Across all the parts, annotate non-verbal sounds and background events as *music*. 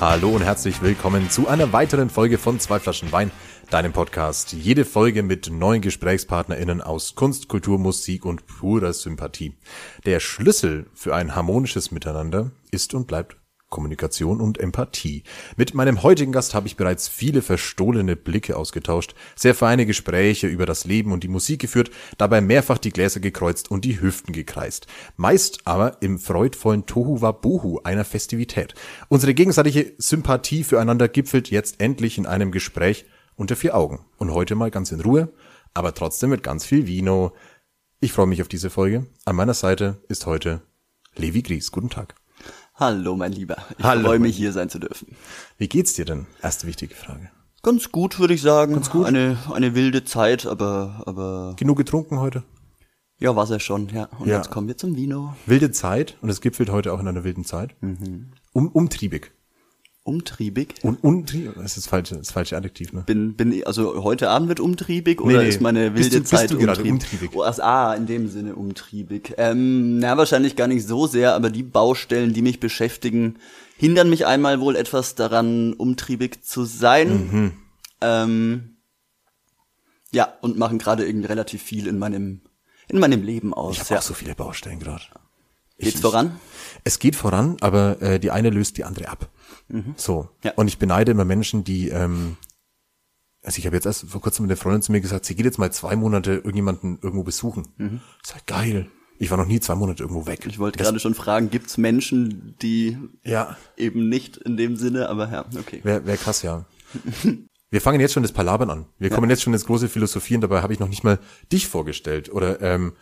Hallo und herzlich willkommen zu einer weiteren Folge von Zwei Flaschen Wein, deinem Podcast. Jede Folge mit neuen GesprächspartnerInnen aus Kunst, Kultur, Musik und purer Sympathie. Der Schlüssel für ein harmonisches Miteinander ist und bleibt Kommunikation und Empathie. Mit meinem heutigen Gast habe ich bereits viele verstohlene Blicke ausgetauscht, sehr feine Gespräche über das Leben und die Musik geführt, dabei mehrfach die Gläser gekreuzt und die Hüften gekreist. Meist aber im freudvollen Tohu Wabohu einer Festivität. Unsere gegenseitige Sympathie füreinander gipfelt jetzt endlich in einem Gespräch unter vier Augen. Und heute mal ganz in Ruhe, aber trotzdem mit ganz viel Vino. Ich freue mich auf diese Folge. An meiner Seite ist heute Levi Gries. Guten Tag. Hallo, mein Lieber. Ich Hallo, freue mich, hier sein zu dürfen. Wie geht's dir denn? Erste wichtige Frage. Ganz gut, würde ich sagen. Ganz gut. Eine, eine wilde Zeit, aber, aber, Genug getrunken heute? ja, war's ja schon, ja. Und Ja. jetzt kommen wir zum Vino. Wilde Zeit und es gipfelt heute auch in einer wilden Zeit. Um, umtriebig. Umtriebig. Und untriebig, das ist das falsche, das falsche Adjektiv, ne? Bin, bin, also heute Abend wird umtriebig oder nee. ist meine Bist wilde du- bist Zeit du gerade umtriebig? umtriebig? Oh, also, ah, in dem Sinne umtriebig. Ähm, na, wahrscheinlich gar nicht so sehr, aber die Baustellen, die mich beschäftigen, hindern mich einmal wohl etwas daran, umtriebig zu sein. Mhm. Ähm, ja, und machen gerade irgendwie relativ viel in meinem, in meinem Leben aus. Ich habe ja. auch so viele Baustellen gerade. Geht's Ich- voran? Es geht voran, aber äh, die eine löst die andere ab. So. Mhm. Ja. Und ich beneide immer Menschen, die, ähm, also ich habe jetzt erst vor kurzem mit einer Freundin zu mir gesagt, sie geht jetzt mal zwei Monate irgendjemanden irgendwo besuchen. Ich sag, geil. Ich war noch nie zwei Monate irgendwo weg. Mhm. Ich wollte Das- gerade schon fragen, gibt's Menschen, die Ja, eben nicht in dem Sinne, aber ja, okay. wäre wär krass, ja. *laughs* Wir fangen jetzt schon das Palabern an. Wir kommen jetzt schon ins große Philosophieren, dabei habe ich noch nicht mal dich vorgestellt oder ähm,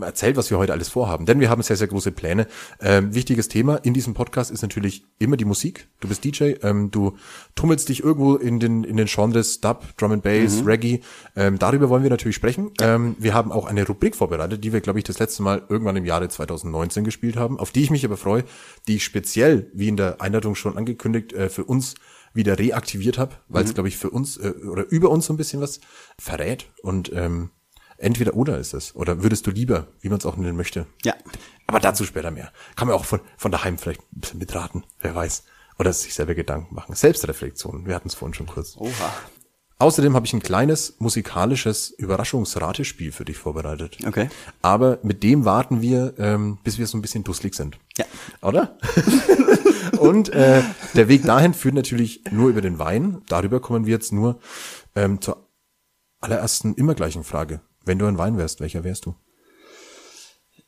erzählt, was wir heute alles vorhaben. Denn wir haben sehr, sehr große Pläne. Ähm, wichtiges Thema in diesem Podcast ist natürlich immer die Musik. Du bist DJ, ähm, du tummelst dich irgendwo in den, in den Genres Dub, Drum and Bass, Reggae. Ähm, darüber wollen wir natürlich sprechen. Ähm, wir haben auch eine Rubrik vorbereitet, die wir, glaube ich, das letzte Mal irgendwann im Jahre 2019 gespielt haben, auf die ich mich aber freue, die ich speziell, wie in der Einleitung schon angekündigt, äh, für uns wieder reaktiviert habe, weil es, glaube ich, für uns äh, oder über uns so ein bisschen was verrät. Und ähm, entweder oder ist es. Oder würdest du lieber, wie man es auch nennen möchte. Ja. Aber dazu später mehr. Kann man auch von, von daheim vielleicht ein bisschen mitraten, wer weiß. Oder sich selber Gedanken machen. Selbstreflexion, wir hatten es vorhin schon kurz. Oha. Außerdem habe ich ein kleines musikalisches Überraschungsratespiel für dich vorbereitet. Okay. Aber mit dem warten wir, ähm, bis wir so ein bisschen dusselig sind. Ja. Oder? *laughs* Und äh, der Weg dahin führt natürlich nur über den Wein. Darüber kommen wir jetzt nur ähm, zur allerersten immer gleichen Frage. Wenn du ein Wein wärst, welcher wärst du?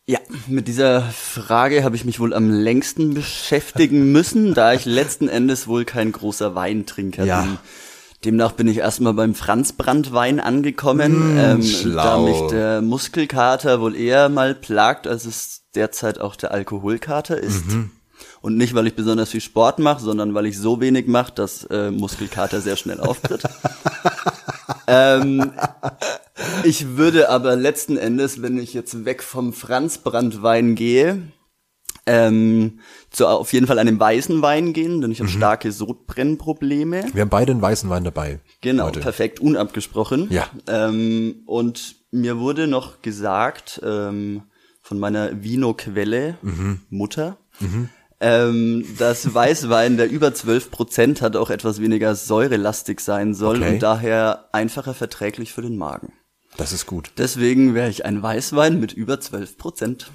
Ja, mit dieser Frage habe ich mich wohl am längsten beschäftigen *laughs* müssen, da ich letzten Endes wohl kein großer Weintrinker Ja. bin. Demnach bin ich erstmal beim Franzbrandwein angekommen, ähm, da schlau. mich der Muskelkater wohl eher mal plagt, als es derzeit auch der Alkoholkater ist. Und nicht, weil ich besonders viel Sport mache, sondern weil ich so wenig mache, dass äh, Muskelkater sehr schnell auftritt. *laughs* ähm, ich würde aber letzten Endes, wenn ich jetzt weg vom Franzbrandwein gehe, ähm, zu auf jeden Fall einem weißen Wein gehen, denn ich habe starke Sodbrennprobleme. Wir haben beide einen weißen Wein dabei. Genau, heute. perfekt, unabgesprochen. Ja. Ähm, und mir wurde noch gesagt ähm, von meiner Vino-Quelle, Mhm. Mutter, ähm, dass Weißwein, der über 12 Prozent hat, auch etwas weniger säurelastig sein soll Okay. und daher einfacher verträglich für den Magen. Das ist gut. Deswegen wäre ich ein Weißwein mit über 12 Prozent.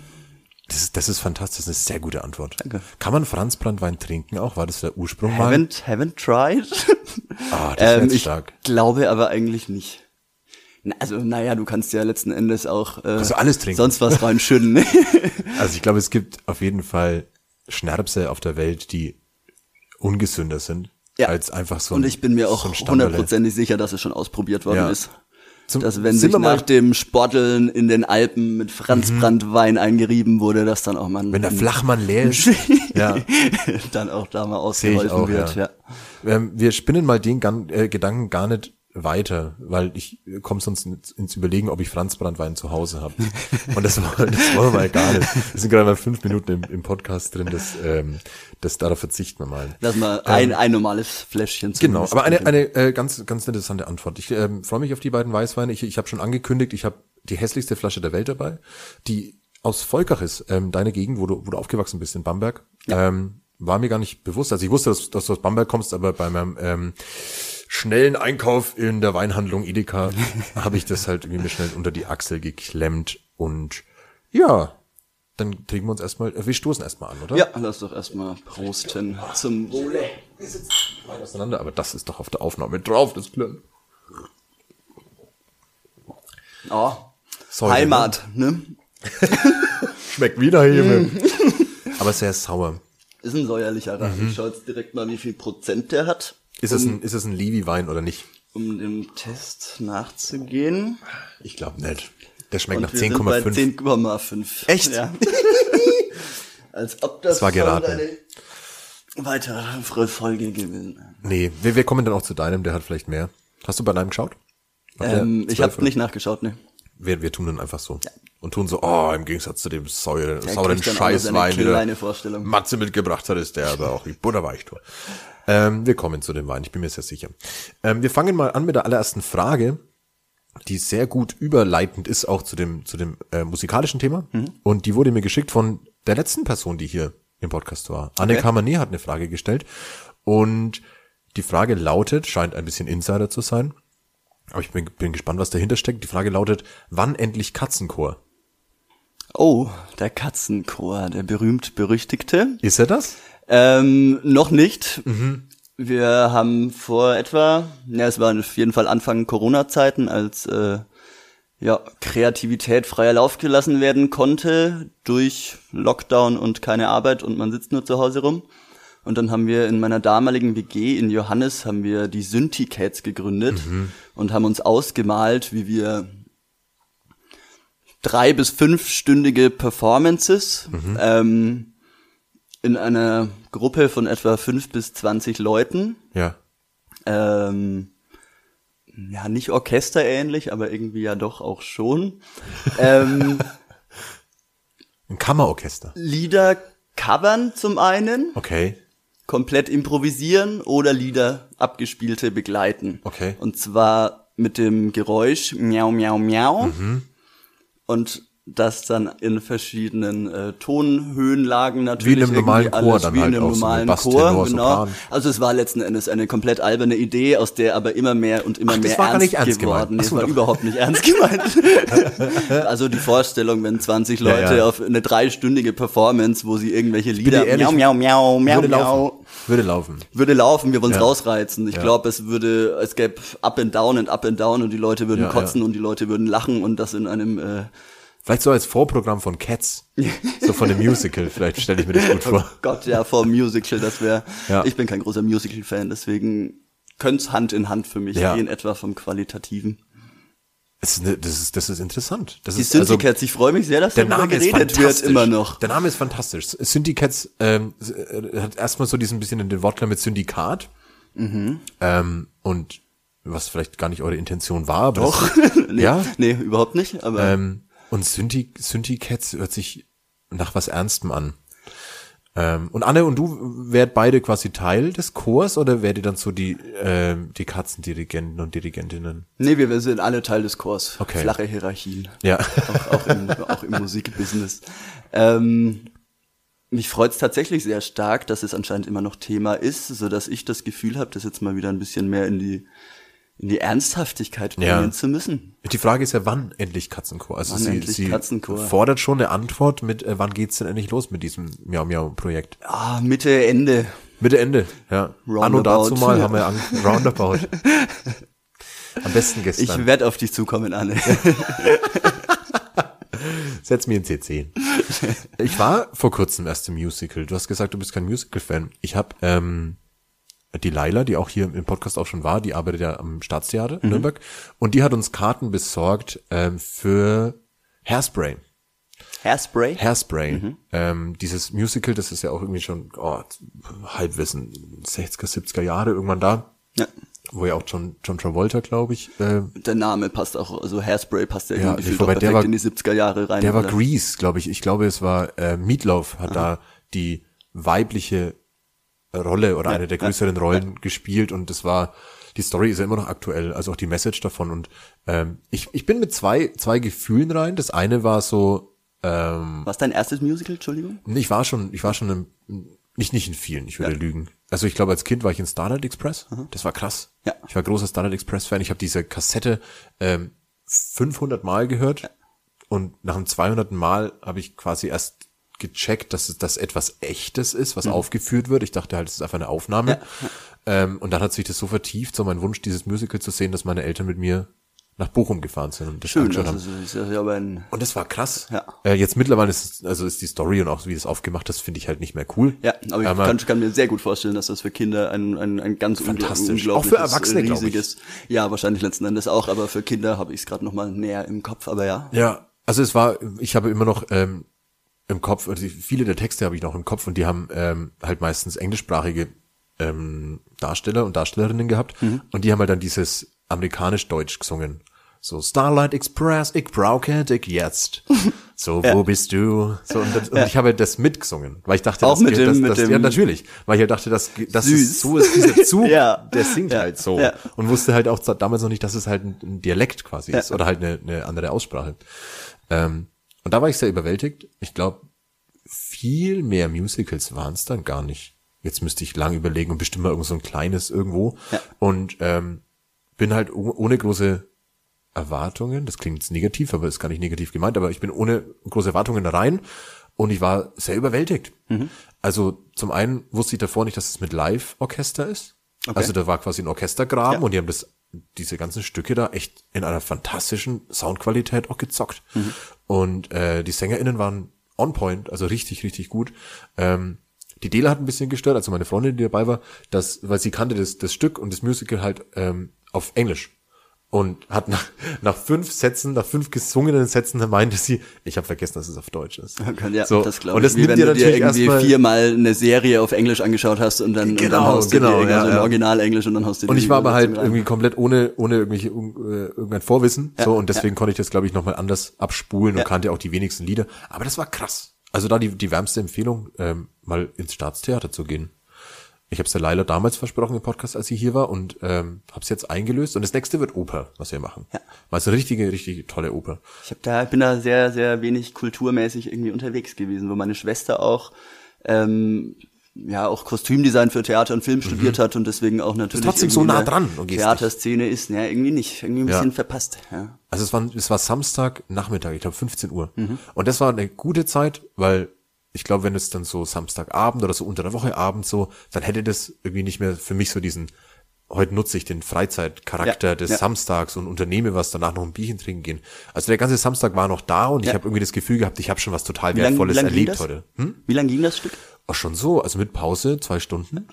Das ist, das ist fantastisch. Das ist eine sehr gute Antwort. Danke. Kann man Franzbrandwein trinken auch? War das der Ursprung mal? Haven't, haven't tried. *laughs* Ah, das ähm, ich stark. glaube aber eigentlich nicht. Na, Also, naja, du kannst ja letzten Endes auch äh, du alles trinken. sonst was reinschütten. *laughs* Also ich glaube, es gibt auf jeden Fall Schnärpse auf der Welt, die ungesünder sind Ja. als einfach so ein Und ich bin mir so auch hundertprozentig sicher, dass es schon ausprobiert worden Ja. ist. Zum- dass wenn sich mal- Mhm. nach dem Sporteln in den Alpen mit Franz Brandt Wein eingerieben wurde, dass dann auch man Wenn der Flachmann leer *laughs* ist. ja. *laughs* dann auch da mal ausgeholfen auch, wird. ja. Ja. Ähm, wir spinnen mal den Gan äh, Gedanken gar nicht weiter, weil ich komme sonst ins, Überlegen, ob ich Franz Brandwein zu Hause habe. Und das, wollen- das wollen wir mal gar nicht. Wir sind gerade mal fünf Minuten im, im Podcast drin, das, ähm, das darauf verzichten wir mal. Lass mal ein, ein normales Fläschchen Genau, zumindest aber eine, eine äh, ganz, ganz interessante Antwort. Ich ähm, freue mich auf die beiden Weißweine. Ich, ich habe schon angekündigt, ich habe die hässlichste Flasche der Welt dabei, die aus Volkach ist, ähm, deine Gegend, wo du, wo du aufgewachsen bist in Bamberg. Ähm, war mir gar nicht bewusst. Also ich wusste, dass, dass du aus Bamberg kommst, aber bei meinem ähm, schnellen Einkauf in der Weinhandlung Edeka *laughs* habe ich das halt irgendwie mir schnell unter die Achsel geklemmt und ja, dann trinken wir uns erstmal, äh, wir stoßen erstmal an, oder? Ja, lass doch erstmal prosten zum Wohle. Weit auseinander, aber das ist doch auf der Aufnahme drauf, das Glück. Oh, Säure, Heimat, ne? *laughs* Schmeckt wieder hier. Aber sehr sauer. Ist ein säuerlicher Radler. Mhm. Ich schau jetzt direkt mal, wie viel Prozent der hat, Ist es ein, ist es ein Levi-Wein oder nicht? um dem Test nachzugehen. Ich glaube nicht. Der schmeckt nach sind bei 10,5. 10,5. Echt? Ja. *laughs* Als ob das, Das war geraten. eine weitere Folge gewesen wäre. Nee, wir, wir kommen dann auch zu deinem, der hat vielleicht mehr. Hast du bei deinem geschaut? Ähm, ich 12 habe nicht nachgeschaut, ne. Wir, wir tun dann einfach so. Und tun so, oh, im Gegensatz zu dem sauren seine Scheißwein, den. Matze mitgebracht hat, ist der aber auch wie Butterweichtor. Ähm, wir kommen zu dem Wein, ich bin mir sehr sicher. Ähm, wir fangen mal an mit der allerersten Frage, die sehr gut überleitend ist auch zu dem, zu dem äh, musikalischen Thema. Mhm. Und die wurde mir geschickt von der letzten Person, die hier im Podcast war. Anne Okay. Kamané hat eine Frage gestellt. Und die Frage lautet, scheint ein bisschen Insider zu sein, aber ich bin, bin gespannt, was dahinter steckt. Die Frage lautet, wann endlich Katzenchor? Oh, der Katzenchor, der berühmt-berüchtigte. Ist er das? Ähm, noch nicht. Wir haben vor etwa, ja, es war auf jeden Fall Anfang Corona-Zeiten, als äh, ja, Kreativität freier Lauf gelassen werden konnte durch Lockdown und keine Arbeit und man sitzt nur zu Hause rum. Und dann haben wir in meiner damaligen WG in Johannes haben wir die Synthicats gegründet und haben uns ausgemalt, wie wir drei bis fünfstündige Performances ähm, in einer Gruppe von etwa fünf bis zwanzig Leuten. Ja. Ähm, ja, nicht orchesterähnlich, aber irgendwie ja doch auch schon. ähm, *laughs* Ein Kammerorchester. Lieder covern zum einen, Okay. komplett improvisieren oder Lieder abgespielte begleiten. Okay. Und zwar mit dem Geräusch miau miau miau Mhm. und das dann in verschiedenen äh, Tonhöhenlagen natürlich. Wie in einem normalen irgendwie Chor alles, dann wie halt in einem so normalen Bass, Chor, Tenor, genau. Sopran. Also es war letzten Endes eine komplett alberne Idee, aus der aber immer mehr und immer Ach, mehr ernst nicht ernst geworden. gemeint. Nee, so, war doch. überhaupt nicht ernst *laughs* gemeint. also die Vorstellung, wenn 20 Ja, Leute ja. auf eine dreistündige Performance, wo sie irgendwelche Lieder ehrlich, miau miau miau miau Würde miau laufen. Würde laufen. würde laufen, wir wollen es Ja. rausreizen. Ich Ja. glaube, es würde, es gäbe Up and Down und Up and Down und die Leute würden Ja, kotzen ja. und die Leute würden lachen und das in einem äh, Vielleicht so als Vorprogramm von Cats. so von dem Musical. Vielleicht stelle ich mir das gut vor. Gott, ja, vor Musical, das wäre. Ja. Ich bin kein großer Musical-Fan, deswegen könnte es Hand in Hand für mich Ja. gehen, etwa vom Qualitativen. Das ist, ne- das ist, das ist interessant. Das Die ist, also, ich freue mich sehr, dass der Name geredet wird immer noch. Der Name ist fantastisch. Synthicats ähm, äh, hat erstmal so diesen bisschen den Wortklang mit Syndikat. Mhm. Ähm, und was vielleicht gar nicht eure Intention war. Aber Doch. Das, *laughs* nee, Ja. Nee, überhaupt nicht, aber Ähm, und Synthi, Synthicats hört sich nach was Ernstem an. Ähm, und Anne und du wärt beide quasi Teil des Chors oder wärt ihr dann so die, ähm, die Katzendirigenten und Dirigentinnen? nee, wir, wir sind alle Teil des Chors. Okay. Flache Hierarchien. Ja. auch, auch, im, auch im Musikbusiness. Ähm, mich freut es tatsächlich sehr stark, dass es anscheinend immer noch Thema ist, so dass ich das Gefühl habe, das jetzt mal wieder ein bisschen mehr in die in die Ernsthaftigkeit bringen Ja. zu müssen. Die Frage ist ja, wann endlich Katzenchor? Also Wann sie, endlich sie Katzenchor? fordert schon eine Antwort mit, äh, wann geht's denn endlich los mit diesem Miau Miau Projekt? Ah, Mitte, Ende. Mitte Ende, ja. Anno Roundabout. dazu mal haben wir *laughs* an, roundabout. Am besten gestern. Ich werde auf dich zukommen, Anne. *laughs* Setz mir ein CC. Ich war vor kurzem erst im Musical. Du hast gesagt, du bist kein Musical-Fan. Ich habe ähm, die Laila, die auch hier im Podcast auch schon war, die arbeitet ja am Staatstheater in Nürnberg. Und die hat uns Karten besorgt ähm, für Hairspray. Hairspray? Hairspray. Ähm, dieses Musical, das ist ja auch irgendwie schon oh, Halbwissen, 60er, 70er Jahre irgendwann da, ja. wo ja auch John, John Travolta, glaube ich, äh, Der Name passt auch, also Hairspray passt ja, Ja, irgendwie auch der perfekt war- in die 70er Jahre rein. Der war oder? Grease, glaube ich. Ich glaube, es war äh, Meatloaf hat da die weibliche Rolle oder eine der größeren Rollen gespielt und das war die Story ist ja immer noch aktuell, also auch die Message davon und ähm, ich, ich bin mit zwei zwei Gefühlen rein. Das eine war so, Was dein erstes Musical, Entschuldigung? ich war schon, ich war schon im, nicht nicht in vielen, ich würde lügen. Also ich glaube, als Kind war ich in Starlight Express. Das war krass. Ja. Ich war großer Starlight Express Fan. Ich habe diese Kassette ähm, 500 Mal gehört und nach dem 200. Mal habe ich quasi erst gecheckt, dass es das etwas echtes ist, was aufgeführt wird. Ich dachte halt, es ist einfach eine Aufnahme. Ähm, und dann hat sich das so vertieft, so mein Wunsch, dieses Musical zu sehen, dass meine Eltern mit mir nach Bochum gefahren sind und das Schön, angeschaut das haben. ist, ist ja ein, Und das war krass. Ja. Äh, jetzt mittlerweile ist also ist die Story und auch wie das aufgemacht ist, finde ich halt nicht mehr cool. ja, aber ich Aber- kann, kann mir sehr gut vorstellen, dass das für Kinder ein, ein, ein ganz Fantastisch. Auch für Erwachsene, glaub ich. riesiges, ja, wahrscheinlich letzten Endes auch, aber für Kinder habe ich es gerade noch mal näher im Kopf, aber ja. Ja, also es war, ich habe immer noch ähm, im Kopf, also viele der Texte habe ich noch im Kopf und die haben ähm, halt meistens englischsprachige ähm, Darsteller und Darstellerinnen gehabt und die haben halt dann dieses amerikanisch-deutsch gesungen. So Starlight Express, ich brauche dich jetzt. *laughs* So, wo bist du? So, und, das, und ich habe das mitgesungen, weil ich dachte, Auch das, mit dem- das, mit das, dem- ja natürlich, weil ich halt dachte, das, das Süß. ist so ist dieser *laughs* Zug, Ja. der singt Ja. halt so Ja. und wusste halt auch damals noch nicht, dass es halt ein, Dialekt quasi Ja. ist oder halt eine, eine andere Aussprache. Ähm, und da war ich sehr überwältigt. Ich glaube, viel mehr Musicals waren es dann gar nicht. Jetzt müsste ich lang überlegen und bestimmt mal irgend so ein kleines irgendwo. Ja. Und ähm, bin halt oh- ohne große Erwartungen, das klingt jetzt negativ, aber ist gar nicht negativ gemeint, aber ich bin ohne große Erwartungen da rein und ich war sehr überwältigt. Mhm. Also zum einen wusste ich davor nicht, dass es mit Live-Orchester ist. Okay. Also da war quasi ein Orchestergraben Ja. und die haben das, diese ganzen Stücke da echt in einer fantastischen Soundqualität auch gezockt. Mhm. Und äh, die SängerInnen waren on point, also richtig, richtig gut. Ähm, die Dela hat ein bisschen gestört, also meine Freundin, die dabei war, dass, weil sie kannte das, das Stück und das Musical halt ähm, auf Englisch. Und hat nach, nach fünf Sätzen, nach fünf gesungenen Sätzen, meinte sie, ich habe vergessen, dass es auf Deutsch ist. Ja, so, das glaube und ich. das Wie nimmt wenn dir du dir natürlich irgendwie viermal eine Serie auf Englisch angeschaut hast und dann, und dann Genau, haust du genau, dir ja, so ja. Original Englisch und dann haust du Und ich war aber halt irgendwie komplett ohne, ohne irgendwelche, äh, irgendein Vorwissen. Ja, so, und deswegen konnte ich das, glaube ich, nochmal anders abspulen und kannte auch die wenigsten Lieder. Aber das war krass. Also da die, die wärmste Empfehlung, ähm, mal ins Staatstheater zu gehen. Ich habe es der Leila damals versprochen im Podcast, als sie hier war und ähm, habe es jetzt eingelöst. Und das nächste wird Oper, was wir machen. Ja. Weil es eine richtige, richtig tolle Oper. Ich hab da, bin da sehr, sehr wenig kulturmäßig irgendwie unterwegs gewesen, wo meine Schwester auch ähm, ja auch Kostümdesign für Theater und Film studiert hat und deswegen auch natürlich Mhm. trotzdem so nah dran und Theaterszene ist, ja irgendwie nicht, irgendwie ein Ja. bisschen verpasst. Ja. Also es war, es war Samstag Nachmittag, ich glaube 15 Uhr. Mhm. Und das war eine gute Zeit, weil ich glaube, wenn es dann so Samstagabend oder so unter der Woche Abend so, dann hätte das irgendwie nicht mehr für mich so diesen, heute nutze ich den Freizeitcharakter Ja, des ja. Samstags und unternehme was, danach noch ein Bierchen trinken gehen. Also der ganze Samstag war noch da und ich Ja. habe irgendwie das Gefühl gehabt, ich habe schon was total Wie lang- Wertvolles wie lang erlebt heute. Hm? Wie lang ging das Stück? Auch schon so, also mit Pause, zwei Stunden.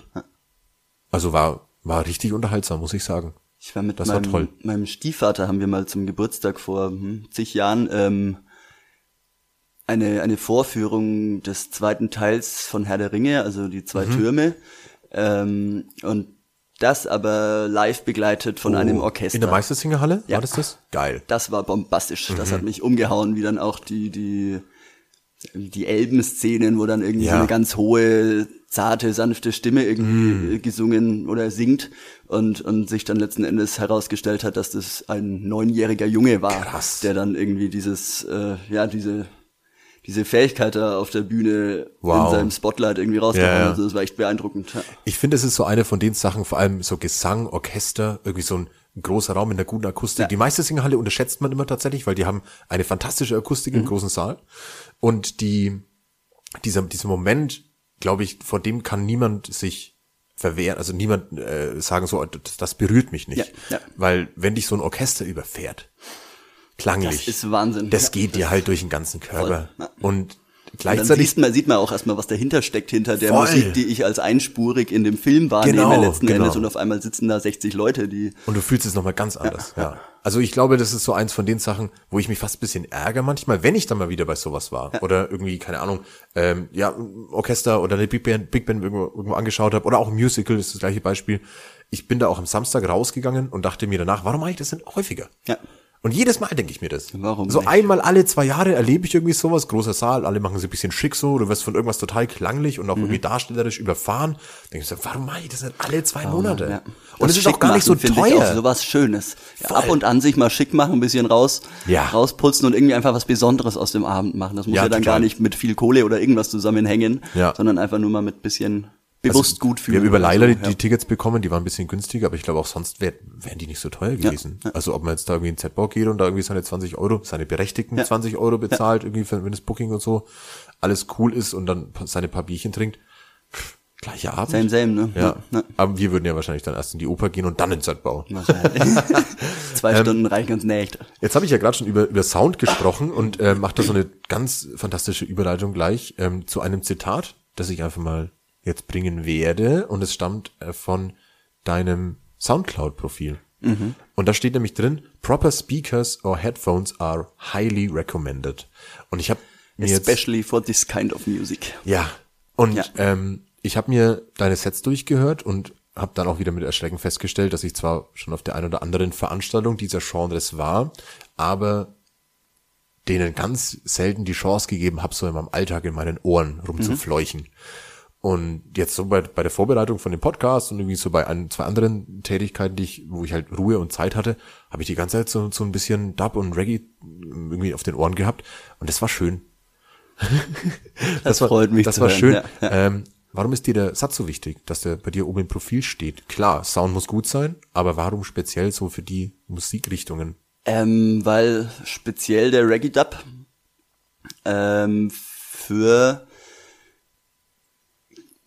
Also war, war richtig unterhaltsam, muss ich sagen. Ich war mit Das war meinem, toll. meinem Stiefvater, haben wir mal zum Geburtstag vor hm, zig Jahren ähm, eine, eine Vorführung des zweiten Teils von Herr der Ringe, also die zwei Mhm. Türme. Ähm, und das aber live begleitet von einem Orchester. Oh, In der Meistersingerhalle? Ja. War das das? Geil. Das war bombastisch. Das Mhm. hat mich umgehauen, wie dann auch die, die, die Elben-Szenen, wo dann irgendwie so Ja. eine ganz hohe, zarte, sanfte Stimme irgendwie Mhm. äh, gesungen oder singt und, und sich dann letzten Endes herausgestellt hat, dass das ein neunjähriger Junge war, Krass. der dann irgendwie dieses, äh, ja, diese, diese Fähigkeit da auf der Bühne Wow. in seinem Spotlight irgendwie rausgehauen Ja, ja. Also das war echt beeindruckend. Ja. Ich finde, es ist so eine von den Sachen, vor allem so Gesang, Orchester, irgendwie so ein großer Raum in der guten Akustik. Die Meistersingerhalle unterschätzt man immer tatsächlich, weil die haben eine fantastische Akustik Mhm. im großen Saal. Und die, dieser, dieser Moment, glaube ich, vor dem kann niemand sich verwehren, also niemand äh, sagen so, das, das berührt mich nicht. Ja, ja. Weil wenn dich so ein Orchester überfährt, klanglich, Das ist Wahnsinn. Das Ja, geht dir halt durch den ganzen Körper. Voll, ja. Und Dann gleichzeitig sieht man, sieht man auch erstmal, was dahinter steckt, hinter der Voll. Musik, die ich als einspurig in dem Film wahrnehme Genau, letzten genau. Endes und auf einmal sitzen da 60 Leute, die Und du fühlst es nochmal ganz anders, ja. Also ich glaube, das ist so eins von den Sachen, wo ich mich fast ein bisschen ärgere manchmal, wenn ich dann mal wieder bei sowas war. Oder irgendwie, keine Ahnung, ähm, ja, Orchester oder eine Big Band, Big Band irgendwo, irgendwo angeschaut habe. Oder auch Musical, ist das gleiche Beispiel. Ich bin da auch am Samstag rausgegangen und dachte mir danach, warum mache ich das denn häufiger? Ja. Und jedes Mal denke ich mir das. Warum So nicht? einmal alle zwei Jahre erlebe ich irgendwie sowas, großer Saal, alle machen sie ein bisschen schick so, du wirst von irgendwas total klanglich und auch Mhm. irgendwie darstellerisch überfahren. Denke ich so, warum mache ich das denn alle zwei Monate? Ja. Und es ist auch gar nicht so teuer. Ich auch sowas Schönes. Ja, ab und an sich mal schick machen, ein bisschen raus, Ja. rausputzen und irgendwie einfach was Besonderes aus dem Abend machen. Das muss Ja, ja, dann total. gar nicht mit viel Kohle oder irgendwas zusammenhängen, sondern einfach nur mal mit bisschen bewusst Also, gut fühlen. Wir haben über Leiler so, die, die Tickets bekommen, die waren ein bisschen günstiger, aber ich glaube auch sonst wär, wären die nicht so teuer gewesen. Also ob man jetzt da irgendwie in Z-Bau geht und da irgendwie seine 20 Euro, seine berechtigten Ja. 20 20 Euro bezahlt, irgendwie für, wenn das Booking und so alles cool ist und dann seine paar Bierchen trinkt, pff, gleicher Abend. Same, same, ne? Ja. Ja. Aber wir würden ja wahrscheinlich dann erst in die Oper gehen und dann in Z-Bau. *laughs* *laughs* Zwei Ähm, Stunden reichen ganz nicht. Jetzt habe ich ja gerade schon über, über Sound gesprochen und äh, mache da so eine ganz fantastische Überleitung gleich ähm, zu einem Zitat, das ich einfach mal jetzt bringen werde. Und es stammt äh, von deinem Soundcloud-Profil. Und da steht nämlich drin, proper speakers or headphones are highly recommended. Und ich habe mir jetzt... Especially for this kind of music. Ja. Und Ja. Ähm, ich habe mir deine Sets durchgehört und habe dann auch wieder mit Erschrecken festgestellt, dass ich zwar schon auf der einen oder anderen Veranstaltung dieser Genres war, aber denen ganz selten die Chance gegeben habe, so in meinem Alltag in meinen Ohren rumzufleuchen. Und jetzt so bei, bei der Vorbereitung von dem Podcast und irgendwie so bei ein, zwei anderen Tätigkeiten, die ich, wo ich halt Ruhe und Zeit hatte, habe ich die ganze Zeit so, so ein bisschen Dub und Reggae irgendwie auf den Ohren gehabt. Und das war schön. *laughs* Das war, freut mich Das war hören, schön. ja, ja. Ähm, warum ist dir der Satz so wichtig, dass der bei dir oben im Profil steht? Klar, Sound muss gut sein, aber warum speziell so für die Musikrichtungen? Ähm, weil speziell der Reggae Dub ähm, für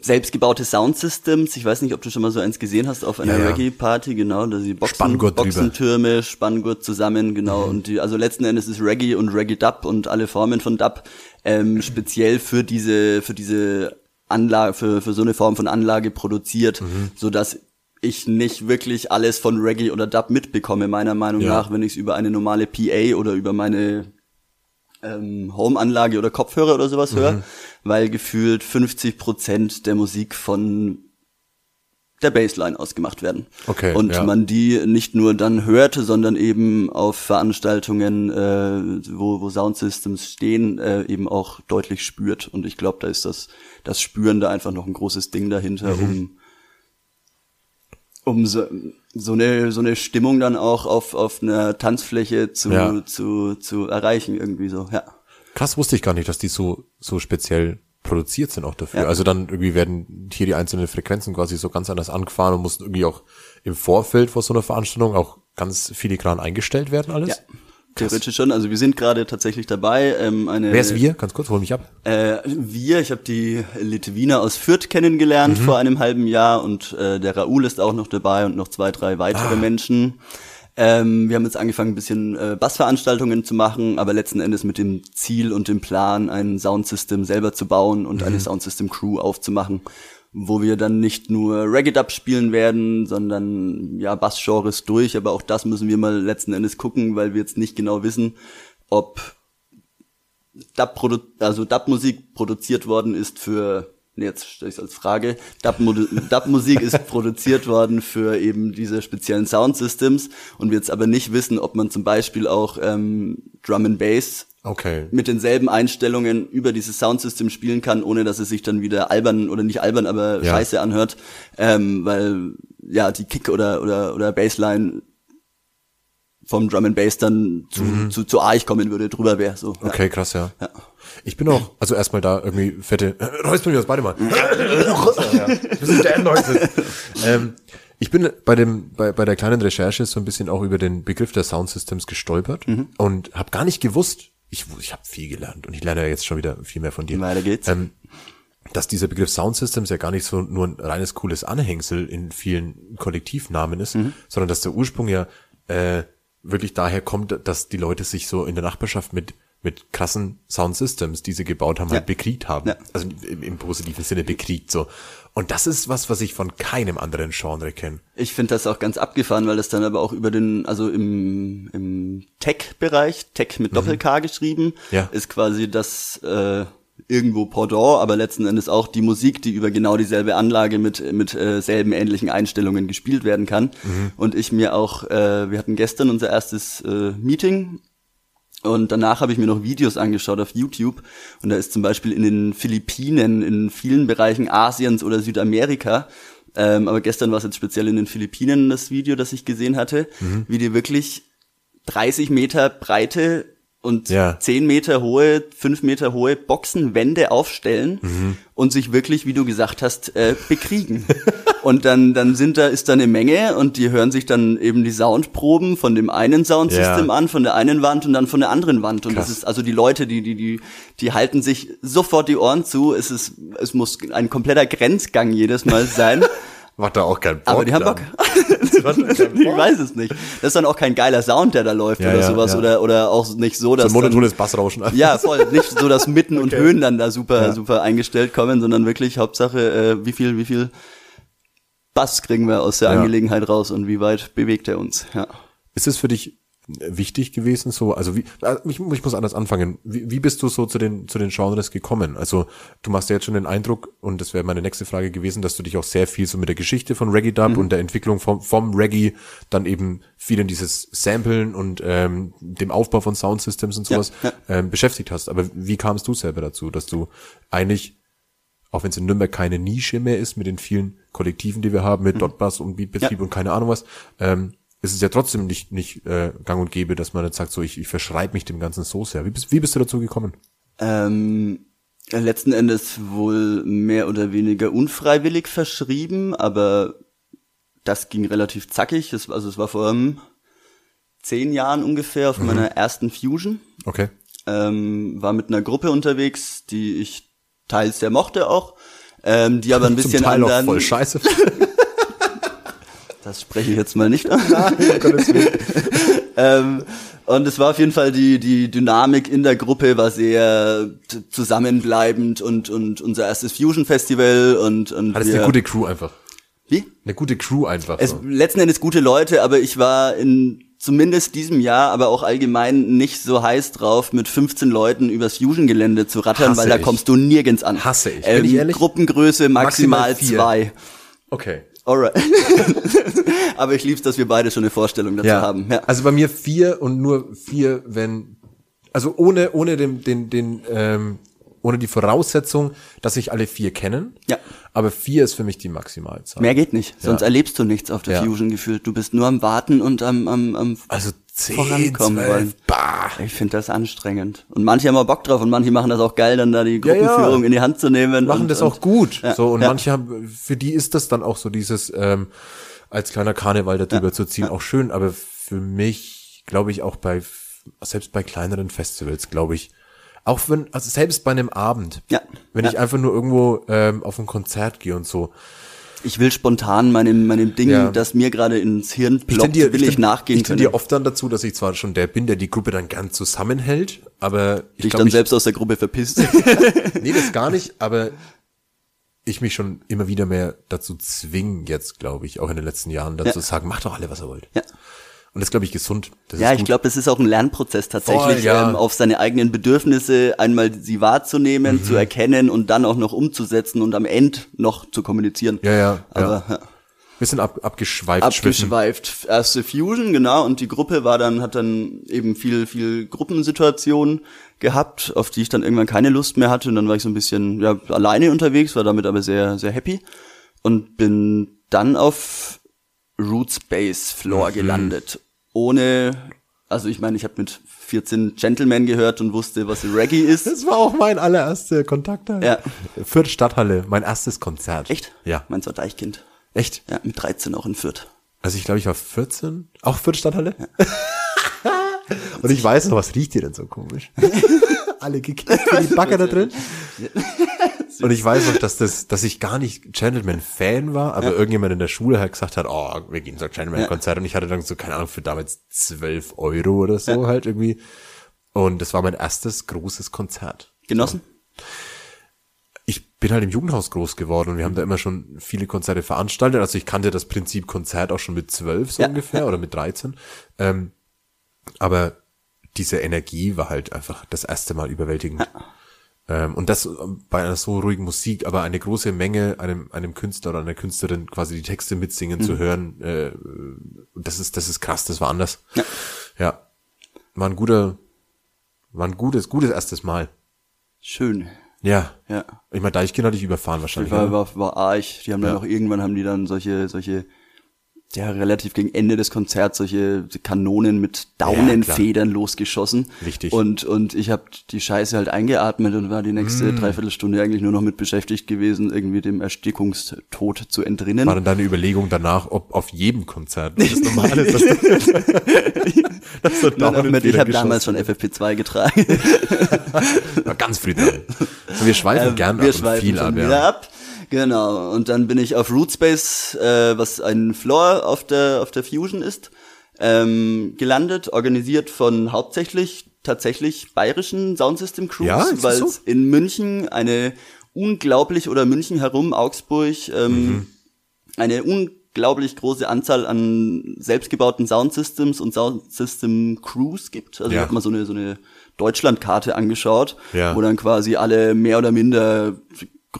selbstgebaute Soundsystems, ich weiß nicht, ob du schon mal so eins gesehen hast auf einer Ja, ja. Reggae-Party, genau, da die Boxen, Spanngurt drüber. Boxentürme, Spanngurt zusammen, genau, Mhm. und die, also letzten Endes ist Reggae und Reggae Dub und alle Formen von Dub ähm, *clears throat* speziell für diese, für diese Anlage, für, für so eine Form von Anlage produziert, Mhm. so dass ich nicht wirklich alles von Reggae oder Dub mitbekomme, meiner Meinung Ja. nach, wenn ich es über eine normale PA oder über meine ähm, Home-Anlage oder Kopfhörer oder sowas Mhm. höre, weil gefühlt 50 Prozent der Musik von der Bassline ausgemacht werden. Okay, Und ja. man die nicht nur dann hörte, sondern eben auf Veranstaltungen, äh, wo, wo Soundsystems stehen, äh, eben auch deutlich spürt. Und ich glaube, da ist das, das Spüren da einfach noch ein großes Ding dahinter, Mhm. um um so, so eine so eine Stimmung dann auch auf auf einer Tanzfläche zu Ja. zu zu erreichen irgendwie so ja Krass wusste ich gar nicht, dass die so, so speziell produziert sind auch dafür. Ja. Also dann irgendwie werden hier die einzelnen Frequenzen quasi so ganz anders angefahren und mussten irgendwie auch im Vorfeld vor so einer Veranstaltung auch ganz filigran eingestellt werden alles. ja theoretisch schon. Also wir sind gerade tatsächlich dabei ähm, eine Wer ist wir? Ganz kurz, hol mich ab. Äh, wir, ich habe die Litwiner aus Fürth kennengelernt vor einem halben Jahr und äh, der Raoul ist auch noch dabei und noch zwei, drei weitere Menschen. Ähm, wir haben jetzt angefangen, ein bisschen äh, Bassveranstaltungen zu machen, aber letzten Endes mit dem Ziel und dem Plan, ein Soundsystem selber zu bauen und eine Soundsystem-Crew aufzumachen, wo wir dann nicht nur Reggae-Dub spielen werden, sondern ja Bassgenres durch, aber auch das müssen wir mal letzten Endes gucken, weil wir jetzt nicht genau wissen, ob Dub produ also Dub-Musik produziert worden ist für, nee, jetzt stelle ich als Frage, Dub-Mu- *laughs* Dub-Musik ist produziert worden für eben diese speziellen Soundsystems. Und wir jetzt aber nicht wissen, ob man zum Beispiel auch ähm, Drum and Bass Okay. mit denselben Einstellungen über dieses Soundsystem spielen kann, ohne dass es sich dann wieder albern oder nicht albern, aber Ja. scheiße anhört, ähm, weil ja die Kick oder oder oder Bassline vom Drum and Bass dann zu, zu, zu arg kommen würde, drüber wäre so. Ja. Okay, krass, ja. Ja. Ich bin auch, also erstmal da irgendwie fette, räuspern wir uns beide mal. ja. Ähm, ich bin bei dem, bei, bei der kleinen Recherche so ein bisschen auch über den Begriff der Soundsystems gestolpert und habe gar nicht gewusst, ich, ich habe viel gelernt und ich lerne ja jetzt schon wieder viel mehr von dir. Weiter geht's. Ähm, dass dieser Begriff Soundsystems ja gar nicht so nur ein reines cooles Anhängsel in vielen Kollektivnamen ist, sondern dass der Ursprung ja äh, wirklich daher kommt, dass die Leute sich so in der Nachbarschaft mit mit krassen Sound Systems, die sie gebaut haben, halt Ja. bekriegt haben. Ja. Also im, im positiven Sinne bekriegt so. Und das ist was, was ich von keinem anderen Genre kenne. Ich finde das auch ganz abgefahren, weil das dann aber auch über den, also im, im Tech-Bereich, Tech mit Doppel-K geschrieben, Ja. ist quasi das äh, irgendwo Pendant, aber letzten Endes auch die Musik, die über genau dieselbe Anlage mit, mit äh, selben ähnlichen Einstellungen gespielt werden kann. Und ich mir auch, äh, wir hatten gestern unser erstes äh, Meeting und danach habe ich mir noch Videos angeschaut auf YouTube. Und da ist zum Beispiel in den Philippinen, in vielen Bereichen Asiens oder Südamerika, ähm, aber gestern war es jetzt speziell in den Philippinen das Video, das ich gesehen hatte, wie die wirklich 30 Meter breite und Ja. 10 Meter hohe, 5 Meter hohe Boxenwände aufstellen und sich wirklich, wie du gesagt hast, äh, bekriegen. *laughs* und dann, dann sind da, ist da eine Menge und die hören sich dann eben die Soundproben von dem einen Soundsystem Ja. an, von der einen Wand und dann von der anderen Wand. Und Krass. das ist also die Leute, die, die, die, die halten sich sofort die Ohren zu. Es ist, es muss ein kompletter Grenzgang jedes Mal sein. *laughs* Macht da auch keinen Bock. Aber die haben *laughs* Bock. ich weiß es nicht. Das ist dann auch kein geiler Sound, der da läuft Ja, oder ja, sowas ja. oder oder auch nicht so, So dass ein monotones Bassrauschen. dann, *laughs* ja voll nicht so, dass Mitten und Okay. Höhen dann da super Ja. super eingestellt kommen, sondern wirklich Hauptsache äh, wie viel wie viel Bass kriegen wir aus der Ja. Angelegenheit raus und wie weit bewegt er uns. Ja. Ist es für dich wichtig gewesen, so, also wie, äh, ich, ich muss anders anfangen. Wie, wie bist du so zu den, zu den Genres gekommen? Also, du machst ja jetzt schon den Eindruck, und das wäre meine nächste Frage gewesen, dass du dich auch sehr viel so mit der Geschichte von Reggae Dub und der Entwicklung vom, vom Reggae dann eben viel in dieses Samplen und ähm, dem Aufbau von Soundsystems und sowas Ja, Ähm, beschäftigt hast. Aber wie kamst du selber dazu, dass du eigentlich auch wenn es in Nürnberg keine Nische mehr ist mit den vielen Kollektiven, die wir haben, mit Dotbass und Beatbetrieb Ja. und keine Ahnung was, ähm, ist es ja trotzdem nicht, nicht äh, gang und gäbe, dass man jetzt sagt, so ich, ich verschreibe mich dem Ganzen so sehr. Wie bist, wie bist du dazu gekommen? Ähm, letzten Endes wohl mehr oder weniger unfreiwillig verschrieben, aber das ging relativ zackig. Es, also es war vor ähm, zehn Jahren ungefähr auf meiner ersten Fusion. Okay. Ähm, war mit einer Gruppe unterwegs, die ich teils sehr mochte auch, ähm, die aber ein *laughs* bisschen Zum Teil auch anderen. voll scheiße. *laughs* Das spreche ich jetzt mal nicht an. *laughs* *laughs* ähm, und es war auf jeden Fall die, die Dynamik in der Gruppe war sehr zusammenbleibend und, und unser erstes Fusion Festival und, und Hattest wir, eine gute Crew einfach. wie? Eine gute Crew einfach. Es, so. letzten Endes gute Leute, aber ich war in zumindest diesem Jahr, aber auch allgemein nicht so heiß drauf, mit 15 Leuten übers Fusion-Gelände zu rattern, Hasse weil da ich. kommst du nirgends an. Hasse ich. Ähm, Bin ich ehrlich? Gruppengröße maximal, Maximal zwei. Okay. Alright. *laughs* *laughs* aber ich lieb's, dass wir beide schon eine Vorstellung dazu haben. Ja. Also bei mir vier und nur vier, wenn, also ohne, ohne den, den, den, ähm, ohne die Voraussetzung, dass sich alle vier kennen. Ja. Aber vier ist für mich die Maximalzahl. Mehr geht nicht, sonst Ja. erlebst du nichts auf der Ja. Fusion gefühlt. Du bist nur am Warten und am, am, am Also zehn, vorankommen zwölf, wollen. bah. Ich finde das anstrengend. Und manche haben auch Bock drauf und manche machen das auch geil, dann da die Ja, ja. Gruppenführung in die Hand zu nehmen. machen und, das und, auch gut. Ja, so und manche haben, für die ist das dann auch so dieses ähm, als kleiner Karneval darüber zu ziehen auch schön. Aber für mich, glaube ich, auch bei selbst bei kleineren Festivals, glaube ich, auch wenn also selbst bei einem Abend, Ja. wenn Ja. ich einfach nur irgendwo ähm, auf ein Konzert gehe und so, Ich will spontan meinem, meinem Ding, Ja. das mir gerade ins Hirn ploppt, tendiere- will ich, ten- nachgehen Ich können. oft dann dazu, dass ich zwar schon der bin, der die Gruppe dann gern zusammenhält, aber ich dich glaube, dann ich, selbst aus der Gruppe verpisst. *laughs* nee, das gar nicht, aber ich mich schon immer wieder mehr dazu zwingen jetzt, glaube ich, auch in den letzten Jahren, dazu Ja. zu sagen, macht doch alle, was ihr wollt. ja. Und das glaube ich gesund. Das Ja, ich glaube, das ist auch ein Lernprozess tatsächlich, Voll, ja. ähm, auf seine eigenen Bedürfnisse einmal sie wahrzunehmen, Mhm. zu erkennen und dann auch noch umzusetzen und am Ende noch zu kommunizieren. Ja, ja, Aber ja. bisschen ab, abgeschweift. abgeschweift. Erste Fusion, genau, und die Gruppe war dann, hat dann eben viel, viel Gruppensituationen gehabt, auf die ich dann irgendwann keine Lust mehr hatte. Und dann war ich so ein bisschen ja, alleine unterwegs, war damit aber sehr, sehr happy. Und bin dann auf Roots Base Floor gelandet. Ohne, also ich meine, ich habe mit 14 Gentlemen gehört und wusste, was Reggae ist. *laughs* Das war auch mein allererster Kontakt. Ja. Fürth Stadthalle, mein erstes Konzert. Echt? Ja. Meins war Deichkind. Echt? Ja, mit 13 auch in Fürth. Also ich glaube, ich war 14. Auch Fürth Stadthalle? *laughs* Und ich weiß noch, was riecht hier denn so komisch? *laughs* Alle gekippt die Backe da drin. Und ich weiß noch, dass das, dass ich gar nicht Gentleman-Fan war, aber irgendjemand in der Schule halt gesagt hat, oh, wir gehen so ein Gentleman-Konzert und ich hatte dann so, keine Ahnung, für damals 12 Euro oder so halt irgendwie. Und das war mein erstes großes Konzert. Genossen? Ich bin halt im Jugendhaus groß geworden und wir haben da immer schon viele Konzerte veranstaltet. Also ich kannte das Prinzip Konzert auch schon mit zwölf so Ja, ungefähr oder mit 13. Ähm, aber diese Energie war halt einfach das erste Mal überwältigend. Ähm, und das ähm, bei einer so ruhigen Musik, aber eine große Menge einem, einem Künstler oder einer Künstlerin quasi die Texte mitsingen zu hören, äh, das ist, das ist krass, das war anders. Ja. ja. War ein guter, war ein gutes, gutes erstes Mal. Schön. Ja. Ja. Ich meine, Deichkind hatte ich überfahren wahrscheinlich. war, oder? war, war arg. Die haben dann Ja. auch irgendwann haben die dann solche, solche, ja, relativ gegen Ende des Konzerts solche Kanonen mit Daunenfedern losgeschossen. Wichtig. Und, und ich habe die Scheiße halt eingeatmet und war die nächste Mm. Dreiviertelstunde eigentlich nur noch mit beschäftigt gewesen, irgendwie dem Erstickungstod zu entrinnen. War dann deine Überlegung danach, ob auf jedem Konzert *laughs* das normal ist, dass *laughs* dass du Ahmed, ich habe damals schon geschossen FFP2 getragen. *laughs* War ganz früh dran. So, wir schweifen gern Äh, wir ab und schweifen viel schon ab, ja. ab. Genau. Und dann bin ich auf Rootspace, äh, was ein Floor auf der auf der Fusion ist, ähm, gelandet, organisiert von hauptsächlich tatsächlich bayerischen Soundsystem Crews, Ja, weil so? es in München eine unglaublich oder München herum Augsburg ähm, Mhm. eine unglaublich große Anzahl an selbstgebauten Soundsystems und Soundsystem Crews gibt. Also Ja. ich habe mal so eine so eine Deutschlandkarte angeschaut, Ja. wo dann quasi alle mehr oder minder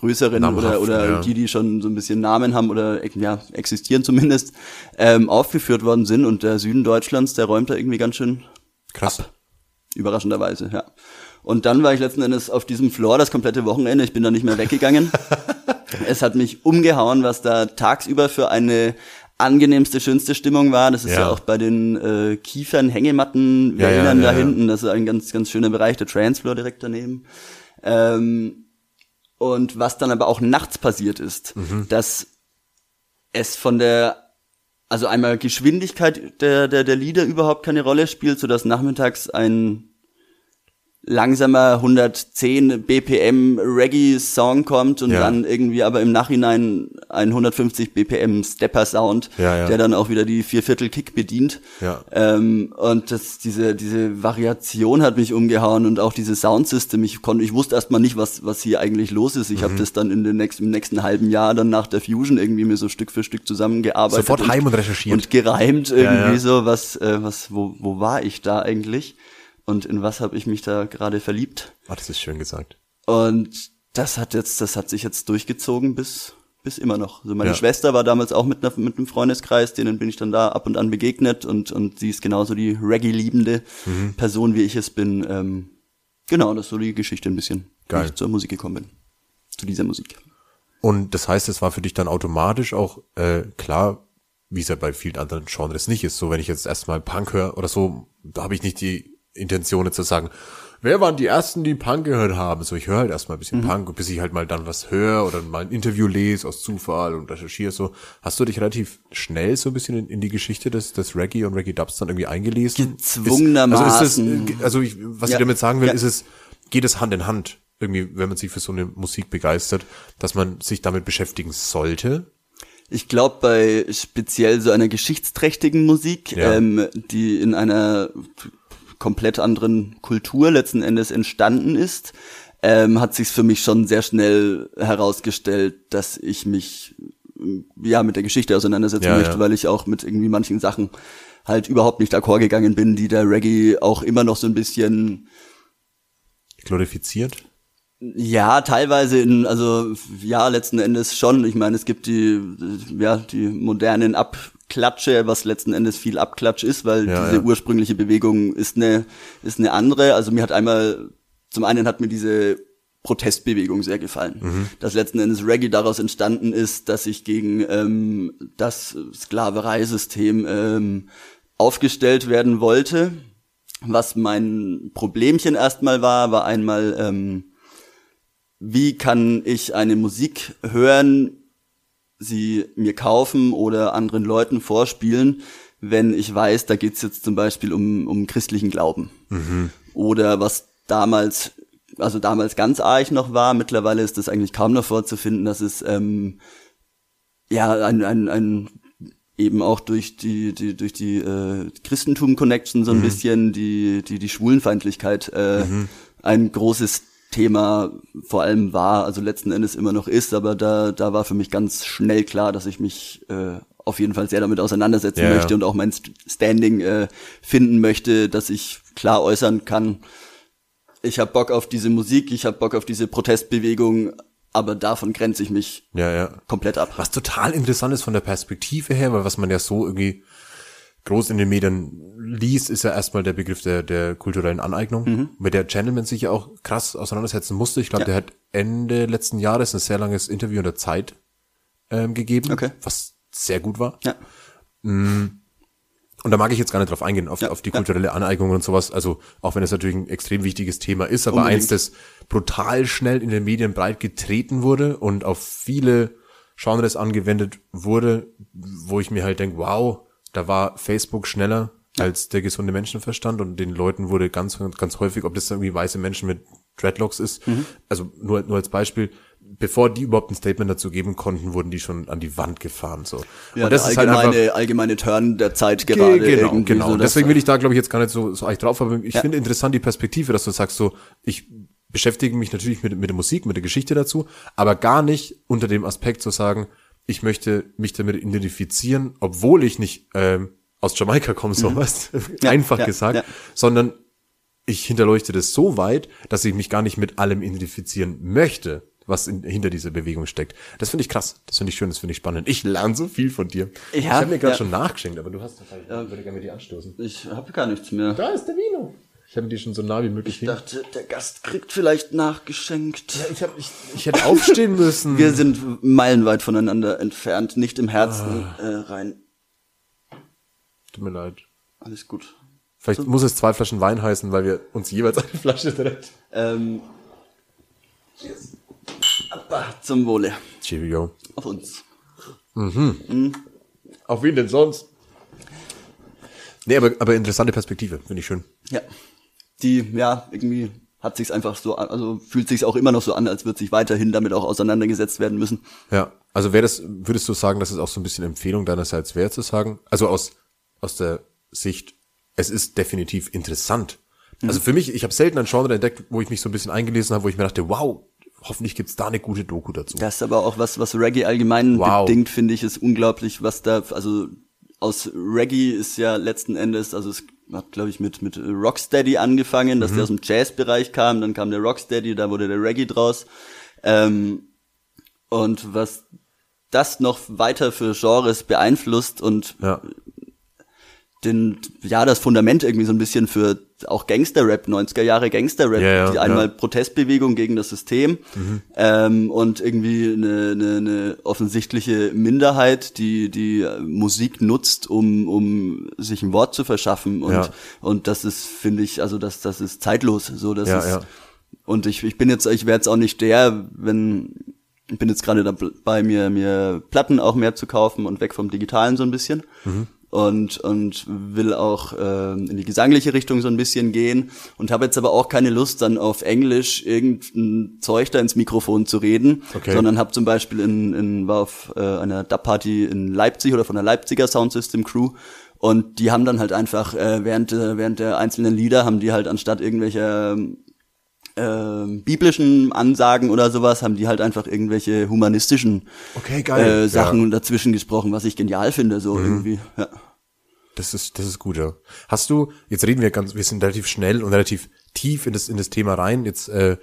größeren oder, Namhaften, oder ja. die, die schon so ein bisschen Namen haben oder ja, existieren zumindest, ähm, aufgeführt worden sind und der Süden Deutschlands, der räumt da irgendwie ganz schön Krass. überraschenderweise, ja. Und dann war ich letzten Endes auf diesem Floor das komplette Wochenende, ich bin da nicht mehr weggegangen. *laughs* es hat mich umgehauen, was da tagsüber für eine angenehmste, schönste Stimmung war. Das ist ja, Ja. auch bei den äh, Kiefern, Hängematten, Ja, ja, Wäldern ja, da hinten. Das ist ein ganz, ganz schöner Bereich, der Transfloor direkt daneben. Ähm, und was dann aber auch nachts passiert ist, Mhm. dass es von der, also einmal Geschwindigkeit der, der, der Lieder überhaupt keine Rolle spielt, sodass nachmittags ein langsamer 110 BPM Reggae-Song kommt und Ja. dann irgendwie aber im Nachhinein ein 150 BPM Stepper-Sound, Ja, ja. der dann auch wieder die Vierviertel Kick bedient. Ähm, und das, diese, diese Variation hat mich umgehauen und auch diese Soundsystem. Ich konnte, ich wusste erstmal nicht, was, was hier eigentlich los ist. Ich Mhm. habe das dann in den nächsten, im nächsten halben Jahr dann nach der Fusion irgendwie mir so Stück für Stück zusammengearbeitet. Sofort heim und recherchiert. Und gereimt irgendwie so, was, äh, was, wo, wo war ich da eigentlich? Und in was habe ich mich da gerade verliebt? Ah, das ist schön gesagt. Und das hat jetzt, das hat sich jetzt durchgezogen bis, bis immer noch. Also meine Ja. Schwester war damals auch mit, einer, mit einem Freundeskreis, denen bin ich dann da ab und an begegnet und, und sie ist genauso die Reggae-liebende Mhm. Person, wie ich es bin. Ähm, genau, das ist so die Geschichte ein bisschen, Geil. wie ich zur Musik gekommen bin. Zu dieser Musik. Und das heißt, es war für dich dann automatisch auch äh, klar, wie es ja bei vielen anderen Genres nicht ist. So, wenn ich jetzt erstmal Punk höre oder so, da habe ich nicht die Intention jetzt zu sagen, wer waren die ersten, die Punk gehört haben? So, ich höre halt erstmal ein bisschen Mhm. Punk, bis ich halt mal dann was höre oder mal ein Interview lese aus Zufall und recherchiere so. Hast du dich relativ schnell so ein bisschen in, in die Geschichte des, des Reggae und Reggae Dubs dann irgendwie eingelesen? Gezwungenermaßen. Ist, also, ist es, also ich, was Ja. ich damit sagen will, Ja. ist es, geht es Hand in Hand, irgendwie, wenn man sich für so eine Musik begeistert, dass man sich damit beschäftigen sollte. Ich glaube, bei speziell so einer geschichtsträchtigen Musik, Ja. ähm, die in einer komplett anderen Kultur letzten Endes entstanden ist, ähm, hat sich für mich schon sehr schnell herausgestellt, dass ich mich äh, ja mit der Geschichte auseinandersetzen Ja, möchte, ja. weil ich auch mit irgendwie manchen Sachen halt überhaupt nicht d'accord gegangen bin, die der Reggae auch immer noch so ein bisschen Glorifiziert. ja, teilweise in, also ja, letzten Endes schon. Ich meine, es gibt die, ja, die modernen Abklatsche, was letzten Endes viel Abklatsch ist, weil Ja, diese ja. ursprüngliche Bewegung ist eine, ist eine andere. Also mir hat einmal, zum einen hat mir diese Protestbewegung sehr gefallen. Mhm. Dass letzten Endes Reggae daraus entstanden ist, dass ich gegen ähm, das Sklavereisystem ähm, aufgestellt werden wollte. Was mein Problemchen erstmal war, war einmal, ähm, wie kann ich eine Musik hören, sie mir kaufen oder anderen Leuten vorspielen, wenn ich weiß, da geht's jetzt zum Beispiel um, um christlichen Glauben. Oder was damals, also damals ganz arg noch war, mittlerweile ist das eigentlich kaum noch vorzufinden, dass es ähm, ja ein, ein, ein eben auch durch die, die durch die äh, Christentum-Connection so ein bisschen die, die, die Schwulenfeindlichkeit äh, ein großes Thema vor allem war, also letzten Endes immer noch ist, aber da, da war für mich ganz schnell klar, dass ich mich äh, auf jeden Fall sehr damit auseinandersetzen Ja, ja. möchte und auch mein St- Standing äh, finden möchte, dass ich klar äußern kann, ich habe Bock auf diese Musik, ich habe Bock auf diese Protestbewegung, aber davon grenze ich mich Ja, ja. komplett ab. Was total interessant ist von der Perspektive her, weil was man ja so irgendwie groß in den Medien liest, ist ja erstmal der Begriff der, der kulturellen Aneignung, mit der Gentleman sich ja auch krass auseinandersetzen musste. Ich glaube, Mhm. Ja. der hat Ende letzten Jahres ein sehr langes Interview in der Zeit ähm, gegeben, Okay. was sehr gut war. Ja. Und da mag ich jetzt gar nicht drauf eingehen, auf, Ja, auf die kulturelle Aneignung und sowas. Also, auch wenn es natürlich ein extrem wichtiges Thema ist, aber Unbedingt. eins, das brutal schnell in den Medien breit getreten wurde und auf viele Genres angewendet wurde, wo ich mir halt denke, wow, da war Facebook schneller als der gesunde Menschenverstand und den Leuten wurde ganz, ganz häufig, ob das irgendwie weiße Menschen mit Dreadlocks ist, Mhm. also nur, nur als Beispiel, bevor die überhaupt ein Statement dazu geben konnten, wurden die schon an die Wand gefahren, so. Ja, und das ist halt allgemeine, einfach, allgemeine Turn der Zeit Ge- gerade. Genau, genau. so, Deswegen will ich da, glaube ich, jetzt gar nicht so, so eigentlich drauf, aber ich Ja. finde interessant die Perspektive, dass du sagst so, ich beschäftige mich natürlich mit, mit der Musik, mit der Geschichte dazu, aber gar nicht unter dem Aspekt zu sagen, ich möchte mich damit identifizieren, obwohl ich nicht ähm, aus Jamaika komme, so was, Mhm. Ja, *laughs* einfach ja, gesagt, ja. sondern ich hinterleuchte das so weit, dass ich mich gar nicht mit allem identifizieren möchte, was in, hinter dieser Bewegung steckt. Das finde ich krass, das finde ich schön, das finde ich spannend. Ich lerne so viel von dir. Ja, ich habe mir gerade ja. schon nachgeschenkt, aber du hast ich würde gerne mit dir anstoßen. Ich habe gar nichts mehr. Da ist der Vino. Ich habe die schon so nah wie möglich Ich dachte, der Gast kriegt vielleicht nachgeschenkt. Ich, hab, ich, ich hätte aufstehen *laughs* müssen. Wir sind meilenweit voneinander entfernt, nicht im Herzen Ah. äh, rein. Tut mir leid. Alles gut. Vielleicht muss es zwei Flaschen Wein heißen, weil wir uns jeweils eine Flasche direkt. Ähm, Abba, zum Wohle. Go. Auf uns. Auf wen denn sonst? Nee, aber, aber interessante Perspektive, finde ich schön. Ja. Die, ja, irgendwie hat sich's einfach so, an- also fühlt sich's auch immer noch so an, als wird sich weiterhin damit auch auseinandergesetzt werden müssen. Ja, also wäre das, würdest du sagen, dass es auch so ein bisschen Empfehlung deinerseits wäre zu sagen? Also aus, aus der Sicht, es ist definitiv interessant. Also für mich, ich habe selten ein Genre entdeckt, wo ich mich so ein bisschen eingelesen habe, wo ich mir dachte, wow, hoffentlich gibt's da eine gute Doku dazu. Das ist aber auch was, was Reggae allgemein Wow. bedingt, finde ich, ist unglaublich, was da, also aus Reggae ist ja letzten Endes, also es hat, glaube ich, mit, mit Rocksteady angefangen, dass der aus dem Jazzbereich kam, dann kam der Rocksteady, da wurde der Reggae draus. Ähm, und was das noch weiter für Genres beeinflusst und Ja. Den, ja, das Fundament irgendwie so ein bisschen für auch Gangster-Rap, 90er Jahre Gangster-Rap, Ja, ja, die einmal ja. Mhm. Protestbewegung gegen das System ähm, und irgendwie eine, eine, eine offensichtliche Minderheit, die die Musik nutzt, um, um sich ein Wort zu verschaffen und Ja. und das ist, finde ich, also das das ist zeitlos, so das ist und ich ich bin jetzt ich wäre jetzt auch nicht der, wenn ich bin jetzt gerade dabei mir mir Platten auch mehr zu kaufen und weg vom digitalen so ein bisschen und und will auch ähm, in die gesangliche Richtung so ein bisschen gehen und habe jetzt aber auch keine Lust dann auf Englisch irgendein Zeug da ins Mikrofon zu reden, Okay. sondern habe zum Beispiel in, in war auf äh, einer Dub-Party in Leipzig oder von der Leipziger Soundsystem Crew und die haben dann halt einfach äh, während äh, während der einzelnen Lieder haben die halt anstatt irgendwelcher ähm, biblischen Ansagen oder sowas, haben die halt einfach irgendwelche humanistischen Okay, geil. äh, Sachen Ja. Mhm. dazwischen gesprochen, was ich genial finde, so irgendwie. Ja. Das ist, das ist gut, ja. Hast du, jetzt reden wir ganz, wir sind relativ schnell und relativ tief in das, in das Thema rein. Jetzt äh,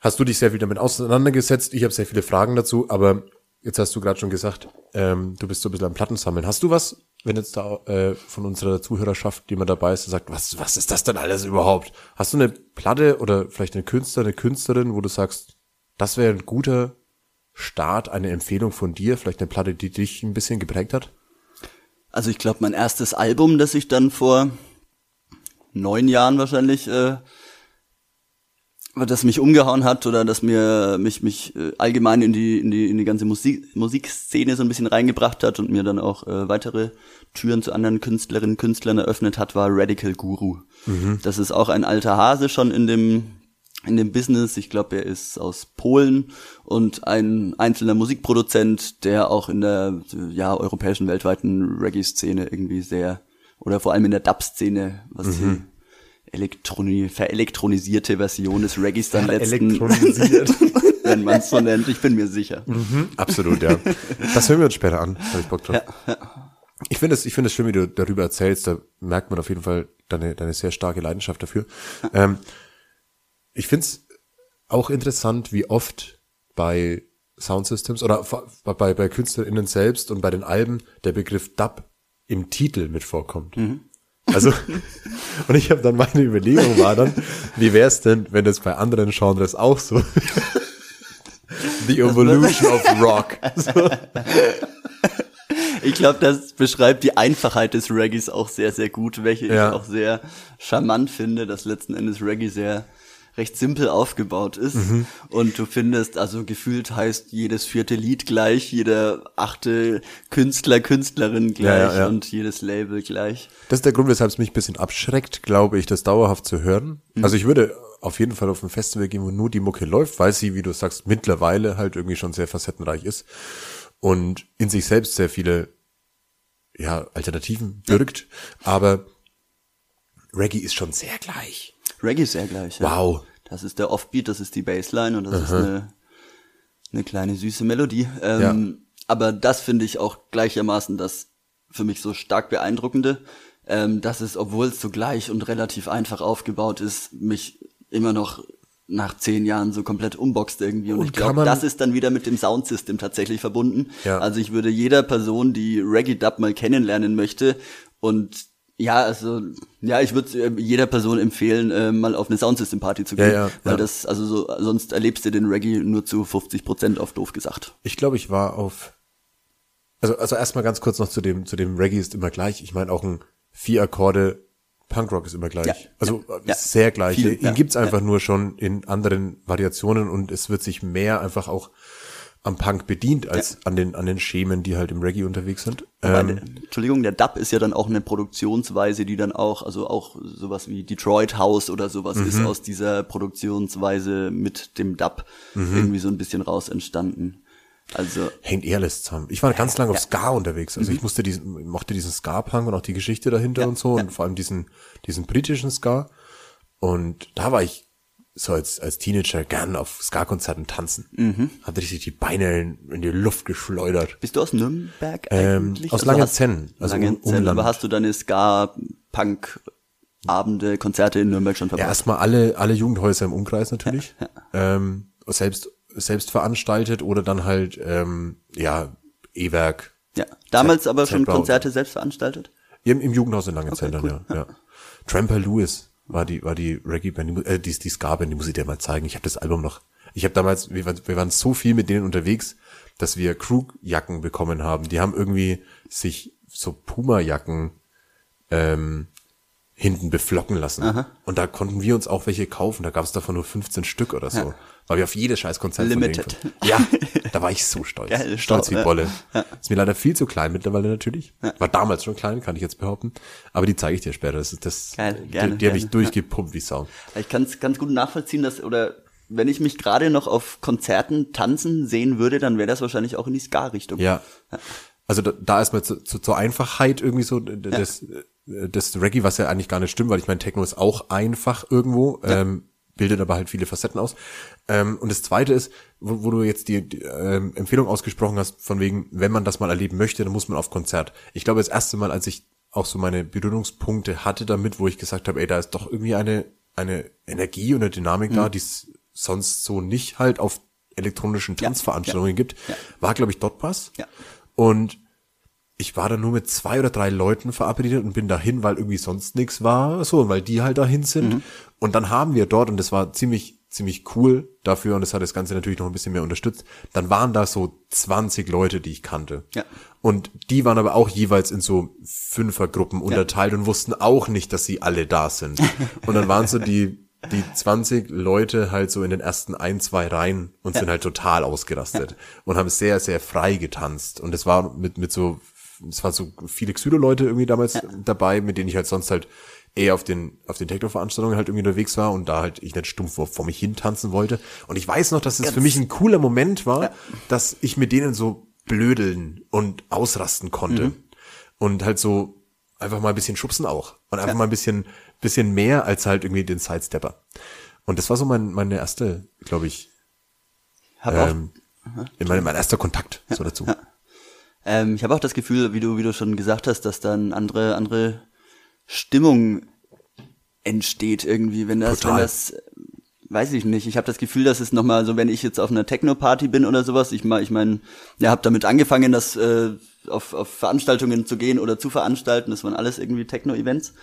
hast du dich sehr viel damit auseinandergesetzt. Ich habe sehr viele Fragen dazu, aber jetzt hast du gerade schon gesagt, ähm, du bist so ein bisschen am Plattensammeln. Hast du was, wenn jetzt da äh, von unserer Zuhörerschaft jemand dabei ist, der sagt, was, was ist das denn alles überhaupt? Hast du eine Platte oder vielleicht einen Künstler, eine Künstlerin, wo du sagst, das wäre ein guter Start, eine Empfehlung von dir, vielleicht eine Platte, die dich ein bisschen geprägt hat? Also ich glaube, mein erstes Album, das ich dann vor neun Jahren wahrscheinlich, äh, das mich umgehauen hat oder das mir mich mich äh, allgemein in die in die in die ganze Musik Musikszene so ein bisschen reingebracht hat und mir dann auch äh, weitere Türen zu anderen Künstlerinnen und Künstlern eröffnet hat, war Radical Guru. Das ist auch ein alter Hase schon in dem in dem Business. Ich glaube, er ist aus Polen und ein einzelner Musikproduzent, der auch in der ja europäischen weltweiten Reggae-Szene irgendwie sehr oder vor allem in der Dub-Szene, was Mhm. Elektroni verelektronisierte Version des Reggaes dann letzten, Elektronisiert. *laughs* wenn man es so nennt. Ich bin mir sicher. Absolut, ja. Das hören wir uns später an. Hab ich Bock drauf. Ich finde es, ich finde es schön, wie du darüber erzählst. Da merkt man auf jeden Fall deine, deine sehr starke Leidenschaft dafür. Ähm, ich finde es auch interessant, wie oft bei Soundsystems oder bei, bei KünstlerInnen selbst und bei den Alben der Begriff Dub im Titel mit vorkommt. Also, und ich habe dann meine Überlegung war dann, wie wäre es denn, wenn das bei anderen Genres auch so The Evolution of Rock. Ich glaube, das beschreibt die Einfachheit des Reggaes auch sehr, sehr gut, welche Ja. ich auch sehr charmant finde, dass letzten Endes Reggae sehr recht simpel aufgebaut ist. Mhm. Und du findest, also gefühlt heißt jedes vierte Lied gleich, jeder achte Künstler, Künstlerin gleich Ja, ja, ja. und jedes Label gleich. Das ist der Grund, weshalb es mich ein bisschen abschreckt, glaube ich, das dauerhaft zu hören. Also ich würde auf jeden Fall auf ein Festival gehen, wo nur die Mucke läuft, weil sie, wie du sagst, mittlerweile halt irgendwie schon sehr facettenreich ist und in sich selbst sehr viele ja, Alternativen birgt. Aber Reggae ist schon sehr gleich. Reggae ist sehr gleich. Ja. Wow. Das ist der Offbeat, das ist die Bassline und das ist eine, eine kleine süße Melodie. Ähm, Ja. Aber das finde ich auch gleichermaßen das für mich so stark beeindruckende, ähm, dass es, obwohl es so gleich und relativ einfach aufgebaut ist, mich immer noch nach zehn Jahren so komplett umboxt irgendwie. Und, Und ich glaube, das ist dann wieder mit dem Soundsystem tatsächlich verbunden. Ja. Also ich würde jeder Person, die Reggae Dub mal kennenlernen möchte und ja, also ja, ich würde äh, jeder Person empfehlen, äh, mal auf eine Soundsystem Party zu gehen, Ja, ja, weil ja. das also so sonst erlebst du den Reggae nur zu 50 Prozent auf doof gesagt. Ich glaube, ich war auf. Also, also erstmal ganz kurz noch zu dem, zu dem Reggae ist immer gleich. Ich meine auch ein vier Akkorde Punkrock ist immer gleich. Also sehr gleich. Viel, Ihn gibt's einfach nur schon in anderen Variationen und es wird sich mehr einfach auch am Punk bedient als an den an den Schemen, die halt im Reggae unterwegs sind. Ähm, der, Entschuldigung, der Dub ist ja dann auch eine Produktionsweise, die dann auch, also auch sowas wie Detroit House oder sowas Mhm. ist aus dieser Produktionsweise mit dem Dub Mhm. irgendwie so ein bisschen raus entstanden. Also hängt eher alles zusammen. Ich war ganz lange auf Ska unterwegs. Also ich musste diesen, mochte diesen Ska-Punk und auch die Geschichte dahinter und so und vor allem diesen, diesen britischen Ska. Und da war ich so als, als Teenager gern auf Ska-Konzerten tanzen. Mhm. Hatte richtig die Beine in, die Luft geschleudert. bist du aus Nürnberg Ähm, eigentlich? aus Also Langenzenn, also Langenzenn, Umland. aber hast du deine Ska-Punk-Abende, Konzerte in Nürnberg schon Ja, verbracht? erstmal alle, alle Jugendhäuser im Umkreis natürlich. Ähm, selbst, selbst veranstaltet oder dann halt, ähm, ja, E-Werk. Ja, damals Z- aber schon. Konzerte selbst veranstaltet? Im, im Jugendhaus in Langenzenn Okay, dann, ja, ja. Tramper Lewis war die, war die Reggae-Band, äh, die, die Ska-Band, die muss ich dir mal zeigen. Ich habe das Album noch. Ich habe damals, wir, waren- wir waren so viel mit denen unterwegs, dass wir Krugjacken bekommen haben. Die haben irgendwie sich so Puma-Jacken ähm, hinten beflocken lassen. Und da konnten wir uns auch welche kaufen. Da gab es davon nur 15 Stück oder so. Weil wir auf jedes scheiß Konzert von denen Limited. gekommen- Ja, da war ich so stolz. Geil, stolz Stau- wie ja. Bolle. Ist mir leider viel zu klein mittlerweile natürlich. War damals schon klein, kann ich jetzt behaupten. Aber die zeige ich dir später. Das ist das. Geil, die gerne, die habe ich durchgepumpt wie Sau. Ich kann es ganz gut nachvollziehen, dass, oder wenn ich mich gerade noch auf Konzerten tanzen sehen würde, dann wäre das wahrscheinlich auch in die Ska-Richtung. Ja. Also da, da ist mal zu, zu, zur Einfachheit irgendwie so d- d- das, äh, das Reggae, was ja eigentlich gar nicht stimmt, weil ich meine, Techno ist auch einfach irgendwo, ähm, bildet aber halt viele Facetten aus. Ähm, und das Zweite ist, wo, wo du jetzt die, die ähm, Empfehlung ausgesprochen hast, von wegen, wenn man das mal erleben möchte, dann muss man auf Konzert. Ich glaube, das erste Mal, als ich auch so meine Berührungspunkte hatte damit, wo ich gesagt habe, ey, da ist doch irgendwie eine, eine Energie und eine Dynamik da, die es sonst so nicht halt auf elektronischen Tanzveranstaltungen gibt, war, glaube ich, Dotpass. Ja. Und ich war dann nur mit zwei oder drei Leuten verabredet und bin dahin, weil irgendwie sonst nichts war, so, weil die halt dahin sind. Mhm. Und dann haben wir dort, und das war ziemlich, ziemlich cool dafür, und das hat das Ganze natürlich noch ein bisschen mehr unterstützt, dann waren da so 20 Leute, die ich kannte. Ja. Und die waren aber auch jeweils in so Fünfergruppen unterteilt und wussten auch nicht, dass sie alle da sind. *laughs* Und dann waren so die, die 20 Leute halt so in den ersten ein, zwei Reihen und sind halt total ausgerastet und haben sehr, sehr frei getanzt. Und es war mit, mit so es waren so viele Xylo-Leute irgendwie damals dabei, mit denen ich halt sonst halt eher auf den, auf den Techno-Veranstaltungen halt irgendwie unterwegs war und da halt ich nicht stumpf vor, vor mich hin tanzen wollte. Und ich weiß noch, dass es für mich ein cooler Moment war, dass ich mit denen so blödeln und ausrasten konnte. Und halt so einfach mal ein bisschen schubsen auch. Und einfach mal ein bisschen, bisschen mehr als halt irgendwie den Sidestepper. Und das war so mein, meine erste, glaube ich, Hab auch, ähm, mein, mein erster Kontakt so dazu. ähm, ich habe auch das Gefühl, wie du, wie du schon gesagt hast, dass dann andere, andere Stimmung entsteht irgendwie, wenn das, Total. wenn das, weiß ich nicht. Ich habe das Gefühl, dass es nochmal so, wenn ich jetzt auf einer Techno-Party bin oder sowas, ich mal, ich meine, ja, habe damit angefangen, das äh, auf, auf Veranstaltungen zu gehen oder zu veranstalten. Das waren alles irgendwie Techno-Events.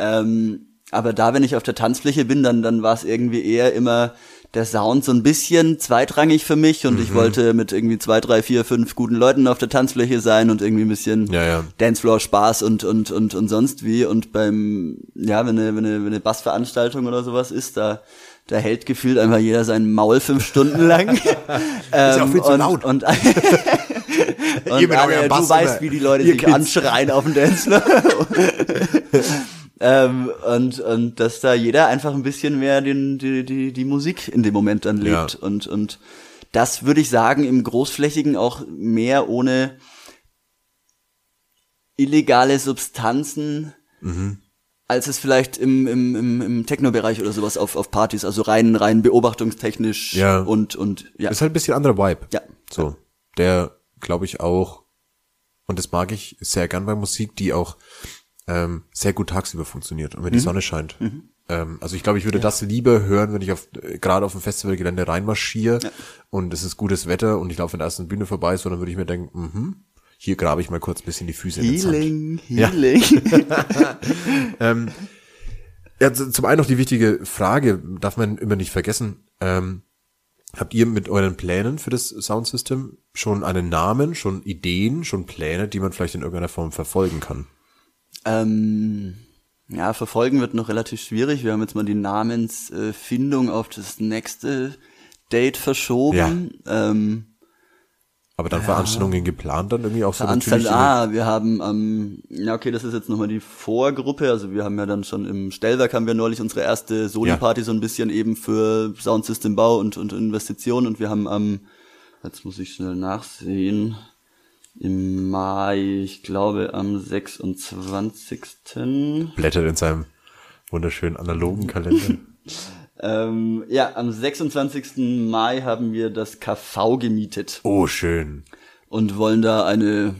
Ähm, aber da, wenn ich auf der Tanzfläche bin, dann, dann war es irgendwie eher immer der Sound so ein bisschen zweitrangig für mich und Mhm. ich wollte mit irgendwie zwei, drei, vier, fünf guten Leuten auf der Tanzfläche sein und irgendwie ein bisschen Ja, ja. Dancefloor Spaß und, und, und, und sonst wie. Und beim, ja, wenn eine, wenn eine, wenn eine Bassveranstaltung oder sowas ist, da, da hält gefühlt einfach jeder sein Maul fünf Stunden lang. *laughs* ist ja auch viel zu und, laut. Und, *laughs* und mit alle, du weißt, wie die Leute sich anschreien auf dem Dancefloor. *laughs* ähm, und, und dass da jeder einfach ein bisschen mehr den, die, die, die Musik in dem Moment dann lebt. Ja. Und, und das würde ich sagen, im Großflächigen auch mehr ohne illegale Substanzen, Mhm. als es vielleicht im, im, im, im Techno-Bereich oder sowas auf, auf Partys, also rein, rein beobachtungstechnisch Ja. und, und ja. Ist halt ein bisschen anderer Vibe. Ja. So. Der, glaube ich, auch, und das mag ich sehr gern bei Musik, die auch ähm, sehr gut tagsüber funktioniert und wenn Mhm. die Sonne scheint. Ähm, also ich glaube, ich würde das lieber hören, wenn ich auf äh, gerade auf dem Festivalgelände reinmarschiere und es ist gutes Wetter und ich laufe an der ersten Bühne vorbei, so dann würde ich mir denken, mhm, hier grabe ich mal kurz ein bisschen die Füße in den Sand. Healing, Ja. Healing. *laughs* Ja, zum einen noch die wichtige Frage, darf man immer nicht vergessen. Ähm, habt ihr mit euren Plänen für das Soundsystem schon einen Namen, schon Ideen, schon Pläne, die man vielleicht in irgendeiner Form verfolgen kann? Ähm, ja, verfolgen wird noch relativ schwierig. Wir haben jetzt mal die Namensfindung auf das nächste Date verschoben. Ähm, Aber dann Veranstaltungen geplant dann irgendwie auch so Veranstaltung, natürlich. ah, wir haben, ähm, ja okay, das ist jetzt nochmal die Vorgruppe, also wir haben ja dann schon im Stellwerk haben wir neulich unsere erste Soli-Party so ein bisschen eben für Soundsystembau und, und Investitionen und wir haben am, jetzt muss ich schnell nachsehen, im Mai, ich glaube am 26. blättert in seinem wunderschönen analogen Kalender. *laughs* Ähm, ja, am 26. Mai haben wir das KV gemietet. Oh, schön. und wollen da eine,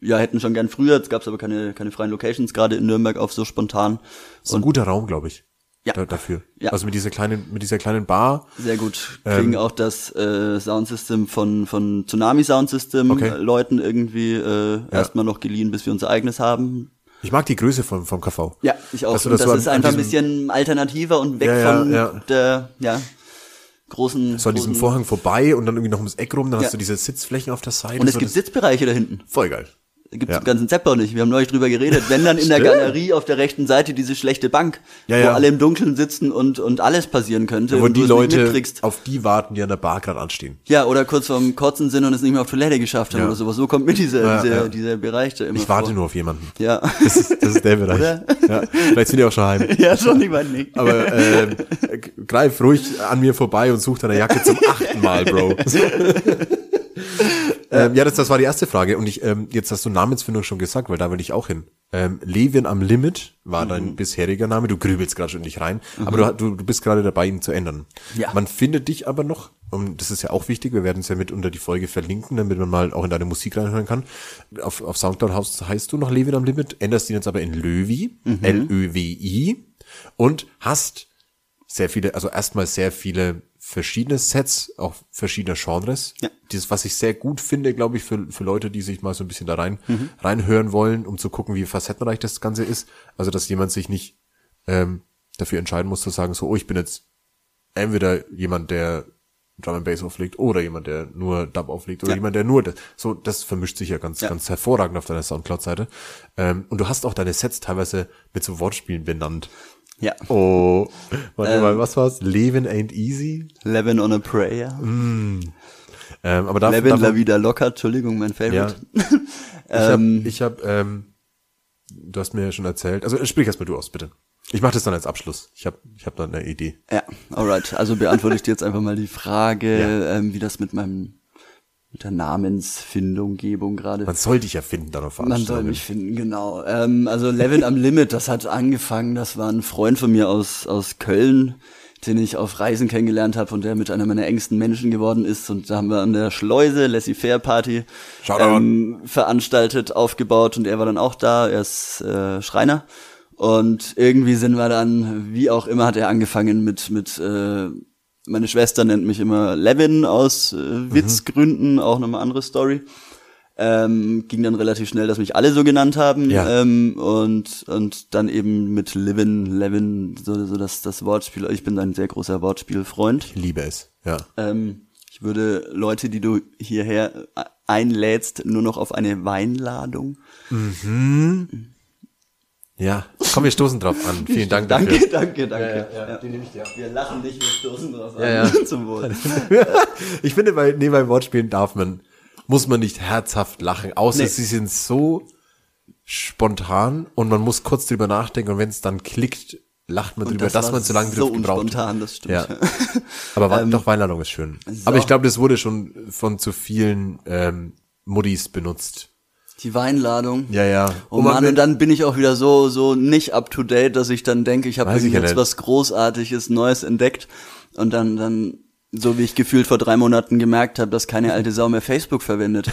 ja, hätten schon gern früher, jetzt gab es aber keine, keine freien Locations, gerade in Nürnberg auf so spontan. Ist ein guter Raum, glaube ich. Ja. Da, dafür. Ja. Also mit dieser kleinen, mit dieser kleinen Bar. Sehr gut. Kriegen auch das äh, Soundsystem von, von Tsunami Soundsystem Okay. äh, Leuten irgendwie äh, erstmal noch geliehen, bis wir unser eigenes haben. Ich mag die Größe vom, vom KV. Ja, ich auch. Dass du und das das ist einfach ein bisschen alternativer und weg Ja, ja, von ja. der, ja, großen. So an diesem Vorhang vorbei und dann irgendwie noch ums Eck rum, dann Ja. hast du diese Sitzflächen auf der Seite. Und es so, gibt Sitzbereiche da hinten. Voll geil. Gibt's Ja. im ganzen Zeppau nicht. Wir haben neulich drüber geredet. Wenn dann in der. Galerie auf der rechten Seite diese schlechte Bank, Ja, wo ja. alle im Dunkeln sitzen und, und alles passieren könnte Wo und die Leute mitkriegst. auf die warten, die an der Bar gerade anstehen. Ja, oder kurz vorm Kotzen sind und es nicht mehr auf Toilette geschafft haben Ja. oder sowas. So kommt mir dieser, Ja, dieser, ja. dieser Bereich da immer Ich warte vor. nur auf jemanden. Ja. Das ist, das ist der Bereich. Ja, vielleicht sind die auch schon heim. *laughs* ja, schon ich nicht. Aber g- greif ruhig an mir vorbei und such deine Jacke zum achten Mal, Bro. *laughs* *laughs* ähm, ja, das, das war die erste Frage. Und ich, ähm, jetzt hast du Namensfindung schon gesagt, weil da will ich auch hin. Ähm, Levin am Limit war Mhm. dein bisheriger Name. Du grübelst gerade schon nicht rein, aber du, du, bist gerade dabei, ihn zu ändern. Ja. Man findet dich aber noch, und das ist ja auch wichtig, wir werden es ja mit unter die Folge verlinken, damit man mal auch in deine Musik reinhören kann. Auf, auf Soundcloud heißt, heißt du noch Levin am Limit, änderst ihn jetzt aber in Löwi, Mhm. L-Ö-W-I, und hast sehr viele, also erstmal sehr viele verschiedene Sets, auch verschiedener Genres. Ja. Dieses, was ich sehr gut finde, glaube ich, für, für Leute, die sich mal so ein bisschen da rein, reinhören wollen, um zu gucken, wie facettenreich das Ganze ist. Also, dass jemand sich nicht ähm, dafür entscheiden muss zu sagen, so, oh, ich bin jetzt entweder jemand, der Drum and Bass auflegt oder jemand, der nur Dub auflegt oder Ja. jemand, der nur das. So, das vermischt sich ja ganz, Ja. ganz hervorragend auf deiner Soundcloud-Seite. Ähm, und du hast auch deine Sets teilweise mit so Wortspielen benannt. Ja. Oh, warte Ähm. mal, was war's? Leben ain't easy. Levin on a Prayer. Ähm, aber da, Levin davon- La Vida Locker, Entschuldigung, mein Favorite. *laughs* Ich habe, ich hab, ähm, du hast mir ja schon erzählt, also sprich erst mal du aus, bitte. Ich mache das dann als Abschluss. Ich habe ich hab da eine Idee. Ja, alright. Also beantworte ich dir jetzt einfach mal die Frage, Ja. ähm, wie das mit meinem mit der Namensfindung, Gebung gerade. Man soll dich ja finden dann auf Man soll mich finden, genau. Ähm, also Levin am Limit, das hat angefangen, das war ein Freund von mir aus, aus Köln, den ich auf Reisen kennengelernt habe und der mit einer meiner engsten Menschen geworden ist. Und da haben wir an der Schleuse Laissez-faire Party Shoutout. ähm, veranstaltet, aufgebaut und er war dann auch da, er ist äh, Schreiner. Und irgendwie sind wir dann, wie auch immer, hat er angefangen mit, mit äh, meine Schwester nennt mich immer Levin aus Mhm. äh, Witzgründen, auch nochmal andere Story. Ähm, ging dann relativ schnell, dass mich alle so genannt haben. Ja. Ähm, und, und dann eben mit Livin, Levin, so, so das, das Wortspiel. Ich bin ein sehr großer Wortspielfreund. Ich liebe es, ja. Ähm, ich würde Leute, die du hierher einlädst, nur noch auf eine Weinladung. Ja, komm, wir stoßen drauf an. *laughs* Vielen Dank Danke, dafür. danke, danke. ja, den nehme ich dir ab. Wir lachen nicht, wir stoßen drauf an. Ja, ja. *laughs* Zum Wohl. *laughs* Ich finde, bei, nee, bei Wortspielen darf man, muss man nicht herzhaft lachen, außer Nee. sie sind so spontan und man muss kurz drüber nachdenken und wenn es dann klickt, lacht man drüber, das dass man zu lange so drüber gebraucht. unspontan, das stimmt. Ja. Aber Wein- doch, Weinladung ist schön. Aber ich glaube, das wurde schon von zu vielen ähm, Muddis benutzt. Die Weinladung. Ja, ja. Oh Mann, und dann bin ich auch wieder so, so nicht up to date, dass ich dann denke, ich habe ja jetzt nicht. was Großartiges, Neues entdeckt. Und dann, dann, so wie ich gefühlt vor drei Monaten gemerkt habe, dass keine alte Sau mehr Facebook verwendet.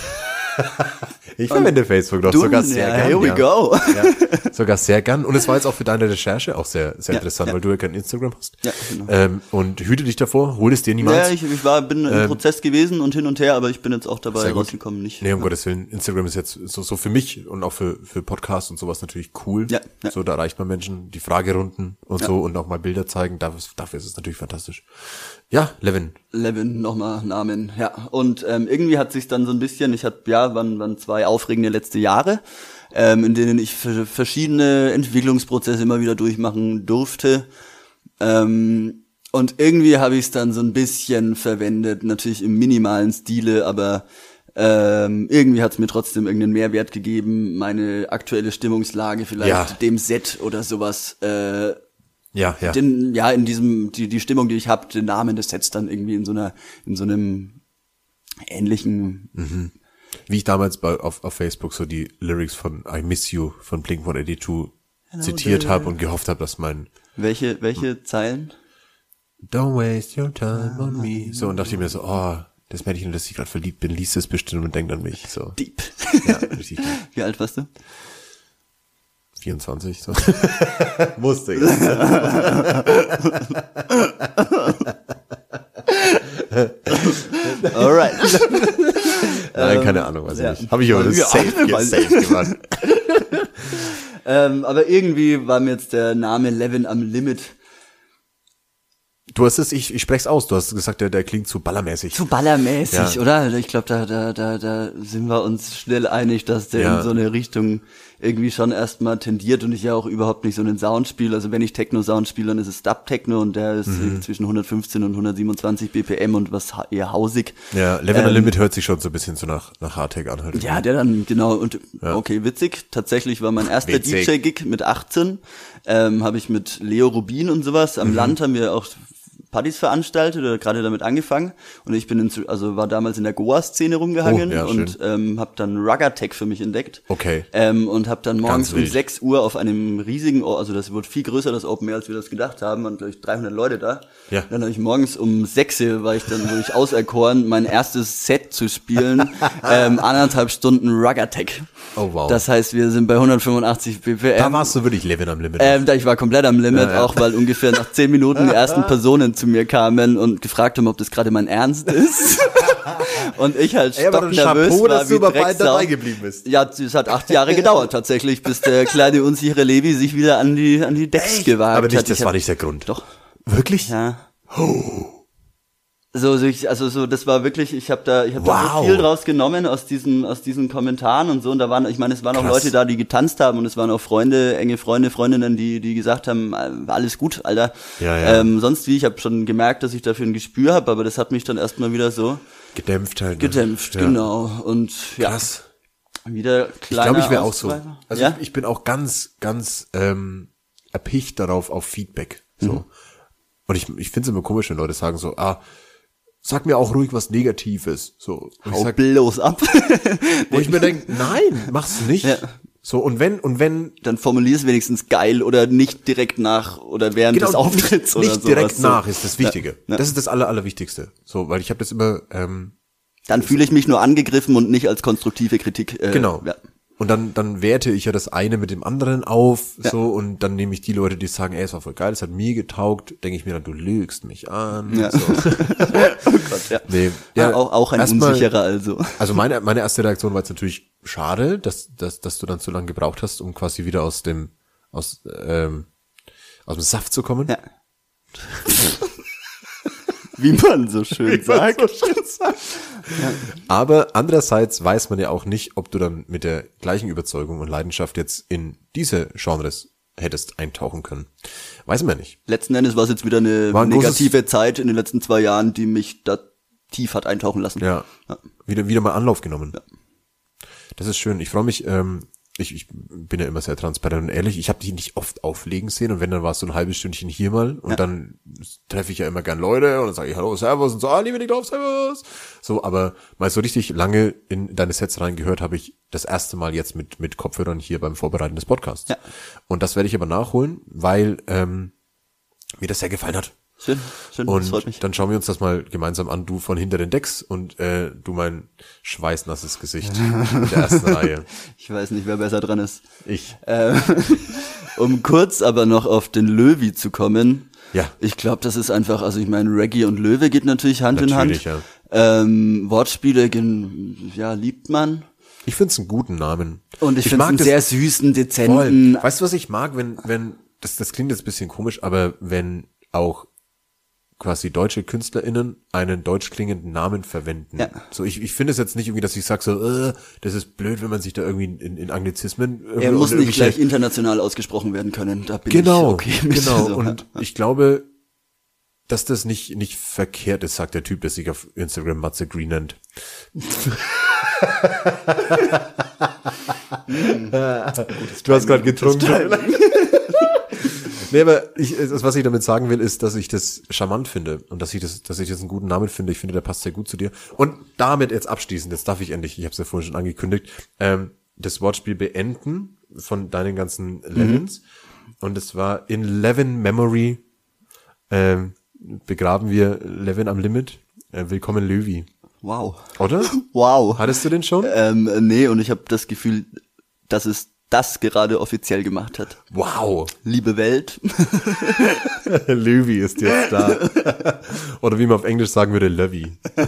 *laughs* Ich verwende Facebook doch sogar sehr ja, gern. here we ja. go. Ja, sogar sehr gern. Und es war jetzt auch für deine Recherche auch sehr, sehr interessant, weil du ja kein Instagram hast. Ja, genau. ähm, und hüte dich davor, hol es dir niemals. Ja, ich, ich war, bin im Prozess gewesen und hin und her, aber ich bin jetzt auch dabei Sehr rausgekommen, nicht. Nee, um Gottes Willen. Instagram ist jetzt so, so für mich und auch für, für Podcasts und sowas natürlich cool. Ja. So, da erreicht man Menschen, die Fragerunden und so und auch mal Bilder zeigen. Dafür, dafür ist es natürlich fantastisch. Ja, Levin. Levin, nochmal Namen, ja. Und ähm, irgendwie hat sich dann so ein bisschen, ich hatte, ja, waren, waren zwei aufregende letzte Jahre, ähm, in denen ich ver- verschiedene Entwicklungsprozesse immer wieder durchmachen durfte. Ähm, und irgendwie habe ich es dann so ein bisschen verwendet, natürlich im minimalen Stile, aber ähm, irgendwie hat es mir trotzdem irgendeinen Mehrwert gegeben, meine aktuelle Stimmungslage vielleicht Ja. dem Set oder sowas äh, Ja, ja. den, ja, in diesem, die, die Stimmung, die ich habe, den Namen des Sets dann irgendwie in so einer, in so einem ähnlichen, Wie ich damals bei, auf, auf Facebook so die Lyrics von I Miss You von Blink-182 zitiert habe und gehofft habe, dass mein welche, welche Zeilen? Don't waste your time on me. So, und dachte ich mir so, oh, das Mädchen, in das ich gerade verliebt bin, liest es bestimmt und denkt an mich. So. Deep. Ja, richtig. *laughs* Wie alt warst du? 24. So. *laughs* Musste jetzt. *laughs* Alright. Nein, keine Ahnung, weiß ich ja. nicht. Habe ich aber safe, safe gemacht. *laughs* ähm, aber irgendwie war mir jetzt der Name Levin am Limit Du hast es, ich, ich sprech's aus, du hast gesagt, der, der klingt zu ballermäßig. zu ballermäßig, Ja. oder? Ich glaube, da, da, da, da sind wir uns schnell einig, dass der in so eine Richtung irgendwie schon erstmal tendiert und ich ja auch überhaupt nicht so einen Sound spiele. Also wenn ich Techno-Sound spiele, dann ist es Dub-Techno und der ist Mhm. zwischen 115 und 127 BPM und was eher hausig. Ja, Level Ähm, Limit hört sich schon so ein bisschen so nach, nach Hardtech an. Halt. Ja, der dann, genau, und okay, witzig. Tatsächlich war mein erster. DJ-Gig mit 18. Ähm, habe ich mit Leo Rubin und sowas. Mhm. Am Land haben wir auch Partys veranstaltet oder gerade damit angefangen. Und ich bin in, also war damals in der Goa-Szene rumgehangen Oh, ja, und ähm, habe dann Rugger-Tech für mich entdeckt. Okay. Ähm, und habe dann morgens um wild. 6 Uhr auf einem riesigen, also das wird viel größer, das Open Air, als wir das gedacht haben, waren glaube ich 300 Leute da. Ja. Dann habe ich morgens um 6 Uhr, war ich dann, wurde ich auserkoren, mein erstes Set zu spielen, *laughs* ähm, anderthalb Stunden Rugger-Tech. Oh, wow. Das heißt, wir sind bei 185 BPM. da warst du wirklich Levin am Limit. Ähm, da ich war komplett am Limit, Ja, ja. auch weil ungefähr nach zehn Minuten die ersten *laughs* Personen zu mir kamen und gefragt haben, ob das gerade mein Ernst ist. *laughs* und ich halt dann stocknervös Chapeau, war dass du wie Drecksau. dabei geblieben bist. Ja, es hat acht Jahre *laughs* gedauert tatsächlich, bis der kleine unsichere Levi sich wieder an die an die Decks gewagt aber nicht, hat. das Ich war nicht der Grund. Doch. Wirklich? Ja. So, so ich, also so, das war wirklich, ich habe da, ich habe da Wow. so viel draus genommen aus diesen, aus diesen Kommentaren und so. Und da waren, ich meine, es waren auch Krass. Leute da, die getanzt haben und es waren auch Freunde, enge Freunde, Freundinnen, die, die gesagt haben, äh, alles gut, Alter. Ja, ja. Ähm, sonst wie, ich habe schon gemerkt, dass ich dafür ein Gespür habe, aber das hat mich dann erstmal wieder so Gedämpft halt. ne? gedämpft, Ja. genau. Und ja, Krass. Wieder Ich kleiner glaube, ich wäre auch so. Also ja? ich, ich bin auch ganz, ganz ähm, erpicht darauf, auf Feedback. So. Mhm. Und ich, ich finde es immer komisch, wenn Leute sagen so, ah, sag mir auch ruhig was Negatives. So. Hau sag, bloß ab. *laughs* wo ich mir denke, nein, mach's nicht. Ja. So, und wenn, und wenn, Dann formulier es wenigstens geil oder nicht direkt nach oder während des Auftritts nicht, oder nicht sowas. direkt so. nach ist das Wichtige. Ja, ja. Das ist das Aller, Allerwichtigste. So, weil ich habe das immer, ähm, Dann fühle ich mich nur angegriffen und nicht als konstruktive Kritik. Äh, Genau. Ja. Und dann, dann werte ich ja das eine mit dem anderen auf, so, und dann nehme ich die Leute, die sagen, ey, es war voll geil, es hat mir getaugt, denke ich mir dann, du lügst mich an. Ja. So. *laughs* oh Gott, ja. Nee, ja, auch, auch ein erstmal- unsicherer also. Also meine, meine erste Reaktion war jetzt natürlich schade, dass, dass, dass du dann so lange gebraucht hast, um quasi wieder aus dem, aus, ähm, aus dem Saft zu kommen. Ja. *laughs* Wie man so *laughs* schön sagt. Aber andererseits weiß man ja auch nicht, ob du dann mit der gleichen Überzeugung und Leidenschaft jetzt in diese Genres hättest eintauchen können. Weiß man nicht. Letzten Endes war es jetzt wieder eine ein negative Zeit in den letzten zwei Jahren, die mich da tief hat eintauchen lassen. Ja. Ja. Wieder, wieder mal Anlauf genommen. Das ist schön. Ich freue mich, ähm, ich, ich bin ja immer sehr transparent und ehrlich. Ich habe die nicht oft auflegen sehen und wenn, dann war es so ein halbes Stündchen hier mal und Ja. dann treffe ich ja immer gern Leute und dann sage ich Hallo, Servus und so, ah, liebe Nick Servus. So, aber mal so richtig lange in deine Sets reingehört habe ich das erste Mal jetzt mit, mit Kopfhörern hier beim Vorbereiten des Podcasts. Ja. Und das werde ich aber nachholen, weil ähm, mir das sehr gefallen hat. Schön, schön, das freut Und mich. dann schauen wir uns das mal gemeinsam an, du von hinter den Decks und äh, du mein schweißnasses Gesicht in der ersten *laughs* Reihe. Ich weiß nicht, wer besser dran ist. Ich. Äh, *laughs* um kurz aber noch auf den Löwy zu kommen. Ja. Ich glaube, das ist einfach, also ich meine, Reggae und Löwe geht natürlich Hand Natürlich, in Hand. ja. Ähm, Wortspiele, gen- ja, liebt man. Ich find's einen guten Namen. Und ich, finde mag einen sehr süßen, voll. dezenten. Weißt du, was ich mag, wenn, wenn, das, das klingt jetzt ein bisschen komisch, aber wenn auch quasi deutsche KünstlerInnen einen deutsch klingenden Namen verwenden. Ja. So, ich, ich finde es jetzt nicht irgendwie, dass ich sage so, äh, das ist blöd, wenn man sich da irgendwie in, in Anglizismen Er muss nicht gleich international ausgesprochen werden können. Da bin Genau, ich okay mit. genau. So, Und ich glaube, dass das nicht, nicht verkehrt ist, sagt der Typ, der sich auf Instagram Matze Green nennt. *laughs* *laughs* du hast gerade getrunken. Nee, aber ich, das, was ich damit sagen will, ist, dass ich das charmant finde und dass ich das, dass ich das einen guten Namen finde. Ich finde, der passt sehr gut zu dir. Und damit jetzt abschließend, jetzt darf ich endlich, ich habe es ja vorhin schon angekündigt, ähm, das Wortspiel beenden von deinen ganzen Levins. Und es war in Levin Memory ähm, begraben wir Levin am Limit. Äh, willkommen Löwy. wow. Oder? *laughs* Wow. Hattest du den schon? Ähm, nee, und ich habe das Gefühl, dass es das gerade offiziell gemacht hat. Wow. Liebe Welt. *laughs* Löwy ist jetzt da. *laughs* Oder wie man auf Englisch sagen würde, Löwy. *laughs*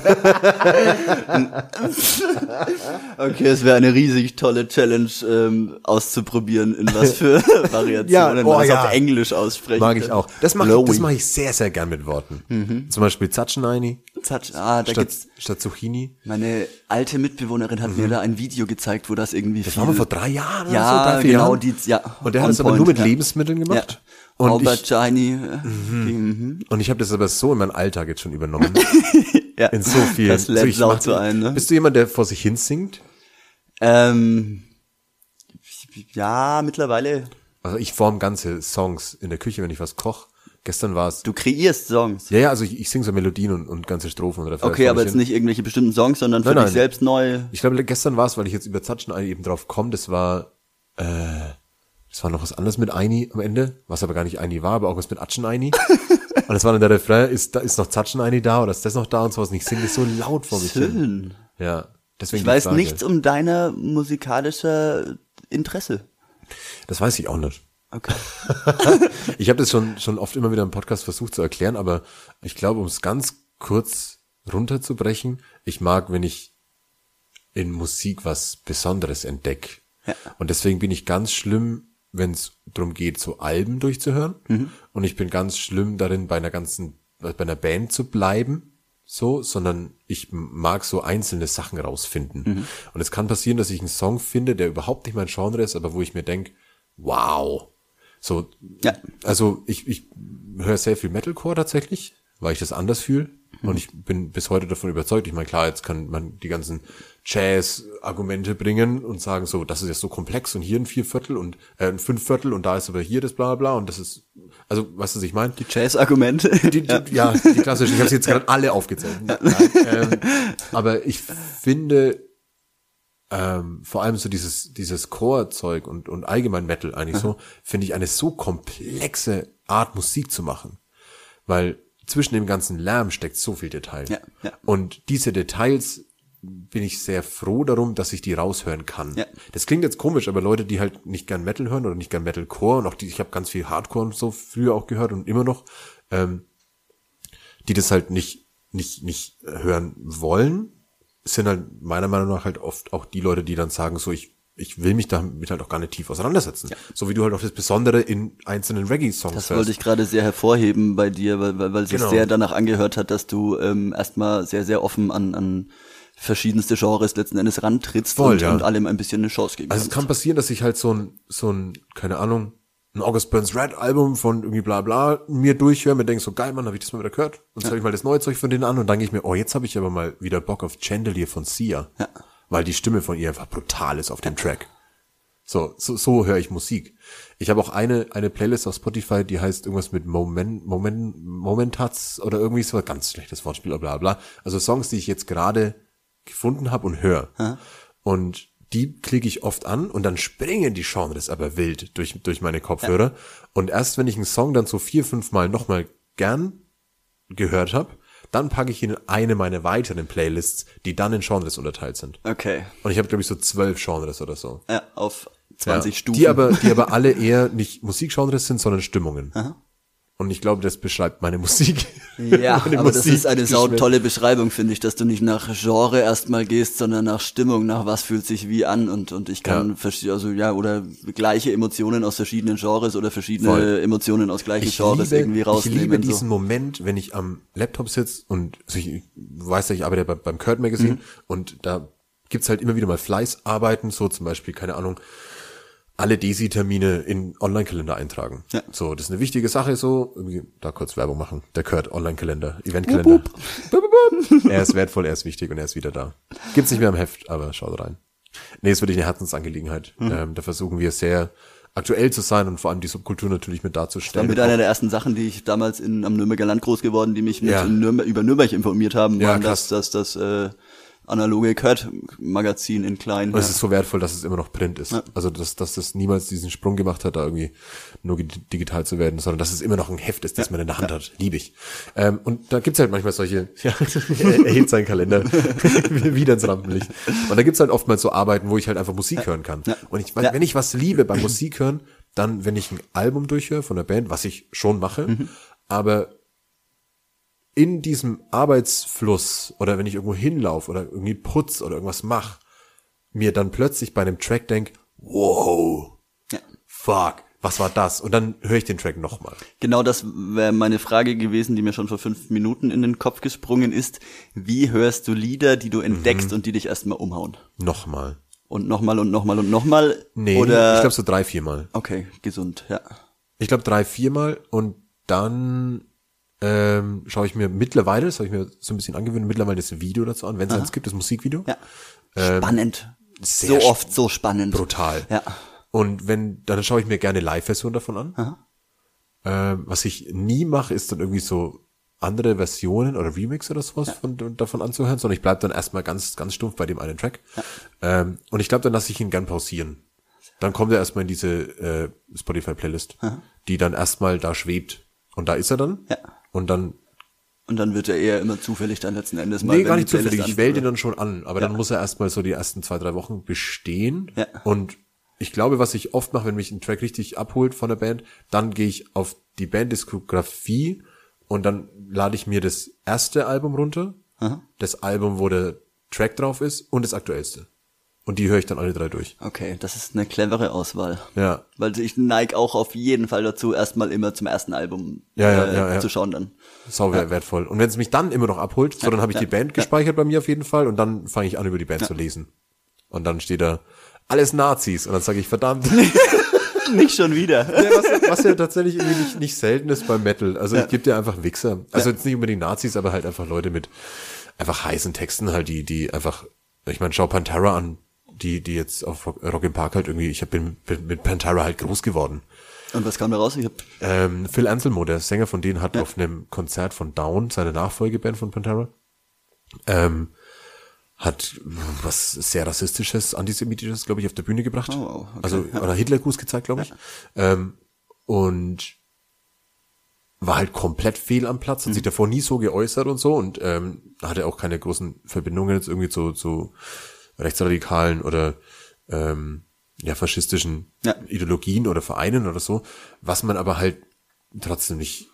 Okay, es wäre eine riesig tolle Challenge ähm, auszuprobieren, in was für Variationen Ja, man oh das ja. auf Englisch aussprechen Mag ich auch. Das mache ich, das mach ich sehr, sehr gern mit Worten. Zum Beispiel Zatscheneini Zatsch, ah, da statt, gibt's statt Zucchini. meine alte Mitbewohnerin hat mir da ein Video gezeigt, wo das irgendwie Mhm. Das viel war vor drei Jahren ja, oder so, drei, vier genau, Jahren. die, ja. Und der hat es aber nur mit ja. Lebensmitteln gemacht. Ja. Und Shiny. äh, mhm. und ich habe das aber so in meinen Alltag jetzt schon übernommen. *laughs* Ja. In so vielen. Das lädt sau mach- zu ein, ne? Bist du jemand, der vor sich hin singt? Ähm, ja, mittlerweile. Also ich form ganze Songs in der Küche, wenn ich was koch. Gestern war es. Du kreierst Songs. Ja, ja, also ich, ich singe so Melodien und, und ganze Strophen oder Okay, aber jetzt hin. nicht irgendwelche bestimmten Songs, sondern für Nein, dich nein. selbst neu. Ich glaube, gestern war es, weil ich jetzt über Zatschen eben drauf komme, das war, äh, das war noch was anderes mit Eini am Ende, was aber gar nicht Eini war, aber auch was mit Atschen Eini. und *laughs* das war dann der Refrain, ist, da ist noch Zatschen Eini da oder ist das noch da und sowas. Und ich singe das so laut vor mich hin. Schön. Ja, deswegen Ich weiß nichts um deiner musikalischer Interesse. Das weiß ich auch nicht. Okay. *laughs* Ich habe das schon, schon oft immer wieder im Podcast versucht zu erklären, aber ich glaube, um es ganz kurz runterzubrechen, ich mag, wenn ich in Musik was Besonderes entdecke. Ja. Und deswegen bin ich ganz schlimm, wenn es darum geht, so Alben durchzuhören. Und ich bin ganz schlimm darin, bei einer ganzen, bei einer Band zu bleiben, so, sondern ich mag so einzelne Sachen rausfinden. Und es kann passieren, dass ich einen Song finde, der überhaupt nicht mein Genre ist, aber wo ich mir denk, wow. So, Ja. also ich, ich höre sehr viel Metalcore tatsächlich, weil ich das anders fühle. Und ich bin bis heute davon überzeugt. Ich meine, klar, jetzt kann man die ganzen Jazz-Argumente bringen und sagen so, das ist jetzt so komplex und hier ein Vierviertel und äh, ein Fünfviertel und da ist aber hier das bla bla und das ist, also weißt du, was ich meine? Die Jazz-Argumente. *laughs* Die, ja. die klassischen. Ich habe jetzt gerade alle aufgezählt. Nein, ähm, aber ich finde ähm, vor allem so dieses dieses Core-Zeug und und allgemein Metal eigentlich so finde ich eine so komplexe Art Musik zu machen, weil zwischen dem ganzen Lärm steckt so viel Detail. Ja, ja. Und diese Details bin ich sehr froh darum, dass ich die raushören kann. Ja. Das klingt jetzt komisch, aber Leute, die halt nicht gern Metal hören oder nicht gern Metalcore und auch die, ich habe ganz viel Hardcore und so früher auch gehört und immer noch, ähm, die das halt nicht nicht nicht hören wollen, sind halt meiner Meinung nach halt oft auch die Leute, die dann sagen, so ich ich will mich damit halt auch gar nicht tief auseinandersetzen. So wie du halt auch das Besondere in einzelnen Reggae-Songs Das wollte ich gerade sehr hervorheben bei dir, weil, weil, weil es sich Genau. sehr danach angehört hat, dass du ähm, erstmal sehr, sehr offen an, an verschiedenste Genres letzten Endes rantrittst Voll, und, ja. und allem ein bisschen eine Chance geben Also es kannst. kann passieren, dass ich halt so ein, so ein, keine Ahnung, ein August Burns Red Album von irgendwie bla bla mir durchhöre, mir denke so, geil, Mann, hab ich das mal wieder gehört. Und ja. höre ich mal das neue Zeug von denen an und dann gehe ich mir, oh, jetzt habe ich aber mal wieder Bock auf Chandelier von Sia. Ja. Weil die Stimme von ihr einfach brutal ist auf dem Track. So, so, so höre ich Musik. Ich habe auch eine, eine Playlist auf Spotify, die heißt irgendwas mit Moment, Moment, Momentats oder irgendwie so, ganz schlechtes Wortspiel, bla bla. Also Songs, die ich jetzt gerade gefunden habe und höre. Und die klicke ich oft an und dann springen die Genres aber wild durch, durch meine Kopfhörer. Und erst wenn ich einen Song dann so vier, fünf Mal nochmal gern gehört habe, dann packe ich ihn in eine meiner weiteren Playlists, die dann in Genres unterteilt sind. Okay. Und ich habe, glaube ich, so zwölf Genres oder so. Ja, auf 20 Ja, Stufen. Die aber, die aber alle eher nicht Musikgenres sind, sondern Stimmungen. Und ich glaube, das beschreibt meine Musik. Ja, *laughs* meine aber das ist eine sau Musikgeschmack. tolle Beschreibung, finde ich, dass du nicht nach Genre erstmal gehst, sondern nach Stimmung, nach was fühlt sich wie an und, und ich kann, Ja. verste- also ja, oder gleiche Emotionen aus verschiedenen Genres oder verschiedene Voll. Emotionen aus gleichen ich Genres liebe, irgendwie ich rausnehmen. liebe so. diesen Moment, wenn ich am Laptop sitze und also ich weiß ja, ich arbeite bei, beim Kurt Magazine Mhm. und da gibt's halt immer wieder mal Fleißarbeiten, so zum Beispiel, keine Ahnung, alle Desi-Termine in Online-Kalender eintragen. Ja. So, das ist eine wichtige Sache, so, irgendwie da kurz Werbung machen. Der Kurt, Online-Kalender, Eventkalender. *laughs* Er ist wertvoll, er ist wichtig und er ist wieder da. Gibt's nicht mehr im Heft, aber schaut rein. Nee, ist wirklich eine Herzensangelegenheit. Mhm. Ähm, da versuchen wir sehr aktuell zu sein und vor allem die Subkultur natürlich mit darzustellen. Mit einer der ersten Sachen, die ich damals in, am Nürnberger Land groß geworden, die mich mit Ja. Nürnberg, über Nürnberg informiert haben, Ja, waren krass. das, das, das äh, analoge Kurt-Magazin in klein. Und es ist so wertvoll, dass es immer noch Print ist. Also, dass, dass das niemals diesen Sprung gemacht hat, da irgendwie nur gi- digital zu werden, sondern dass es immer noch ein Heft ist, das man in der Hand hat. Liebe ich. Ähm, und da gibt's halt manchmal solche, *laughs* ja, *laughs* er hebt seinen Kalender *laughs* wieder ins Rampenlicht. Und da gibt's halt oftmals so Arbeiten, wo ich halt einfach Musik hören kann. Und ich, Ja. wenn ich was liebe beim Musik hören, dann, wenn ich ein Album durchhöre von der Band, was ich schon mache, aber in diesem Arbeitsfluss oder wenn ich irgendwo hinlaufe oder irgendwie putz oder irgendwas mache, mir dann plötzlich bei einem Track denk, wow, Ja. fuck, was war das? Und dann höre ich den Track nochmal. Genau das wäre meine Frage gewesen, die mir schon vor fünf Minuten in den Kopf gesprungen ist. Wie hörst du Lieder, die du Mhm. entdeckst und die dich erstmal umhauen? Nochmal. Und nochmal und nochmal und nochmal? Nee, Oder, ich glaube so drei, viermal. okay, gesund, ja. Ich glaube drei, viermal und dann ähm, schaue ich mir mittlerweile, das habe ich mir so ein bisschen angewöhnt, mittlerweile das Video dazu an, wenn es eins gibt, das Musikvideo. Ja. Spannend. sehr so oft so spannend. Brutal. Ja. Und wenn, dann schaue ich mir gerne Live-Version davon an. Ähm, was ich nie mache, ist dann irgendwie so andere Versionen oder Remix oder sowas von, davon anzuhören, sondern ich bleib dann erstmal ganz, ganz stumpf bei dem einen Track. Ähm, und ich glaube, dann lasse ich ihn gern pausieren. Dann kommt er erstmal in diese äh, Spotify-Playlist, die dann erstmal da schwebt. Und da ist er dann. Ja. Und dann Und dann wird er eher immer zufällig dann letzten Endes mal. Nee, gar nicht zufällig. Ich wähle den an- dann schon an, aber dann muss er erstmal so die ersten zwei, drei Wochen bestehen. Ja. Und ich glaube, was ich oft mache, wenn mich ein Track richtig abholt von der Band, dann gehe ich auf die Banddiskografie und dann lade ich mir das erste Album runter, das Album, wo der Track drauf ist und das aktuellste. Und die höre ich dann alle drei durch. Okay, das ist eine clevere Auswahl. Ja. Weil ich neige auch auf jeden Fall dazu, erstmal immer zum ersten Album Ja, ja, äh, ja, ja. zu schauen dann. Sau wertvoll. Und wenn es mich dann immer noch abholt, so dann habe ich die Band gespeichert bei mir auf jeden Fall und dann fange ich an, über die Band zu lesen. Und dann steht da alles Nazis und dann sage ich, verdammt. *laughs* Nicht schon wieder. Ja, was, was ja tatsächlich irgendwie nicht, nicht selten ist beim Metal. Also es gibt ja einfach Wichser. Also jetzt nicht unbedingt Nazis, aber halt einfach Leute mit einfach heißen Texten halt, die, die einfach, ich meine, schau Pantera an, die, die jetzt auf Rock, im Park halt irgendwie, ich hab, bin, bin mit Pantera halt groß geworden. Und was kam da raus? Ich hab, Ähm, Phil Anselmo, der Sänger von denen, hat auf einem Konzert von Down, seine Nachfolgeband von Pantera, ähm, hat was sehr rassistisches, antisemitisches, glaube ich, auf der Bühne gebracht. Oh, okay. Also oder Hitlergruß gezeigt, glaube ich. Ähm, und war halt komplett fehl am Platz, hat Mhm. sich davor nie so geäußert und so und ähm, hatte auch keine großen Verbindungen jetzt irgendwie zu, zu rechtsradikalen oder ähm, ja faschistischen Ja. Ideologien oder Vereinen oder so, was man aber halt trotzdem nicht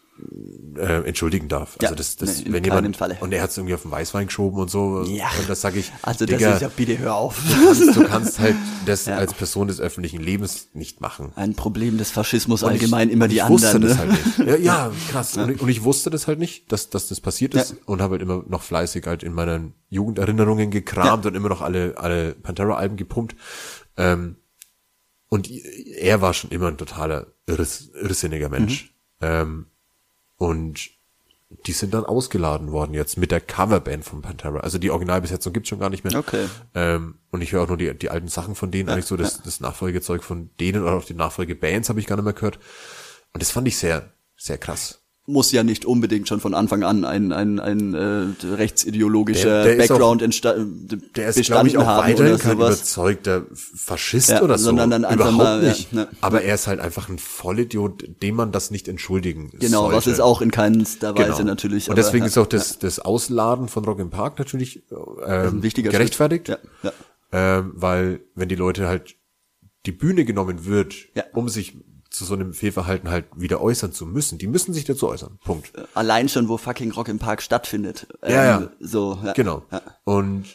äh, entschuldigen darf. Ja, Also das, das nee, in wenn jemand Falle. und er hat es irgendwie auf den Weißwein geschoben und so. Ja. Und das sage ich. also das Digga, ist ja, bitte hör auf. du, kannst, du kannst halt *laughs* das Ja. als Person des öffentlichen Lebens nicht machen. Ein Problem des Faschismus Und allgemein ich, immer die ich anderen. wusste das ne? halt nicht. Ja, ja *laughs* krass. Und, ich, und ich wusste das halt nicht, dass, dass das passiert ist und habe halt immer noch fleißig halt in meinen Jugenderinnerungen gekramt und immer noch alle, alle Pantera-Alben gepumpt. Ähm, und er war schon immer ein totaler irres, irrsinniger Mensch. Mhm. Ähm, und die sind dann ausgeladen worden jetzt mit der Coverband von Pantera. Also die Originalbesetzung gibt's schon gar nicht mehr. Okay. Ähm, und ich höre auch nur die, die alten Sachen von denen, eigentlich so das, das Nachfolgezeug von denen oder auch die Nachfolgebands habe ich gar nicht mehr gehört. Und das fand ich sehr, sehr krass. Muss ja nicht unbedingt schon von Anfang an ein, ein, ein äh, rechtsideologischer Der- der Background entsta- Der ist, glaube ich, auch weiterhin kein sowas. überzeugter Faschist Ja, oder so. sondern dann einfach Überhaupt mal, ja, nicht. ne. Aber er ist halt einfach ein Vollidiot, dem man das nicht entschuldigen Genau, sollte. was ist auch in keinster Weise Genau. natürlich. Und aber, deswegen ja, ist auch das, das Ausladen von Rock im Park natürlich ähm, ein wichtiger gerechtfertigt. Schritt. Ja, ja. Ähm, weil wenn die Leute halt die Bühne genommen wird, Ja. um sich zu so einem Fehlverhalten halt wieder äußern zu müssen, die müssen sich dazu äußern. Punkt. Allein schon, wo fucking Rock im Park stattfindet. Ja, Ähm, ja. So, ja. Genau. Ja. Und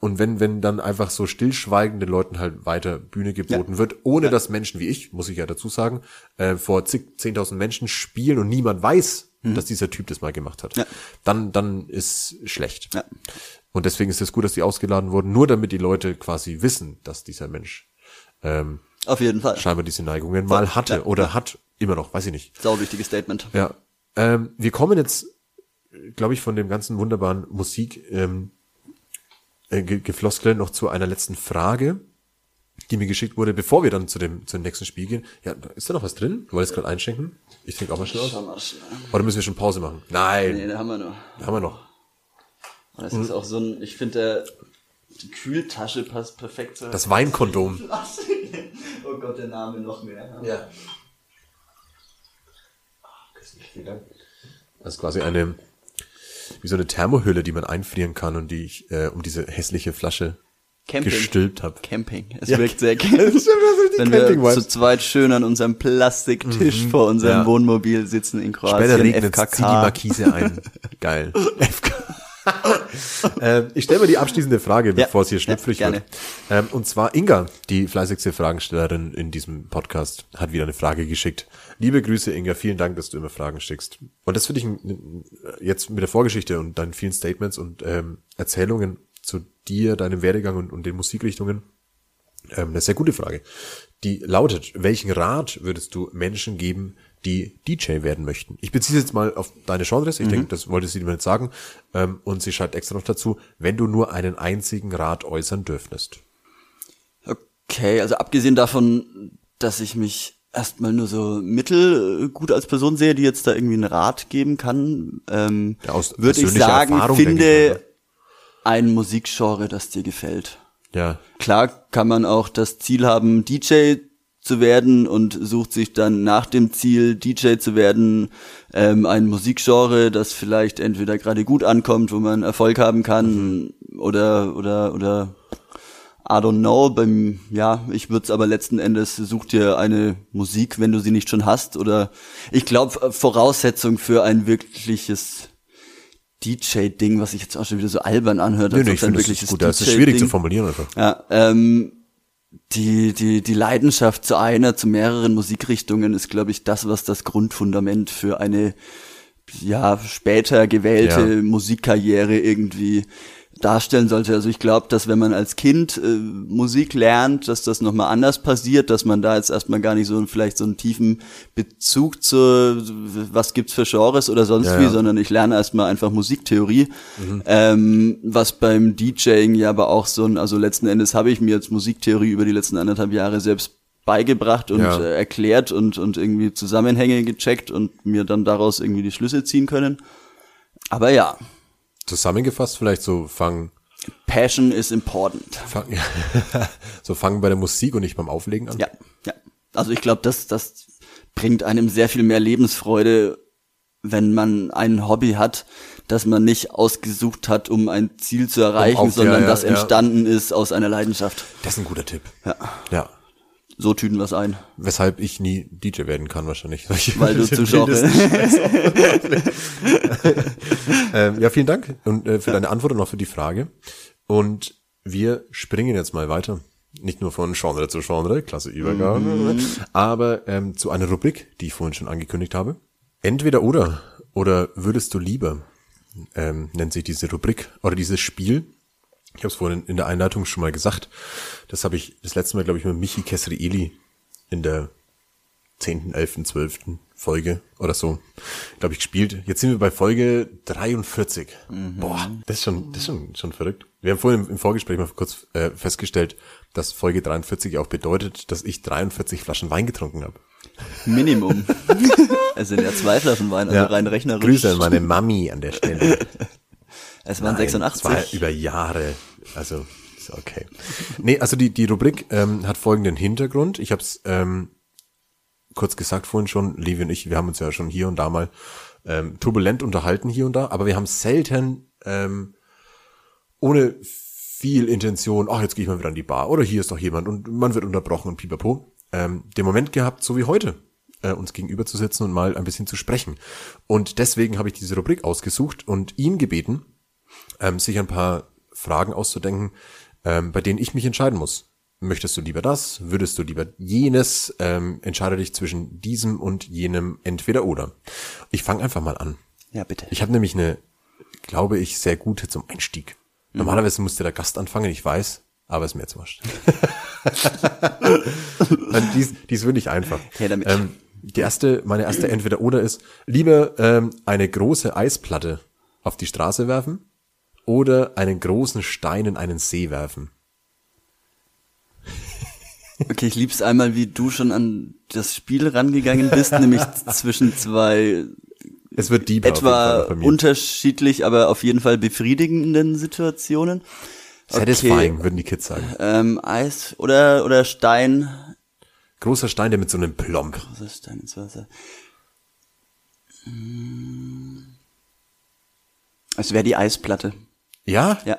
und wenn wenn dann einfach so stillschweigenden Leuten halt weiter Bühne geboten wird, ohne dass Menschen wie ich, muss ich ja dazu sagen, äh, vor zig, 10.000 Menschen spielen und niemand weiß, dass dieser Typ das mal gemacht hat, Mhm. Ja. dann dann ist schlecht. Ja. Und deswegen ist es gut, dass die ausgeladen wurden, nur damit die Leute quasi wissen, dass dieser Mensch ähm, Auf jeden Fall. scheinbar diese Neigungen mal hatte Ja. oder hat immer noch, weiß ich nicht. Sau wichtiges Statement. Ja. Ähm, wir kommen jetzt, glaube ich, von dem ganzen wunderbaren Musik ähm, äh, Ge- Gefloskel noch zu einer letzten Frage, die mir geschickt wurde, bevor wir dann zu dem, zu dem nächsten Spiel gehen. Ja, ist da noch was drin? Du wolltest gerade einschenken? Ich trinke auch mal schnell aus. Schau mal schnell. Oder müssen wir schon Pause machen? Nein, Nee, da haben wir nur. da haben wir noch. Das ist auch so ein, ich finde, die Kühltasche passt perfekt. zu- Das Weinkondom. *laughs* oh Gott, der Name noch mehr. Ja. Das ist quasi eine, wie so eine Thermohülle, die man einfrieren kann und die ich äh, um diese hässliche Flasche Camping. gestülpt habe. Camping. Es Ja. wirkt sehr *laughs* richtig Wenn wir Camping-Vibes. zu zweit schön an unserem Plastiktisch vor unserem Ja. Wohnmobil sitzen in Kroatien. Später regnet zieh die FKK. Markise ein. *laughs* Geil. Ähm, ich stelle mal die abschließende Frage, Ja. bevor es hier Ja, schlüpfrig gerne. wird. Ähm, und zwar Inga, die fleißigste Fragenstellerin in diesem Podcast, hat wieder eine Frage geschickt. Liebe Grüße, Inga, vielen Dank, dass du immer Fragen schickst. Und das finde ich ein- jetzt mit der Vorgeschichte und deinen vielen Statements und ähm, Erzählungen zu dir, deinem Werdegang und, und den Musikrichtungen ähm, eine sehr gute Frage. Die lautet, welchen Rat würdest du Menschen geben, die DJ werden möchten? Ich beziehe es jetzt mal auf deine Genres, ich denke, das wollte sie dir nicht sagen. Ähm, und sie schreibt extra noch dazu, wenn du nur einen einzigen Rat äußern dürftest. Okay, also abgesehen davon, dass ich mich erstmal nur so mittel äh, gut als Person sehe, die jetzt da irgendwie einen Rat geben kann, ähm, Ja, würde ich sagen, Erfahrung, finde ich mal, ne? ein Musikgenre, das dir gefällt. Ja, Klar kann man auch das Ziel haben, DJ zu werden und sucht sich dann nach dem Ziel, DJ zu werden, ähm, ein Musikgenre, das vielleicht entweder gerade gut ankommt, wo man Erfolg haben kann, oder oder oder I don't know. Beim ja, ich würde es aber letzten Endes such dir eine Musik, wenn du sie nicht schon hast, oder ich glaube Voraussetzung für ein wirkliches DJ-Ding, was sich jetzt auch schon wieder so albern anhört, nee, nee, ich finde, das wirkliches ist gut, das ist schwierig zu formulieren einfach. ja, ähm, die, die, die Leidenschaft zu einer, zu mehreren Musikrichtungen ist, glaube ich, das, was das Grundfundament für eine, ja, später gewählte Ja. Musikkarriere irgendwie darstellen sollte. Also ich glaube, dass wenn man als Kind äh, Musik lernt, dass das nochmal anders passiert, dass man da jetzt erstmal gar nicht so vielleicht so einen tiefen Bezug zu was gibt's für Genres oder sonst Ja, wie, ja. sondern ich lerne erstmal einfach Musiktheorie. Ähm, was beim DJing ja aber auch so ein, also letzten Endes habe ich mir jetzt Musiktheorie über die letzten anderthalb Jahre selbst beigebracht und Ja. äh, erklärt und, und irgendwie Zusammenhänge gecheckt und mir dann daraus irgendwie die Schlüsse ziehen können. Aber ja, Zusammengefasst vielleicht so fang, Passion is important. fang *laughs* so fangen bei der Musik und nicht beim Auflegen an. Ja, ja. Also ich glaube, das, das bringt einem sehr viel mehr Lebensfreude, wenn man ein Hobby hat, das man nicht ausgesucht hat, um ein Ziel zu erreichen, auf- sondern ja, ja, das ja. entstanden ist aus einer Leidenschaft. Das ist ein guter Tipp. Ja. Ja. So tüten wir es ein. Weshalb ich nie DJ werden kann wahrscheinlich. *laughs* Weil du zu Genre. *laughs* ähm, ja, vielen Dank und äh, für deine Antwort und auch für die Frage. Und wir springen jetzt mal weiter. Nicht nur von Genre zu Genre, klasse Übergang, aber ähm, zu einer Rubrik, die ich vorhin schon angekündigt habe. Entweder oder oder würdest du lieber ähm, nennt sich diese Rubrik oder dieses Spiel. Ich habe es vorhin in der Einleitung schon mal gesagt. Das habe ich das letzte Mal, glaube ich, mit Michi Kesrieli in der 10., 11., 12. Folge oder so, glaube ich, gespielt. Jetzt sind wir bei Folge 43. Boah, das ist schon, das ist schon, schon verrückt. Wir haben vorhin im, Vorgespräch mal kurz äh, festgestellt, dass Folge 43 auch bedeutet, dass ich 43 Flaschen Wein getrunken habe. Minimum. *laughs* es sind ja zwei Flaschen Wein, also rein rechnerisch. Grüße an meine Mami an der Stelle. *laughs* Es waren Nein, 86. Das war über Jahre. Also, ist okay. Nee, also die, die Rubrik ähm, hat folgenden Hintergrund. Ich habe es ähm, kurz gesagt vorhin schon, Levi und ich, wir haben uns ja schon hier und da mal ähm, turbulent unterhalten hier und da, aber wir haben selten ähm, ohne viel Intention, ach, jetzt gehe ich mal wieder an die Bar oder hier ist doch jemand und man wird unterbrochen und pipapo, ähm, den Moment gehabt, so wie heute, äh, uns gegenüber zu sitzen und mal ein bisschen zu sprechen. Und deswegen habe ich diese Rubrik ausgesucht und ihn gebeten, ähm, sich ein paar Fragen auszudenken, ähm, bei denen ich mich entscheiden muss. Möchtest du lieber das? Würdest du lieber jenes? Ähm, entscheide dich zwischen diesem und jenem entweder oder. Ich fange einfach mal an. Ja, bitte. Ich habe nämlich eine, glaube ich, sehr gute zum Einstieg. Normalerweise musste der Gast anfangen, ich weiß, aber ist mir jetzt wurscht. *laughs* Dies, dies wirklich einfach. Her damit. Ähm, die erste, meine erste Entweder-Oder ist, lieber ähm, eine große Eisplatte auf die Straße werfen oder einen großen Stein in einen See werfen. Okay, ich lieb's einmal, wie du schon an das Spiel rangegangen bist, *laughs* nämlich zwischen zwei Es wird deeper etwa unterschiedlich, aber auf jeden Fall befriedigenden Situationen. Satisfying, würden die Kids sagen. Ähm, Eis oder oder Stein. Großer Stein, der mit so einem Plomb. Ist Stein ins Wasser? Hm. Es wäre die Eisplatte. Ja? Ja.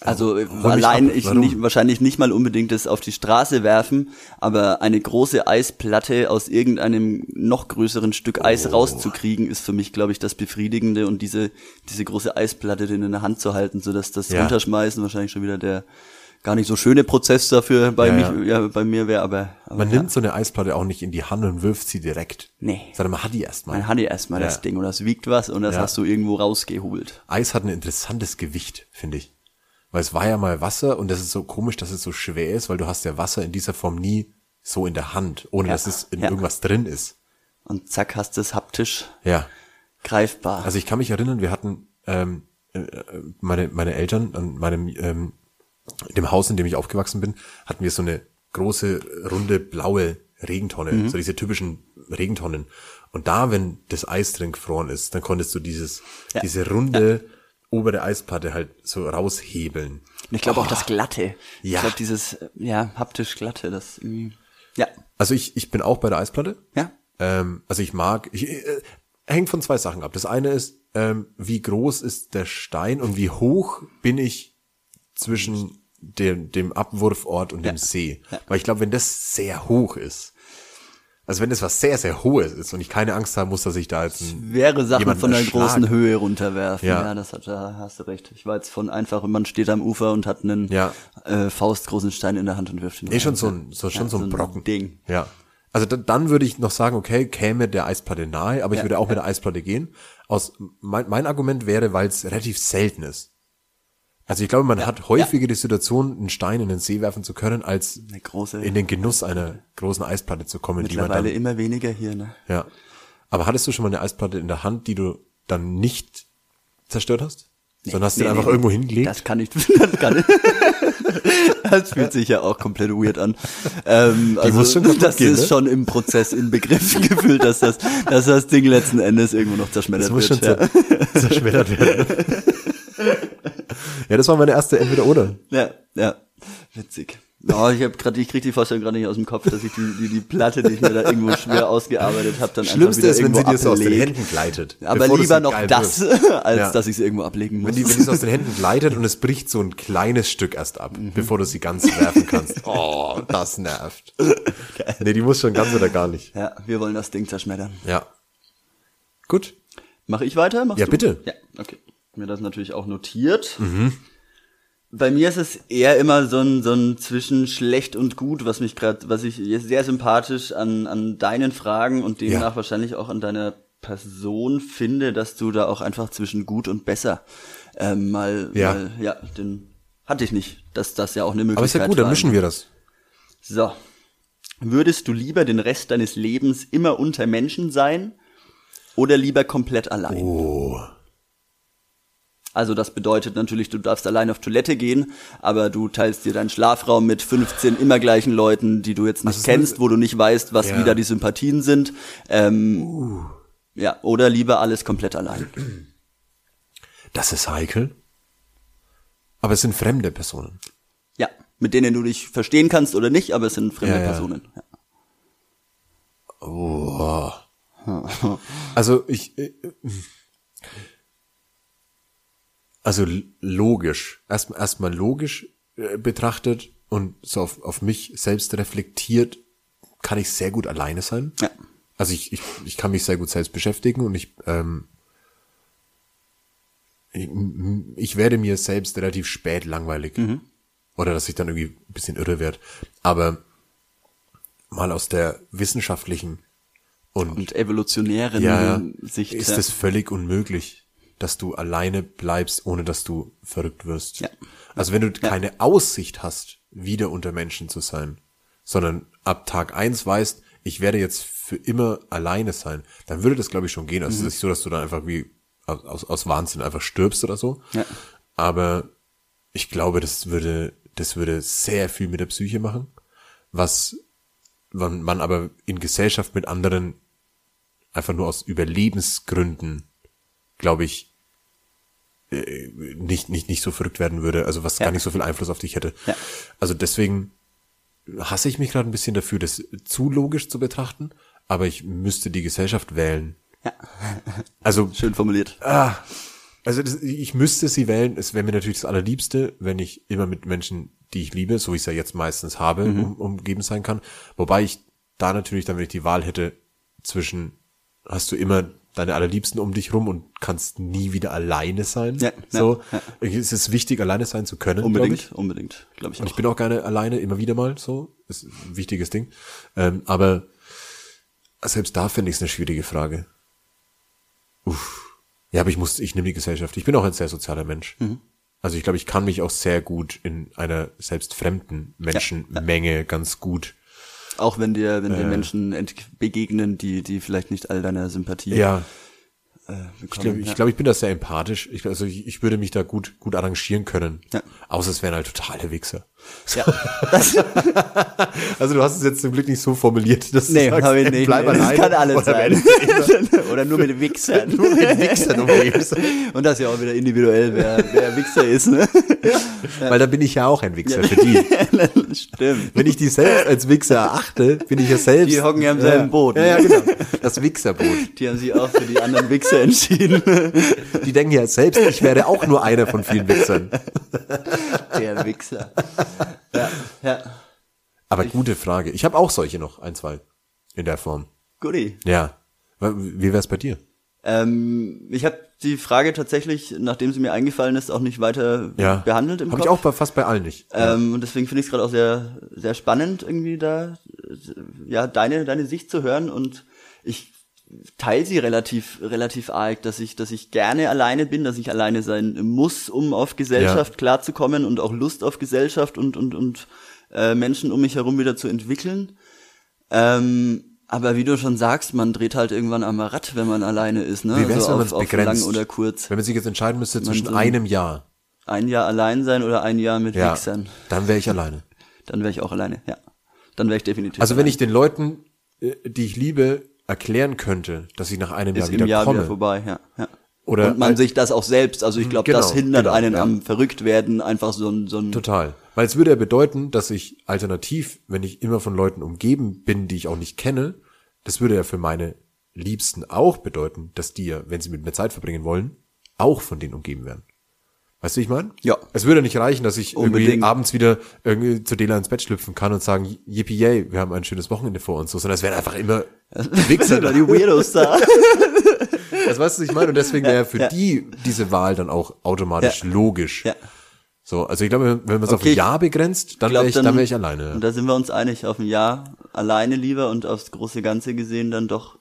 Also äh, mich allein ich Warum? nicht, wahrscheinlich nicht mal unbedingt das auf die Straße werfen, aber eine große Eisplatte aus irgendeinem noch größeren Stück Oh. Eis rauszukriegen, ist für mich, glaube ich, das Befriedigende und diese diese große Eisplatte dann in der Hand zu halten, so dass das Ja. Runterschmeißen wahrscheinlich schon wieder der gar nicht so schöne Prozess dafür bei Ja, mich, ja. bei mir wäre, aber, aber Man ja. nimmt so eine Eisplatte auch nicht in die Hand und wirft sie direkt. Nee. Sondern man hat die erstmal. man hat ja erstmal Ja. das Ding und das wiegt was und das Ja. hast du irgendwo rausgehobelt. Eis hat ein interessantes Gewicht, finde ich. Weil es war ja mal Wasser und das ist so komisch, dass es so schwer ist, weil du hast ja Wasser in dieser Form nie so in der Hand, ohne Ja. dass es in Ja. irgendwas drin ist. Und zack hast du es haptisch Ja. greifbar. Also ich kann mich erinnern, wir hatten ähm, äh, äh, meine meine Eltern an meinem ähm, in dem Haus, in dem ich aufgewachsen bin, hatten wir so eine große runde blaue Regentonne, Mhm. so diese typischen Regentonnen. Und da, wenn das Eis drin gefroren ist, dann konntest du dieses Ja. diese runde obere Eisplatte halt so raushebeln. Und ich glaube auch das Glatte. Ja. Ich glaube dieses, ja, haptisch Glatte, das irgendwie, ja, Also ich ich bin auch bei der Eisplatte. ja, Ähm, also ich mag, ich, äh, hängt von zwei Sachen ab. Das eine ist, ähm, wie groß ist der Stein und wie hoch bin ich zwischen dem, dem Abwurfort und dem Ja. See. Weil ich glaube, wenn das sehr hoch ist, also wenn das was sehr, sehr hohes ist und ich keine Angst haben muss, dass ich da jetzt ein, wäre Sachen von einer erschlag. großen Höhe runterwerfen. Ja. Ja, das hat, da hast du recht. Ich war jetzt von einfach, man steht am Ufer und hat einen Ja. äh, faustgroßen Stein in der Hand und wirft ihn Nee, schon so ein, so, schon Ja, so ein so ein Brocken. Ding. Ja. Also da, dann würde ich noch sagen, okay, käme der Eisplatte nahe, aber ich würde auch mit der Eisplatte gehen. aus, mein, mein Argument wäre, weil es relativ selten ist. Also ich glaube, man hat häufiger die Situation, einen Stein in den See werfen zu können, als in den Genuss einer großen Eisplatte zu kommen, Mittlerweile dann, immer weniger hier, ne? ja. Aber hattest du schon mal eine Eisplatte in der Hand, die du dann nicht zerstört hast? Sondern hast du Nee, den einfach nee, irgendwo nee. hingelegt? Das kann ich, *laughs* das kann ich. *laughs* Das fühlt sich ja auch komplett weird an. Ähm, also, schon das gehen, ist ne? schon im Prozess inbegriffen *laughs* gefühlt, dass das, dass das Ding letzten Endes irgendwo noch zerschmettert Das muss schon wird. zer zerschmettert werden. *laughs* ja, das war meine erste Entweder-Oder. Ja, ja, ja. Witzig. Oh, ich habe gerade, ich krieg die Vorstellung gerade nicht aus dem Kopf, dass ich die, die, die Platte, die ich mir da irgendwo schwer ausgearbeitet habe, dann Schlimmste einfach ist, wieder wenn sie dir so aus den. Händen gleitet. Aber lieber sie noch geil das, wirst. *laughs* als Ja. dass ich sie irgendwo ablegen muss. Wenn die, wenn die so aus den Händen *laughs* gleitet und es bricht so ein kleines Stück erst ab, bevor du sie ganz werfen kannst. Oh, das nervt. Nee, die muss schon ganz oder gar nicht. ja, wir wollen das Ding zerschmettern. Ja. Gut. Mache ich weiter? Machst Ja, du? bitte. Ja, okay. Mir das natürlich auch notiert. Mhm. Bei mir ist es eher immer so ein, so ein zwischen schlecht und gut, was mich gerade, was ich sehr sympathisch an, an deinen Fragen und demnach Ja. wahrscheinlich auch an deiner Person finde, dass du da auch einfach zwischen gut und besser ähm, mal, Ja. mal, ja, den hatte ich nicht, dass das ja auch eine Möglichkeit Aber ist ja gut, dann mischen wir das. So. Würdest du lieber den Rest deines Lebens immer unter Menschen sein oder lieber komplett allein? Oh. Also das bedeutet natürlich, du darfst allein auf Toilette gehen, aber du teilst dir deinen Schlafraum mit 15 immer gleichen Leuten, die du jetzt nicht Also kennst, wo du nicht weißt, was Ja. wieder die Sympathien sind. Ähm, Ja, oder lieber alles komplett allein. Das ist heikel. Aber es sind fremde Personen. Ja, mit denen du dich verstehen kannst oder nicht, aber es sind fremde Ja, ja. Personen. Ja. Also ich, äh, also logisch, erstmal erstmal logisch äh, betrachtet und so auf, auf mich selbst reflektiert, kann ich sehr gut alleine sein. Ja. Also ich, ich, ich kann mich sehr gut selbst beschäftigen und ich, ähm, ich, ich werde mir selbst relativ spät langweilig. Oder dass ich dann irgendwie ein bisschen irre werde. Aber mal aus der wissenschaftlichen und, Und evolutionären ja, Sicht. ist ja. es völlig unmöglich, dass du alleine bleibst, ohne dass du verrückt wirst. Ja. Also wenn du keine Aussicht hast, wieder unter Menschen zu sein, sondern ab Tag eins weißt, ich werde jetzt für immer alleine sein, dann würde das, glaube ich, schon gehen. Also es ist nicht so, dass du dann einfach wie aus, aus, aus Wahnsinn einfach stirbst oder so. Ja. Aber ich glaube, das würde, das würde sehr viel mit der Psyche machen, was man, man aber in Gesellschaft mit anderen einfach nur aus Überlebensgründen, glaube ich, äh, nicht, nicht, nicht so verrückt werden würde, also was Ja. gar nicht so viel Einfluss auf dich hätte. Ja. Also deswegen hasse ich mich gerade ein bisschen dafür, das zu logisch zu betrachten, aber ich müsste die Gesellschaft wählen. Also *laughs* Schön formuliert. also das, ich müsste sie wählen. Es wäre mir natürlich das Allerliebste, wenn ich immer mit Menschen, die ich liebe, so wie ich es ja jetzt meistens habe, Mhm. um, umgeben sein kann. Wobei ich da natürlich dann, wenn ich die Wahl hätte, zwischen hast du immer deine Allerliebsten um dich rum und kannst nie wieder alleine sein. Ja, so. ja, Es ist wichtig, alleine sein zu können. glaub Unbedingt, Ich. unbedingt, glaube ich Und auch. ich bin auch gerne alleine, immer wieder mal so. Ist ein wichtiges Ding. Ähm, aber selbst da finde ich es eine schwierige Frage. Uff. Ja, aber ich muss, ich nehme die Gesellschaft. Ich bin auch ein sehr sozialer Mensch. Mhm. Also ich glaube, ich kann mich auch sehr gut in einer selbst fremden Menschenmenge ganz gut. Auch wenn dir, wenn dir Menschen ent- begegnen, die, die vielleicht nicht all deiner Sympathie Ja, äh, ich glaube, ich, glaub, ich bin da sehr empathisch. Ich, also ich, ich würde mich da gut, gut arrangieren können. Ja. Außer es wären halt totale Wichser. Ja. *laughs* Also du hast es jetzt zum Glück nicht so formuliert, dass nee, du sagst, ich nicht. bleib nee, das alleine. kann alles Oder sein. wenn- *laughs* Oder nur mit Wichsern. Nur mit Wichsern sein. *laughs* Und das ist ja auch wieder individuell, wer, wer Wichser ist, ne? Weil da bin ich ja auch ein Wichser für die. Stimmt. Wenn ich die selbst als Wichser erachte, bin ich ja selbst. Die hocken ja im selben Boot, Ja, ja, ne? genau. Das Wichserboot. Die haben sich auch für die anderen Wichser entschieden. Die denken ja selbst, ich wäre auch nur einer von vielen Wichsern. Der Wichser. Ja, ja. Aber gute Frage. Ich habe auch solche noch, ein, zwei. In der Form. Guti. Ja. Wie wär's bei dir? Ähm, ich habe die Frage tatsächlich, nachdem sie mir eingefallen ist, auch nicht weiter Ja. behandelt im Habe Kopf. ich auch bei, fast bei allen nicht. Ähm, und deswegen finde ich es gerade auch sehr, sehr spannend, irgendwie da, ja, deine, deine Sicht zu hören. Und ich teile sie relativ, relativ arg, dass ich, dass ich gerne alleine bin, dass ich alleine sein muss, um auf Gesellschaft klarzukommen und auch Lust auf Gesellschaft und, und, und äh, Menschen um mich herum wieder zu entwickeln. Ähm, aber wie du schon sagst, man dreht halt irgendwann am Rad, wenn man alleine ist, ne? Wie wär's, also wenn auf, man's auf begrenzt? lang oder kurz. Wenn man sich jetzt entscheiden müsste zwischen so- einem Jahr, Ein Jahr allein sein oder ein Jahr mit ja, Wichsern. dann wäre ich alleine. Dann wäre ich auch alleine, ja. Dann wäre ich definitiv. Also wenn alleine. ich den Leuten, äh, die ich liebe, erklären könnte, dass ich nach einem Jahr wieder Jahr komme. wieder vorbei, ja. ja. Oder und man halt- sich das auch selbst, also ich glaube, Genau, das hindert genau, einen ja. am verrückt werden, einfach so ein, so ein Total. Weil es würde ja bedeuten, dass ich alternativ, wenn ich immer von Leuten umgeben bin, die ich auch nicht kenne, das würde ja für meine Liebsten auch bedeuten, dass die ja, wenn sie mit mir Zeit verbringen wollen, auch von denen umgeben werden. Weißt du, ich meine? Ja. Es würde nicht reichen, dass ich irgendwie Unbedingt. abends wieder irgendwie zu Dela ins Bett schlüpfen kann und sagen, yippie yay, wir haben ein schönes Wochenende vor uns, so, sondern es wären einfach immer *laughs* Wichser. oder die Weirdos da. *laughs* Das weißt du, was ich meine? Und deswegen wäre für ja. die diese Wahl dann auch automatisch Ja. logisch. ja. So, also ich glaube, wenn man es auf Okay. ein Jahr begrenzt, dann wäre ich, dann wär ich alleine. Und da sind wir uns einig, auf ein Jahr alleine lieber und aufs große Ganze gesehen dann doch.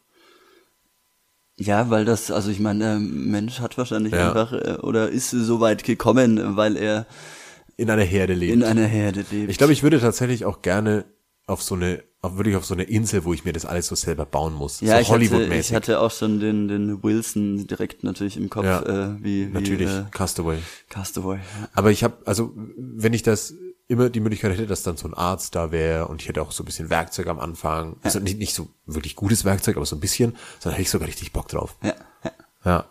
Ja, weil das, also ich meine, der Mensch hat wahrscheinlich Ja. einfach äh, oder ist so weit gekommen, weil er in einer Herde lebt. in einer Herde lebt. ich glaube, ich würde tatsächlich auch gerne auf so eine, auf wirklich auf so eine Insel, wo ich mir das alles so selber bauen muss. ja, so ich, hatte, Hollywood-mäßig. ich hatte auch schon den, den Wilson direkt natürlich im Kopf, Ja, äh, wie, wie Natürlich, äh, Castaway. Castaway. Ja. Aber ich habe, also wenn ich das immer die Möglichkeit hätte, dass dann so ein Arzt da wäre und ich hätte auch so ein bisschen Werkzeug am Anfang, also nicht, nicht so wirklich gutes Werkzeug, aber so ein bisschen, sondern hätte ich sogar richtig Bock drauf. Ja, ja. Ja.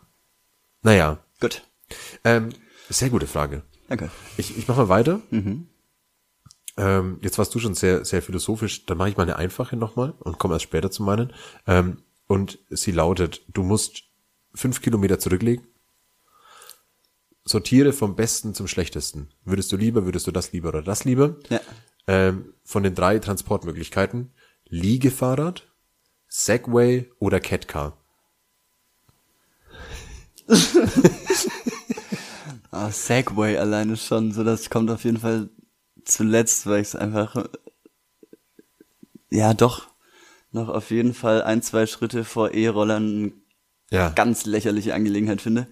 Naja, Gut. ähm, sehr gute Frage. Danke. Ich, ich mache mal weiter. Mhm. Ähm, jetzt warst du schon sehr, sehr philosophisch. Dann mache ich mal eine einfache nochmal und komme erst später zu meinen. Ähm, und sie lautet, du musst fünf Kilometer zurücklegen. Sortiere vom Besten zum Schlechtesten. Würdest du lieber, würdest du das lieber oder das lieber? Ja. Ähm, von den drei Transportmöglichkeiten. Liegefahrrad, Segway oder Catcar. *laughs* Ah, Segway alleine schon, so das kommt auf jeden Fall zuletzt, weil ich es einfach äh, ja doch noch auf jeden Fall ein, zwei Schritte vor E-Rollern Ja. ganz lächerliche Angelegenheit finde.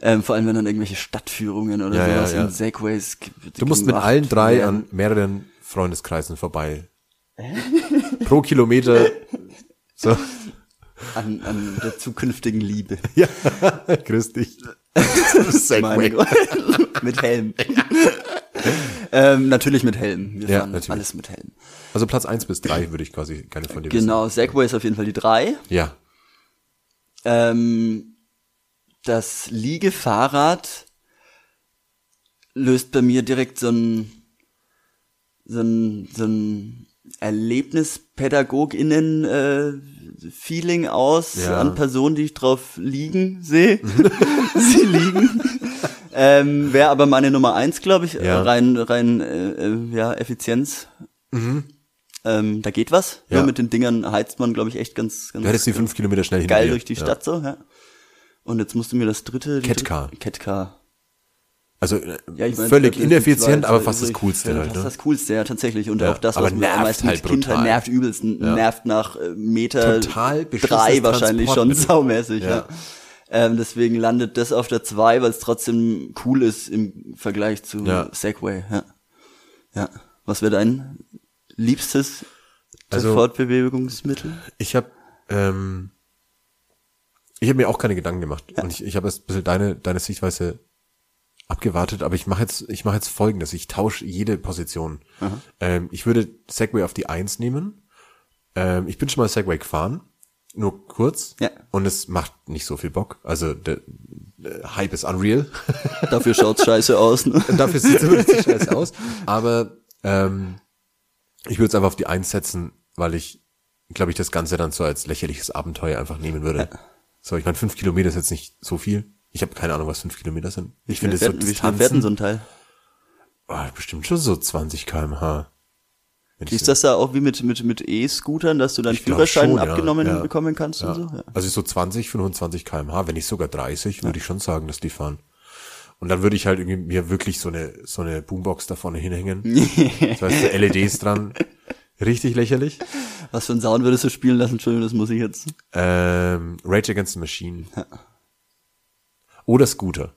Ähm, vor allem, wenn dann irgendwelche Stadtführungen oder Ja, ja, sowas ja. in Segways gibt. Du musst mit allen drei werden. an mehreren Freundeskreisen vorbei. Pro Kilometer. *laughs* So. an, an der zukünftigen Liebe. Ja, *laughs* grüß dich. *laughs* Gott. mit Helm. ähm, natürlich mit Helm. Wir Ja, fahren natürlich. alles mit Helm. Also Platz eins bis drei würde ich quasi gerne von dir wissen. Genau, Segway ist auf jeden Fall die drei. Ja. Ähm, das Liegefahrrad löst bei mir direkt so ein, so ein, so ein Erlebnispädagoginnen-Feeling aus Ja. an Personen, die ich drauf liegen sehe. *laughs* Sie liegen. ähm, Wäre aber meine Nummer eins, glaube ich, Ja. äh, rein, rein äh, äh, ja, Effizienz. Ähm, da geht was. Mhm. Ja. Ja. mit den Dingern heizt man, glaube ich, echt ganz, ganz Du hättest die fünf Kilometer schnell geil durch die. Stadt so, ja. Und jetzt musst du mir das dritte. dritte- Catcar. Also äh, Ja, ich mein, völlig ineffizient, aber fast das. Coolste halt. Das Ne? ist das Coolste, ja, tatsächlich. Und Ja, auch das, was man nervt am meisten halt mit Kindheit brutal. nervt übelst. Ja. Nervt nach äh, Meter Total drei wahrscheinlich schon saumäßig, ja. Ähm, deswegen landet das auf der zwei, weil es trotzdem cool ist im Vergleich zu. Segway, ja. Ja. Was wäre dein liebstes Also- Fortbewegungsmittel? Ich habe ähm, ich habe mir auch keine Gedanken gemacht und ich, ich habe jetzt ein bisschen deine deine Sichtweise abgewartet, aber ich mache jetzt ich mache jetzt folgendes, ich tausche jede Position. Ähm, ich würde Segway auf die Eins nehmen. Ähm, ich bin schon mal Segway gefahren, nur kurz Ja. und es macht nicht so viel Bock. Also der, der Hype ist unreal. *laughs* Dafür schaut's scheiße aus, ne? Dafür sieht es scheiße aus. Aber ähm, ich würde es einfach auf die Eins setzen, weil ich, glaube ich, das Ganze dann so als lächerliches Abenteuer einfach nehmen würde. So, ich meine, fünf Kilometer ist jetzt nicht so viel. Ich habe keine Ahnung, was fünf Kilometer sind. Ich finde wie so wie schnell denn so ein Teil? oh, bestimmt schon so 20 km/h. Ist das da auch wie mit, mit, mit E-Scootern, dass du deinen Führerschein schon, ja, abgenommen ja. bekommen kannst ja. und so? Ja. Also so 20, 25 km/h, wenn nicht sogar 30, würde ich schon sagen, dass die fahren. Und dann würde ich halt irgendwie mir wirklich so eine so eine Boombox da vorne hinhängen. *laughs* das heißt, so LEDs dran. Richtig lächerlich. *laughs* Was für einen Sound würdest du spielen lassen? Entschuldigung, das muss ich jetzt. Ähm, Rage Against the Machine. Oder Scooter.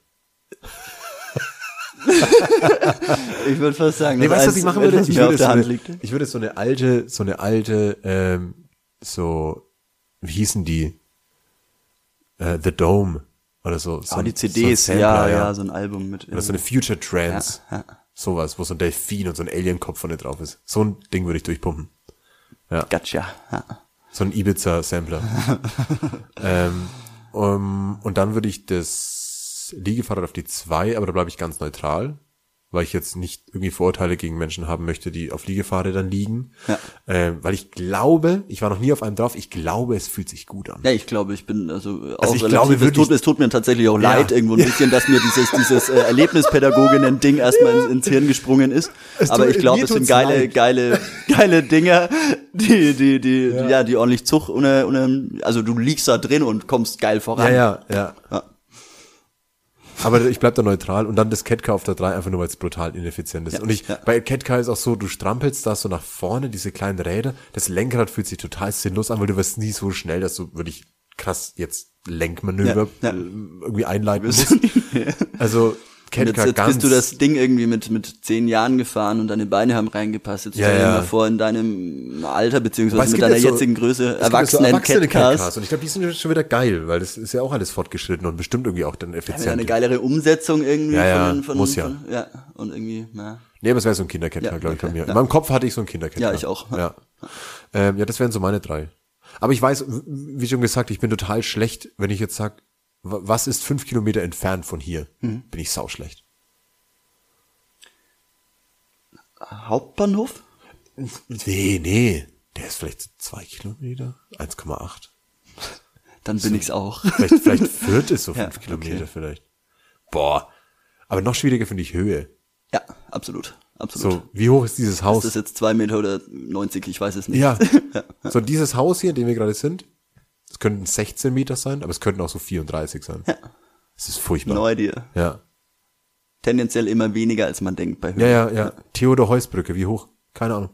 Ich würde fast sagen, Nee, weißt du, was ich machen würde? *laughs* Ich würde, so eine, ich würde so eine alte, so eine alte, ähm, so, wie hießen die? Äh, The Dome oder so. so Ah, die so CDs, Sampler, ja, ja, so ein Album mit. Oder so eine Future Trance. Ja, ja. Sowas, wo so ein Delfin und so ein Alien-Kopf vorne drauf ist. So ein Ding würde ich durchpumpen. Gotcha. Ja. So ein Ibiza-Sampler. *laughs* ähm, um, und dann würde ich das Liegefahrrad auf die zwei, aber da bleibe ich ganz neutral, weil ich jetzt nicht irgendwie Vorurteile gegen Menschen haben möchte, die auf Liegefahrrädern liegen. Ja. Ähm, weil ich glaube, ich war noch nie auf einem drauf, ich glaube, es fühlt sich gut an. Ja, ich glaube, ich bin also auch Also ich relativ, glaube es, tut, es tut mir tatsächlich auch Ja. leid irgendwo ein bisschen, dass mir dieses dieses äh, Erlebnispädagoginnen-Ding erstmal ins, ins Hirn gesprungen ist. Es Aber tut- ich glaube, es sind geile, leid. geile, geile Dinger, die die die ja, die ordentlich Zug ohne, ohne also du liegst da drin und kommst geil voran. Ja, ja, ja. Ja. Aber ich bleib da neutral und dann das Catcar auf der 3 einfach nur, weil es brutal ineffizient ist. Ja, und ich, ja. bei Catcar ist auch so, du strampelst da so nach vorne, diese kleinen Räder, das Lenkrad fühlt sich total sinnlos an, weil du wirst nie so schnell, dass du wirklich krass jetzt Lenkmanöver Ja, irgendwie einleiten musst. *laughs* Also Und jetzt, jetzt ganz. bist du das Ding irgendwie mit, mit zehn Jahren gefahren und deine Beine haben reingepasst. Jetzt Ja, stell dir ja. mal vor, in deinem Alter, beziehungsweise mit deiner so- jetzigen Größe, jetzt so erwachsenen erwachsene Catcars. Und ich glaube, die sind schon wieder geil, weil das ist ja auch alles fortgeschritten und bestimmt irgendwie auch dann Ja, effizient. eine geilere Umsetzung irgendwie Ja, ja, von, von, muss ja. Von, ja, und irgendwie, ja. Nee, aber es wäre so ein Kindercatcar, Ja, glaube ich, bei mir. ja. In meinem Kopf hatte ich so ein Kindercatcar. Ja, ich auch. Ja, ähm, ja das wären so meine drei. Aber ich weiß, wie schon gesagt, ich bin total schlecht, wenn ich jetzt sag, wa- was ist fünf Kilometer entfernt von hier? Mhm. Bin ich sauschlecht. Hauptbahnhof? Nee, nee. Der ist vielleicht zwei Kilometer? 1,8. Dann bin ich's auch. Vielleicht, vielleicht Fürth ist so *laughs* Ja, fünf Kilometer okay. vielleicht. Boah. Aber noch schwieriger finde ich Höhe. Ja, absolut. Absolut. So, wie hoch ist dieses Ist Haus? das jetzt zwei Meter oder 90? Ich weiß es nicht. *laughs* Ja. So, dieses Haus hier, in dem wir gerade sind, es könnten 16 Meter sein, aber es könnten auch so 34 sein. Ja. Es ist furchtbar. No idea. Ja. Tendenziell immer weniger, als man denkt bei Höhe. Ja, ja, ja. Theodor Heusbrücke, wie hoch? Keine Ahnung.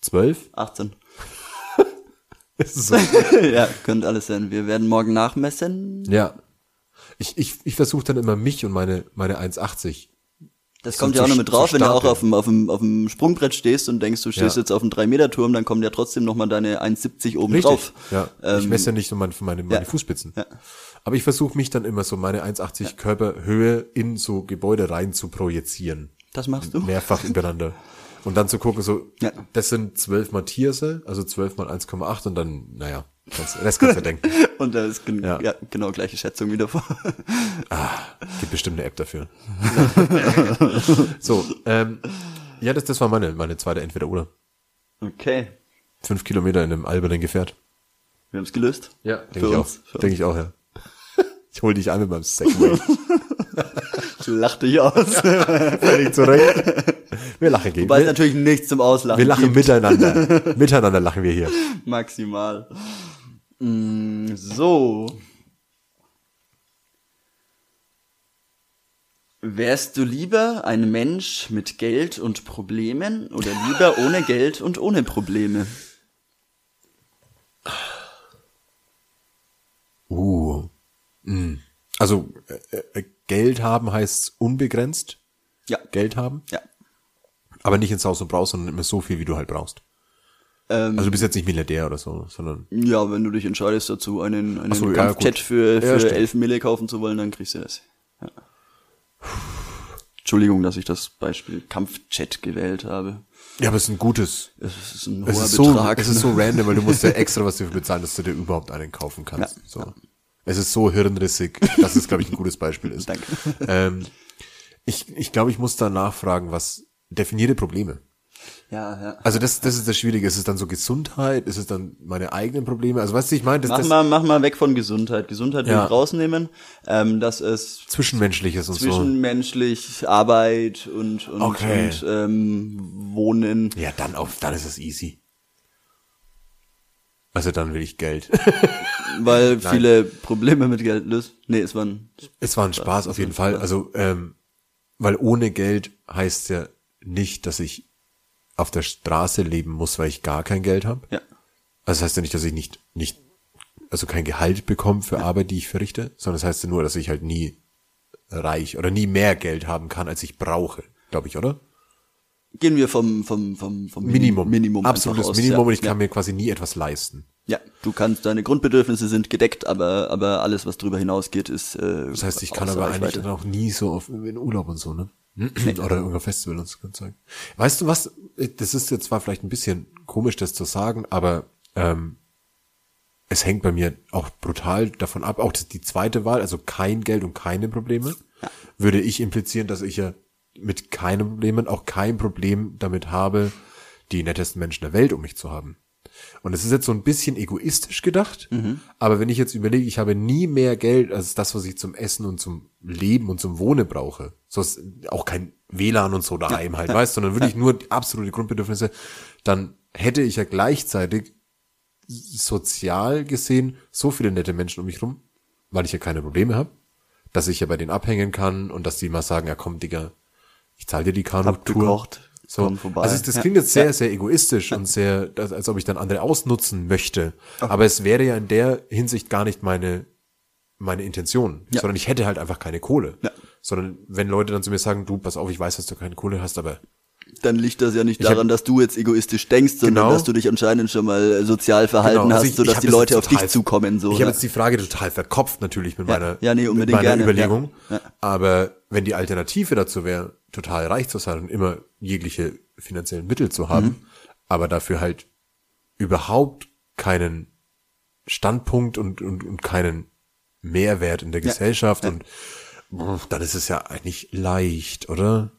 12? 18. Das ist so. *laughs* ja, könnte alles sein. Wir werden morgen nachmessen. ja. Ich, ich, ich versuche dann immer mich und meine, meine 1,80. Das kommt ja auch noch mit drauf, wenn du auch auf dem, auf, dem, auf dem Sprungbrett stehst und denkst, du stehst Ja. jetzt auf einem 3-Meter-Turm, dann kommt ja trotzdem noch mal deine 1,70 oben Richtig. drauf. Ja. ich Ähm, messe ja nicht nur meine, meine, meine ja. Fußspitzen. Ja. Aber ich versuche mich dann immer so meine 1,80 Körperhöhe in so Gebäude rein zu projizieren. Das machst du? mehrfach übereinander. Und dann zu gucken, so, Ja. das sind 12 mal Tierse, also 12 mal 1,8 und dann, naja, kannst, Rest kannst du denken. *laughs* Und da ist gen Ja. ja. genau gleiche Schätzung wieder vor. Gibt bestimmt eine App dafür. *laughs* so, ähm, ja, das, das war meine, meine zweite Entweder-Oder. Okay. Fünf Kilometer in einem albernen Gefährt. Wir haben es gelöst. Ja, denke ich auch. uns. Für Denke ich auch, ja. Ich hol dich ein mit meinem Segway. *laughs* Lach dich aus. Völlig zurecht. Wir lachen gegen. Weil es natürlich nichts zum Auslachen wir lachen gibt. miteinander. miteinander lachen wir hier. Maximal. Mm, so. Wärst du lieber ein Mensch mit Geld und Problemen oder lieber *laughs* ohne Geld und ohne Probleme? Uh. Mm. Also äh, äh, Geld haben heißt unbegrenzt Ja. Geld haben, Ja. aber nicht ins Haus und brauchst, sondern immer so viel, wie du halt brauchst. Ähm, Also du bist jetzt nicht Milliardär oder so, sondern ja, wenn du dich entscheidest dazu, einen, einen so, ja, für, Ja, für stimmt. 11 Mille kaufen zu wollen, dann kriegst du das. Ja. Entschuldigung, dass ich das Beispiel Kampfjet gewählt habe. ja, aber es ist ein gutes. Es ist ein Es hoher ist, so, Betrag. es ist so random, weil du musst ja *laughs* extra was dafür bezahlen, dass du dir überhaupt einen kaufen kannst. Ja. So. Es ist so hirnrissig, dass es, glaube ich, ein gutes Beispiel ist. *laughs* Danke. Ähm, ich ich glaube, ich muss da nachfragen, was definierte Probleme. Ja, ja. Also das, das ist das Schwierige. Ist es dann so Gesundheit? Ist es dann meine eigenen Probleme? Also weißt du, ich meine, das, Mach das mal, mach mal weg von Gesundheit. Gesundheit will Ja. ich rausnehmen. Ähm, das ist Zwischenmenschliches und so. zwischenmenschlich Arbeit und, und, Okay. und ähm, Wohnen. Ja, dann auf, dann ist es easy. Also dann will ich Geld. *laughs* Weil viele Probleme mit Geld lösen. Nee, es waren es war ein Spaß auf jeden Fall. Also, ähm, weil ohne Geld heißt ja nicht, dass ich auf der Straße leben muss, weil ich gar kein Geld habe. Ja. Also das heißt ja nicht, dass ich nicht, nicht, also kein Gehalt bekomme für Arbeit, die ich verrichte, sondern das heißt ja nur, dass ich halt nie reich oder nie mehr Geld haben kann, als ich brauche, glaube ich, oder? Gehen wir vom, vom, vom, vom Minimum. Minimum Absolutes aus, Minimum ja. und ich kann ja. mir quasi nie etwas leisten. Ja, du kannst, deine Grundbedürfnisse sind gedeckt, aber, aber alles, was darüber hinausgeht, ist, äh, Das heißt, ich kann aber eigentlich dann auch nie so auf in Urlaub und so, ne? *clears throat* Oder irgendein Festival kann sagen. Weißt du was? Das ist jetzt zwar vielleicht ein bisschen komisch, das zu sagen, aber ähm, es hängt bei mir auch brutal davon ab. Auch die zweite Wahl, also kein Geld und keine Probleme, würde ich implizieren, dass ich ja mit keinen Problemen auch kein Problem damit habe, die nettesten Menschen der Welt um mich zu haben. Und es ist jetzt so ein bisschen egoistisch gedacht, aber wenn ich jetzt überlege, ich habe nie mehr Geld als das, was ich zum Essen und zum Leben und zum Wohnen brauche. So ist auch kein WLAN und so daheim halt, weißt, sondern wirklich nur die absolute Grundbedürfnisse, dann hätte ich ja gleichzeitig sozial gesehen so viele nette Menschen um mich rum, weil ich ja keine Probleme habe, dass ich ja bei denen abhängen kann und dass die mal sagen, ja komm, Digga, ich zahle dir die Kanutour. So, komm vorbei. also das klingt jetzt sehr, sehr egoistisch und sehr, als ob ich dann andere ausnutzen möchte. Aber es wäre ja in der Hinsicht gar nicht meine, meine Intention, sondern ich hätte halt einfach keine Kohle. Sondern wenn Leute dann zu mir sagen, du, pass auf, ich weiß, dass du keine Kohle hast, aber Dann liegt das ja nicht Ich hab- daran, dass du jetzt egoistisch denkst, sondern Genau. dass du dich anscheinend schon mal sozial verhalten Genau, also hast, sodass die Leute auf dich zukommen. So, ich habe jetzt die Frage total verkopft natürlich mit Ja. meiner, Ja, nee, mit meiner gerne, Überlegung. Ja. Aber wenn die Alternative dazu wäre, total reich zu sein und immer jegliche finanziellen Mittel zu haben, Mhm. aber dafür halt überhaupt keinen Standpunkt und, und, und keinen Mehrwert in der Gesellschaft und pff, dann ist es ja eigentlich leicht, oder?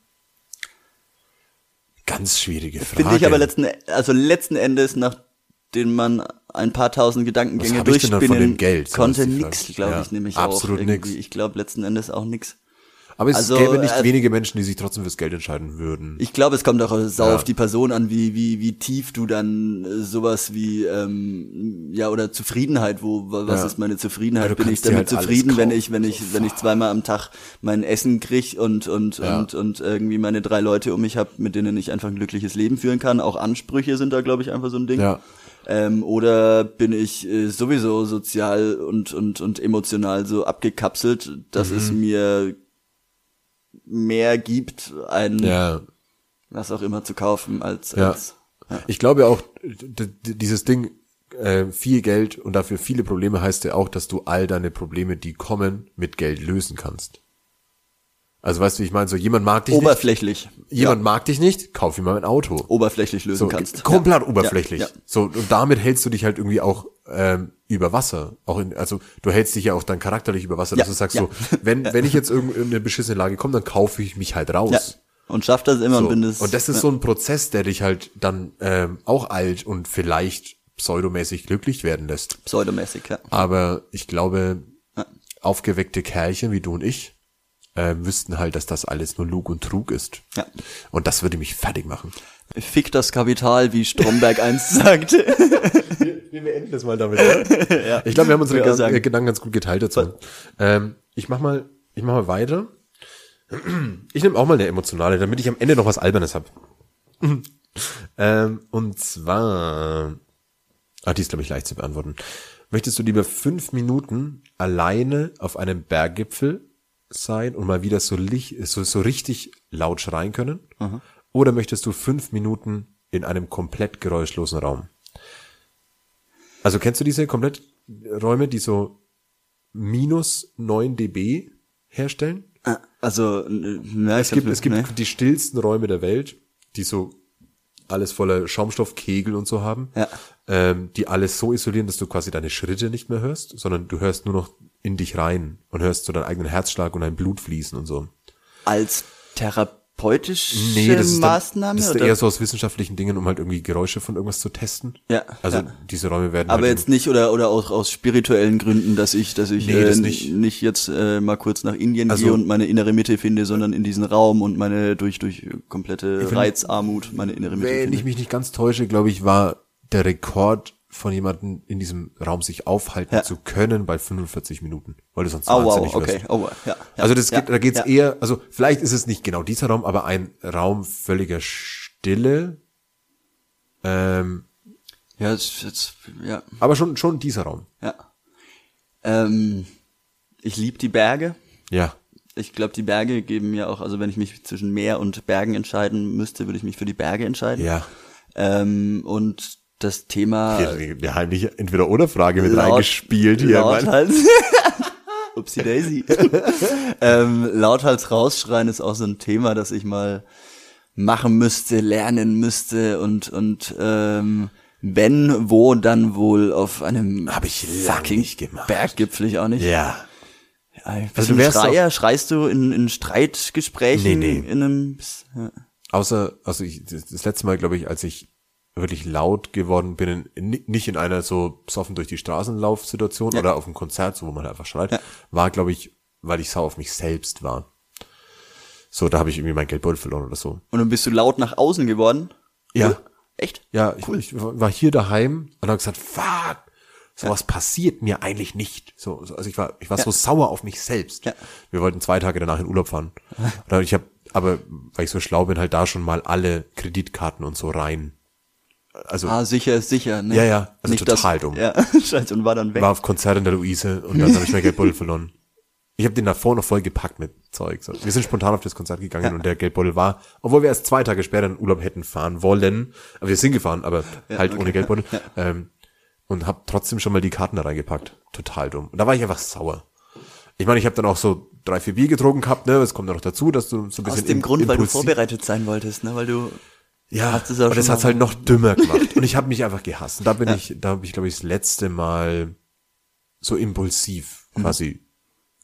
Ganz schwierige Frage. Finde ich aber letzten, also letzten Endes, nachdem man ein paar tausend Gedankengänge durchspinnen konnte, nix, glaube Ja, ich, nämlich absolut auch irgendwie. nix. Ich glaube letzten Endes auch nix. Aber es also, gäbe nicht äh, wenige Menschen, die sich trotzdem fürs Geld entscheiden würden. Ich glaube, es kommt auch sau Ja. auf die Person an, wie, wie, wie tief du dann äh, sowas wie, ähm, ja, oder Zufriedenheit, wo, wa- was Ja. ist meine Ja, Zufriedenheit? du Bin ich damit halt zufrieden, wenn ich, wenn ich, wenn ich zweimal am Tag mein Essen krieg und, und, Ja. und, und irgendwie meine drei Leute um mich habe, mit denen ich einfach ein glückliches Leben führen kann. Auch Ansprüche sind da, glaube ich, einfach so ein Ding. Ja. Ähm, oder bin ich äh, sowieso sozial und, und, und emotional so abgekapselt, dass es Mhm. mir mehr gibt, ein Ja. was auch immer zu kaufen als, Ja. als Ich glaube auch, dieses Ding, äh, viel Geld und dafür viele Probleme heißt ja auch, dass du all deine Probleme, die kommen, mit Geld lösen kannst. Also weißt du, wie ich meine, so jemand mag dich oberflächlich. nicht, jemand ja, mag dich nicht, kauf ihm mal ein Auto. oberflächlich lösen So, kannst. komplett ja. oberflächlich. Ja, ja. So, und damit hältst du dich halt irgendwie auch ähm, über Wasser. Auch in, also du hältst dich ja auch dann charakterlich über Wasser, dass Ja, du sagst ja. so, wenn, wenn ich jetzt irgend- in eine beschissene Lage komme, dann kaufe ich mich halt raus. ja. Und schafft das immer So. und bin das. und das ist so ein Prozess, der dich halt dann ähm, auch alt und vielleicht pseudomäßig glücklich werden lässt. pseudomäßig, ja. Aber ich glaube, aufgeweckte Kerlchen wie du und ich äh, wüssten halt, dass das alles nur Lug und Trug ist. Ja. Und das würde mich fertig machen. Fick das Kapital, wie Stromberg einst sagte. *laughs* Wir beenden das mal damit. *laughs* Ich glaube, wir haben unsere sagen. Gedanken ganz gut geteilt dazu. Ähm, ich mach mal, ich mach mal weiter. Ich nehme auch mal eine emotionale, damit ich am Ende noch was Albernes hab. *laughs* ähm, und zwar, ah, die ist glaube ich leicht zu beantworten. Möchtest du lieber fünf Minuten alleine auf einem Berggipfel sein und mal wieder so, so, so richtig laut schreien können? Oder möchtest du fünf Minuten in einem komplett geräuschlosen Raum? Also kennst du diese komplett Räume, die so minus 9 dB herstellen? Also, na, Es gibt, es gibt die stillsten Räume der Welt, die so alles voller Schaumstoffkegel und so haben, Ja. ähm, die alles so isolieren, dass du quasi deine Schritte nicht mehr hörst, sondern du hörst nur noch in dich rein und hörst so deinen eigenen Herzschlag und dein Blut fließen und so. als therapeutische Nee, das ist, dann, Maßnahme das ist oder? eher so aus wissenschaftlichen Dingen, um halt irgendwie Geräusche von irgendwas zu testen. Ja, Also ja. diese Räume werden aber halt jetzt nicht oder oder auch aus spirituellen Gründen, dass ich dass ich Nee, äh, das nicht. nicht. jetzt äh, mal kurz nach Indien Also- gehe und meine innere Mitte finde, sondern in diesen Raum und meine durch durch komplette Reizarmut meine innere Mitte Wenn finde. ich mich nicht ganz täusche, glaube ich, war der Rekord von jemandem in diesem Raum sich aufhalten Ja. zu können bei 45 Minuten, weil du sonst Oh wahnsinnig wow, okay. wirst. Oh, ja, ja, Also das geht, da geht's eher, also vielleicht ist es nicht genau dieser Raum, aber ein Raum völliger Stille Ähm, Ja, jetzt, jetzt, ja, aber schon, schon dieser Raum. ja. Ähm, ich lieb die Berge. Ja. Ich glaube, die Berge geben mir auch, also wenn ich mich zwischen Meer und Bergen entscheiden müsste, würde ich mich für die Berge entscheiden. Ja. Ähm, und das Thema Hier, die heimliche Entweder-Oder-Frage mit laut- reingespielt hier. laut Mann. halt. *laughs* Upsi Daisy. *laughs* ähm, lauthals rausschreien ist auch so ein Thema, das ich mal machen müsste, lernen müsste und und ähm, wenn, wo, dann wohl auf einem Hab ich fucking nicht gemacht. Berggipfel, ich auch nicht. Ja. Ja, Also du wärst Schreier? Schreist du in, in Streitgesprächen Nee, nee. in einem ja. Außer, also ich, das letzte Mal, glaube ich, als ich wirklich laut geworden bin, in, ni- nicht in einer so besoffen durch die Straßenlauf-Situation Ja. oder auf einem Konzert, so wo man einfach schreit, war, glaube ich, weil ich sauer auf mich selbst war. So, da habe ich irgendwie mein Geldbeutel verloren oder so. Und dann bist du laut nach außen geworden? Ja. Echt? Ja, ich, ich war hier daheim und habe gesagt, fuck, sowas passiert mir eigentlich nicht. So, so, also ich war, ich war so sauer auf mich selbst. Ja. Wir wollten zwei Tage danach in Urlaub fahren. *laughs* Oder ich habe, aber weil ich so schlau bin, halt da schon mal alle Kreditkarten und so rein. Also Ah, sicher ist sicher, ne? Ja, ja, also Nicht total das, dumm. Ja, *laughs* scheiße, und war dann weg. war auf Konzert in der Luise und dann habe ich mein Geldbeutel verloren. Ich habe den davor noch voll gepackt mit Zeug. So. Wir sind spontan auf das Konzert gegangen und der Geldbeutel war, obwohl wir erst zwei Tage später in Urlaub hätten fahren wollen, aber wir sind gefahren, aber halt ohne Geldbeutel. Ähm, und habe trotzdem schon mal die Karten da reingepackt. Total dumm. Und da war ich einfach sauer. Ich meine, ich habe dann auch so drei, vier Bier getrunken gehabt, ne? Es kommt ja noch dazu, dass du so ein bisschen Aus dem im- Grund, weil du vorbereitet sein wolltest, ne? Weil du ja, es auch und das hat's halt noch dümmer gemacht. Und ich habe mich einfach gehasst. Und da bin ich, da habe ich, glaube ich, das letzte Mal so impulsiv Mhm. quasi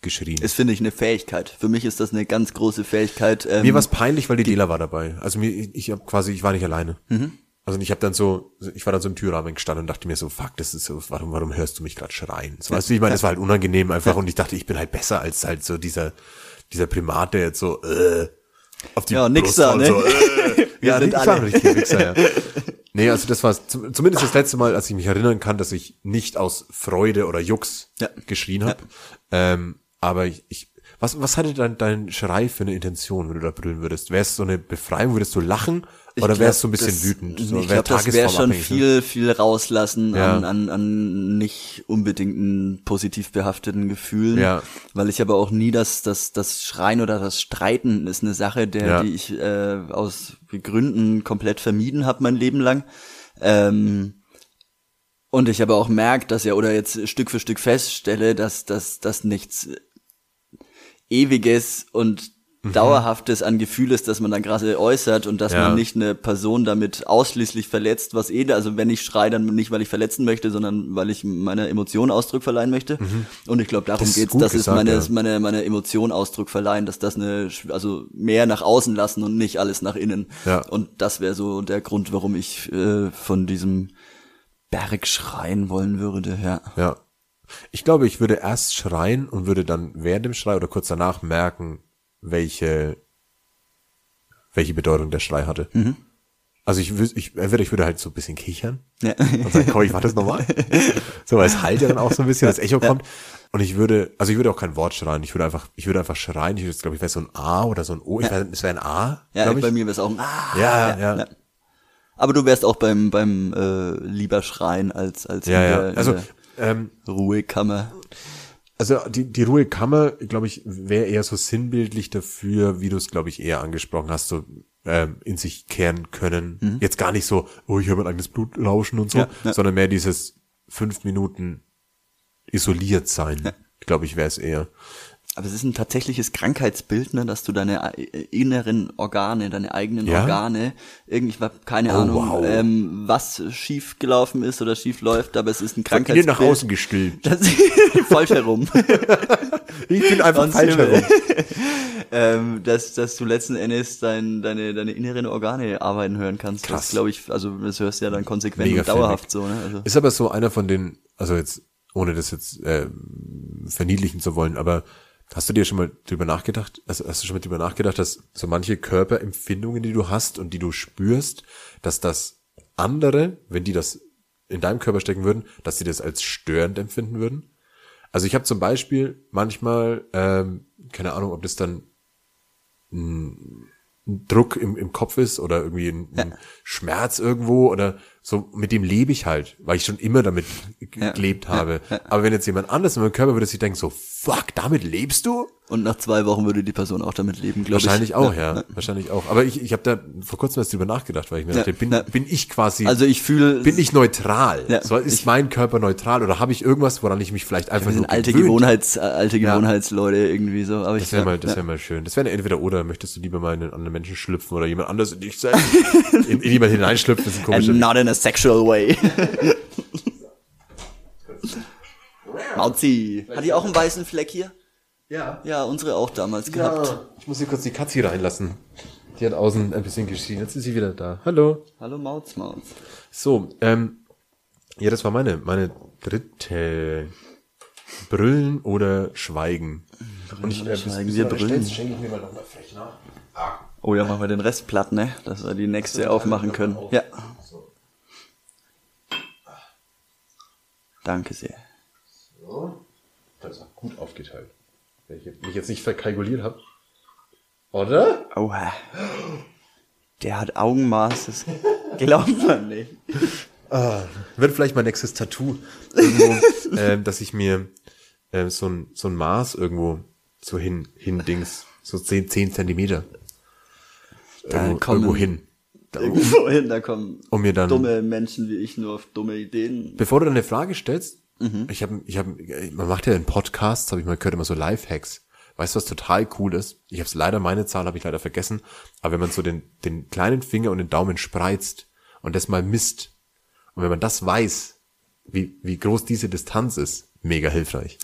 geschrien. ist, finde ich, eine Fähigkeit. Für mich ist das eine ganz große Fähigkeit. Ähm, mir war es peinlich, weil die Dela war dabei. Also mir, ich, habe quasi, ich war nicht alleine. Mhm. Also ich habe dann so, ich war dann so im Türrahmen gestanden und dachte mir so, fuck, das ist so, warum, warum hörst du mich gerade schreien? So, weißt du, ich meine, das war halt unangenehm einfach und ich dachte, ich bin halt besser als halt so dieser, dieser Primat, der jetzt so, äh, auf die Ja, nix Brust da, ne? so, äh. *laughs* Wir ja, sind ich war alle. ein richtiger Wichser, ja. *laughs* Nee, also das war zum, zumindest das letzte Mal, als ich mich erinnern kann, dass ich nicht aus Freude oder Jux Ja. geschrien habe. Ähm, aber ich, ich was, was hatte dein, dein Schrei für eine Intention, wenn du da brüllen würdest? Wäre es so eine Befreiung, würdest du lachen? ich oder wärst du ein bisschen das- wütend? So, ich wär glaube, das wäre schon ne? viel, viel rauslassen Ja. an, an, an nicht unbedingten positiv behafteten Gefühlen. Ja. Weil ich aber auch nie das, das, das Schreien oder das Streiten ist eine Sache, der, Ja. die ich äh, aus Gründen komplett vermieden habe mein Leben lang. Ähm, und ich aber auch merke, dass ja, oder jetzt Stück für Stück feststelle, dass, dass, dass nichts Ewiges und Mhm. Dauerhaftes an Gefühl ist, dass man dann gerade äußert und dass Ja. man nicht eine Person damit ausschließlich verletzt, was eh, also wenn ich schreie, dann nicht, weil ich verletzen möchte, sondern weil ich meiner Emotion Ausdruck verleihen möchte. Und ich glaube, darum Mhm. Das geht's, gut das ist gesagt, meine, ja. meine, meine Emotion Ausdruck verleihen, dass das eine, also mehr nach außen lassen und nicht alles nach innen. Ja. Und das wäre so der Grund, warum ich äh, von diesem Berg schreien wollen würde, ja. Ja. Ich glaube, ich würde erst schreien und würde dann während dem Schrei oder kurz danach merken, welche, welche Bedeutung der Schrei hatte. Mhm. Also ich, ich, entweder ich würde halt so ein bisschen kichern Ja. und sagen, komm, ich warte das nochmal. *laughs* so, weil es halt ja dann auch so ein bisschen, das Echo kommt. Und ich würde, also ich würde auch kein Wort schreien, ich würde einfach, ich würde einfach schreien, ich würde, glaube ich, wäre so ein A oder so ein O, ich weiß, es wäre ein A, Ja, ich. bei mir wäre es auch ein ah, Ja, ja, ja. Aber du wärst auch beim beim äh, lieber schreien als als ja, ja. Also, ähm, Ruhekammer. Also die, die Ruhekammer, glaube ich, wäre eher so sinnbildlich dafür, wie du es, glaube ich, eher angesprochen hast, so ähm, in sich kehren können. Jetzt gar nicht so, oh, ich höre mein eigenes Blut lauschen und so, Ja, ja. sondern mehr dieses fünf Minuten isoliert sein, glaube ich, wäre es eher. Aber es ist ein tatsächliches Krankheitsbild, ne, dass du deine äh, inneren Organe, deine eigenen Ja? Organe, irgendwie, ich hab keine Oh, Ahnung, wow. ähm, was schief gelaufen ist oder schief läuft, aber es ist ein Von innen Krankheitsbild. nach außen gestülpt. Das *laughs* falsch herum. *laughs* Ich bin einfach Sonst falsch herum. *laughs* ähm, dass, dass du letzten Endes dein, deine, deine inneren Organe arbeiten hören kannst. Krass. Das glaube ich, also das hörst du ja dann konsequent Mega und dauerhaft so, ne? Also, Ist aber so einer von den, also jetzt, ohne das jetzt äh, verniedlichen zu wollen, aber hast du dir schon mal drüber nachgedacht, also hast du schon mal drüber nachgedacht, dass so manche Körperempfindungen, die du hast und die du spürst, dass das andere, wenn die das in deinem Körper stecken würden, dass sie das als störend empfinden würden? Also ich habe zum Beispiel manchmal, ähm, keine Ahnung, ob das dann ein ein Druck im, im Kopf ist oder irgendwie ein, ein Schmerz irgendwo oder so, mit dem lebe ich halt, weil ich schon immer damit Ja. gelebt habe. Aber wenn jetzt jemand anders in meinem Körper würde sich denken, so, fuck, damit lebst du? Und nach zwei Wochen würde die Person auch damit leben, glaube ich. Wahrscheinlich auch, ja. Wahrscheinlich auch. Aber ich, ich habe da vor kurzem erst drüber nachgedacht, weil ich mir Ja, dachte, bin, ja. bin ich quasi, Also ich fühle, bin ich neutral? Ja, so, ist mein Körper neutral oder habe ich irgendwas, woran ich mich vielleicht einfach wir sind nur alte gewöhnt? Gewohnheits, äh, alte Gewohnheitsleute irgendwie so. Aber ich Das wäre mal, ja, das wäre mal schön. Das wäre entweder oder. Möchtest du lieber mal in einen anderen Menschen schlüpfen oder jemand anders in dich selbst? *laughs* in, in jemand hineinschlüpfen, ist ein komischer. And not in a sexual way. *laughs* Mauzi. Hat die auch einen weißen Fleck hier? Ja. Ja, unsere auch damals gehabt. Ich muss hier kurz die Katze hier reinlassen. Die hat außen ein bisschen geschrien. Jetzt ist sie wieder da. Hallo. Hallo Mauz, Mauz. So, ähm, ja, das war meine, meine dritte. Brüllen oder Schweigen. Und ich, äh, bis, Schweigen, bis wir brüllen. schenke ich mir mal noch mal frech nach. Oh ja, machen wir den Rest platt, ne? Dass wir die nächste aufmachen können. Ja. Danke sehr. So. Das ist auch gut aufgeteilt. Wenn ich jetzt- mich jetzt nicht verkalkuliert habe. Oder? Oha. Der hat Augenmaßes. Glaubt man nicht. Wird vielleicht mein nächstes Tattoo. Irgendwo, *laughs* ähm, dass ich mir ähm, so ein, so ein Maß irgendwo so hin, hin Dings. So 10, 10 Zentimeter. Irgendwo, kommen- irgendwo hin. Da, Irgendwo hin, da kommen um mir dann, dumme Menschen wie ich nur auf dumme Ideen. bevor du dann eine Frage stellst, Mhm. ich habe, ich habe, man macht ja in Podcasts, habe ich mal gehört, immer so Lifehacks. Weißt du, was total cool ist? Ich habe es leider, meine Zahl habe ich leider vergessen, aber wenn man so den, den kleinen Finger und den Daumen spreizt und das mal misst, und wenn man das weiß, wie, wie groß diese Distanz ist, mega hilfreich.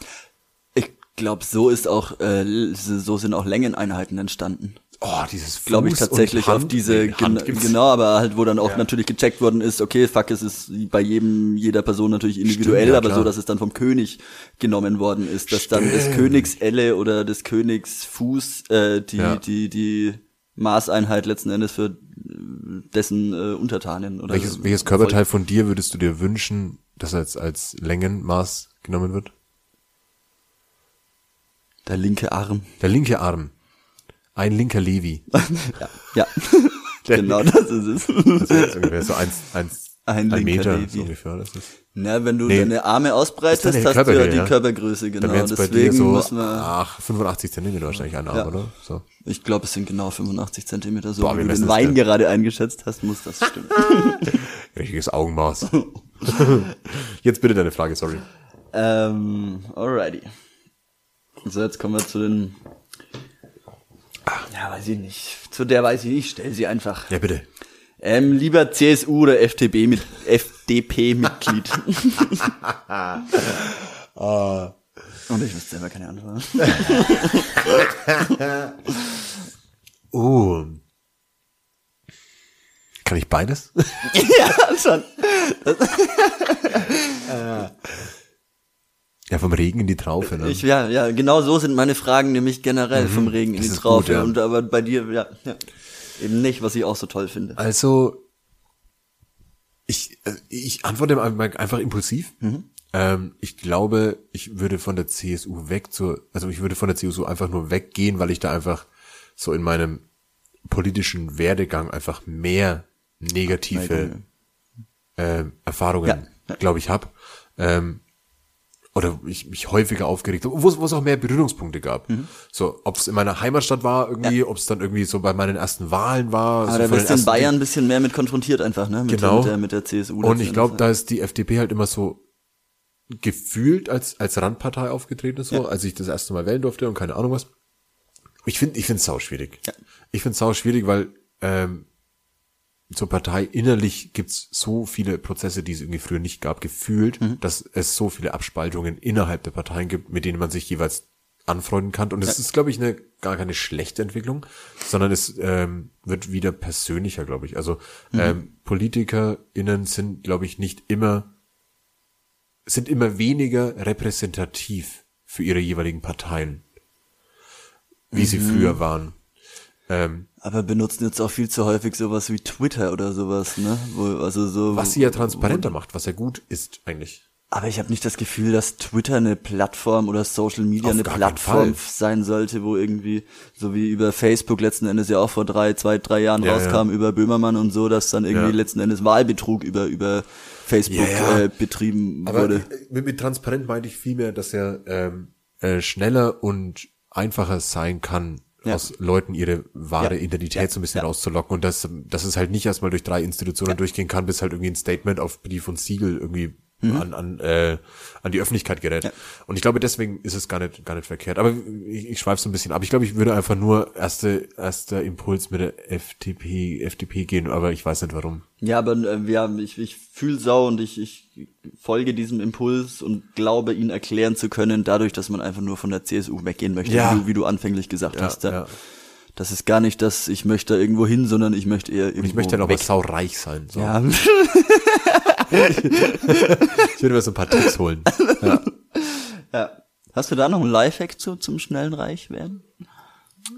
Ich glaube, so ist auch, äh, so sind auch Längeneinheiten entstanden. Oh, dieses Glaube ich Fuß tatsächlich Hand. auf diese, gen genau, aber halt, wo dann auch natürlich gecheckt worden ist, okay, fuck, es ist bei jedem, jeder Person natürlich individuell, Stimmt, ja, aber klar. so, dass es dann vom König genommen worden ist, dass dann des Königs Elle oder des Königs Fuß, äh, die, Ja. die, die Maßeinheit letzten Endes für äh, dessen äh, Untertanen oder Welches, welches Körperteil von dir würdest du dir wünschen, dass als, als Längenmaß genommen wird? Der linke Arm. Der linke Arm. Ein linker Levi. ja, *laughs* ja. genau das ist es. Das ist ungefähr so eins, eins, Ein ein, Meter Levi. so ungefähr. Das ist. Na, wenn du Nee. deine Arme ausbreitest, deine hast du ja die. Körpergröße, genau. Dann es bei Deswegen dir so müssen wir, ach, 85 Zentimeter wahrscheinlich ein Arm, Ja. oder? So. ich glaube, es sind genau 85 Zentimeter. So Boah, wie du den das Wein denn? gerade eingeschätzt hast, muss das stimmen. *laughs* Richtiges Augenmaß. *laughs* Jetzt bitte deine Frage, sorry. ähm, alrighty. So, jetzt kommen wir zu den, ja, weiß ich nicht. Zu der weiß ich nicht, stell sie einfach. Ja, bitte. Ähm, lieber CSU oder FDP mit FDP-Mitglied. *laughs* Und ich wüsste selber keine Antwort. Oh. *laughs* Kann ich beides? *laughs* ja, schon. Ja, vom Regen in die Traufe, ne? Ich, ja, ja, genau so sind meine Fragen nämlich generell vom Regen in Mhm. die Traufe. gut, ja. Und aber bei dir, ja, ja, eben nicht, was ich auch so toll finde. Also, ich, äh, ich antworte einfach impulsiv. Ähm, ich glaube, ich würde von der CSU weg zur, also ich würde von der CSU einfach nur weggehen, weil ich da einfach so in meinem politischen Werdegang einfach mehr negative äh, Erfahrungen, ja. glaube ich, habe. Ähm, oder ich mich häufiger aufgeregt habe, wo es auch mehr Berührungspunkte gab. Mhm. So, ob es in meiner Heimatstadt war irgendwie, ob es dann irgendwie so bei meinen ersten Wahlen war. Aber so da wirst du in Bayern ein bisschen mehr mit konfrontiert einfach, ne? Mit, Genau. mit, der, mit der CSU. und ich glaube, da ist die FDP halt immer so gefühlt als, als Randpartei aufgetreten, so, als ich das erste Mal wählen durfte und keine Ahnung was. Ich finde, ich finde es sau schwierig. Ja. Ich finde es sau schwierig, weil ähm, zur Partei innerlich gibt's so viele Prozesse, die es irgendwie früher nicht gab, gefühlt, Mhm. dass es so viele Abspaltungen innerhalb der Parteien gibt, mit denen man sich jeweils anfreunden kann. Und es ist, glaube ich, eine gar keine schlechte Entwicklung, sondern es ähm, wird wieder persönlicher, glaube ich. Also Mhm. ähm, PolitikerInnen sind, glaube ich, nicht immer sind immer weniger repräsentativ für ihre jeweiligen Parteien, wie sie Mhm. früher waren. Ähm, Aber benutzen jetzt auch viel zu häufig sowas wie Twitter oder sowas, ne? Wo, also so. was sie ja transparenter macht, was ja gut ist eigentlich. Aber ich habe nicht das Gefühl, dass Twitter eine Plattform oder Social Media Auf eine Plattform sein sollte, wo irgendwie, so wie über Facebook letzten Endes ja auch vor drei, zwei, drei Jahren Ja, rauskam, über Böhmermann und so, dass dann irgendwie Ja. letzten Endes Wahlbetrug über, über Facebook Ja, ja. Äh, betrieben Aber wurde. mit, mit transparent meinte ich vielmehr, dass er ähm, äh, schneller und einfacher sein kann, Ja. aus Leuten ihre wahre Ja. Identität Ja. so ein bisschen rauszulocken und dass, dass es halt nicht erstmal durch drei Institutionen durchgehen kann, bis halt irgendwie ein Statement auf Brief und Siegel irgendwie an, an, äh, an die Öffentlichkeit gerät. Mhm. Ja. Und ich glaube, deswegen ist es gar nicht, gar nicht verkehrt. Aber ich, ich schweife so ein bisschen ab. Ich glaube, ich würde einfach nur erste, erster Impuls mit der FDP, FDP gehen, aber ich weiß nicht warum. Ja, aber äh, ja, ich, ich fühle sau und ich, ich folge diesem Impuls und glaube, ihn erklären zu können, dadurch, dass man einfach nur von der CSU weggehen möchte, Ja. wie, du, wie du anfänglich gesagt Ja, hast. Ja. ja. Das ist gar nicht, dass ich möchte da irgendwo hin, sondern ich möchte eher irgendwo Ich möchte halt auch weg. mal saureich sein. So. Ja, *laughs* Ich würde mir so ein paar Tipps holen. Ja. ja. Hast du da noch einen Lifehack zu, zum schnellen Reichwerden?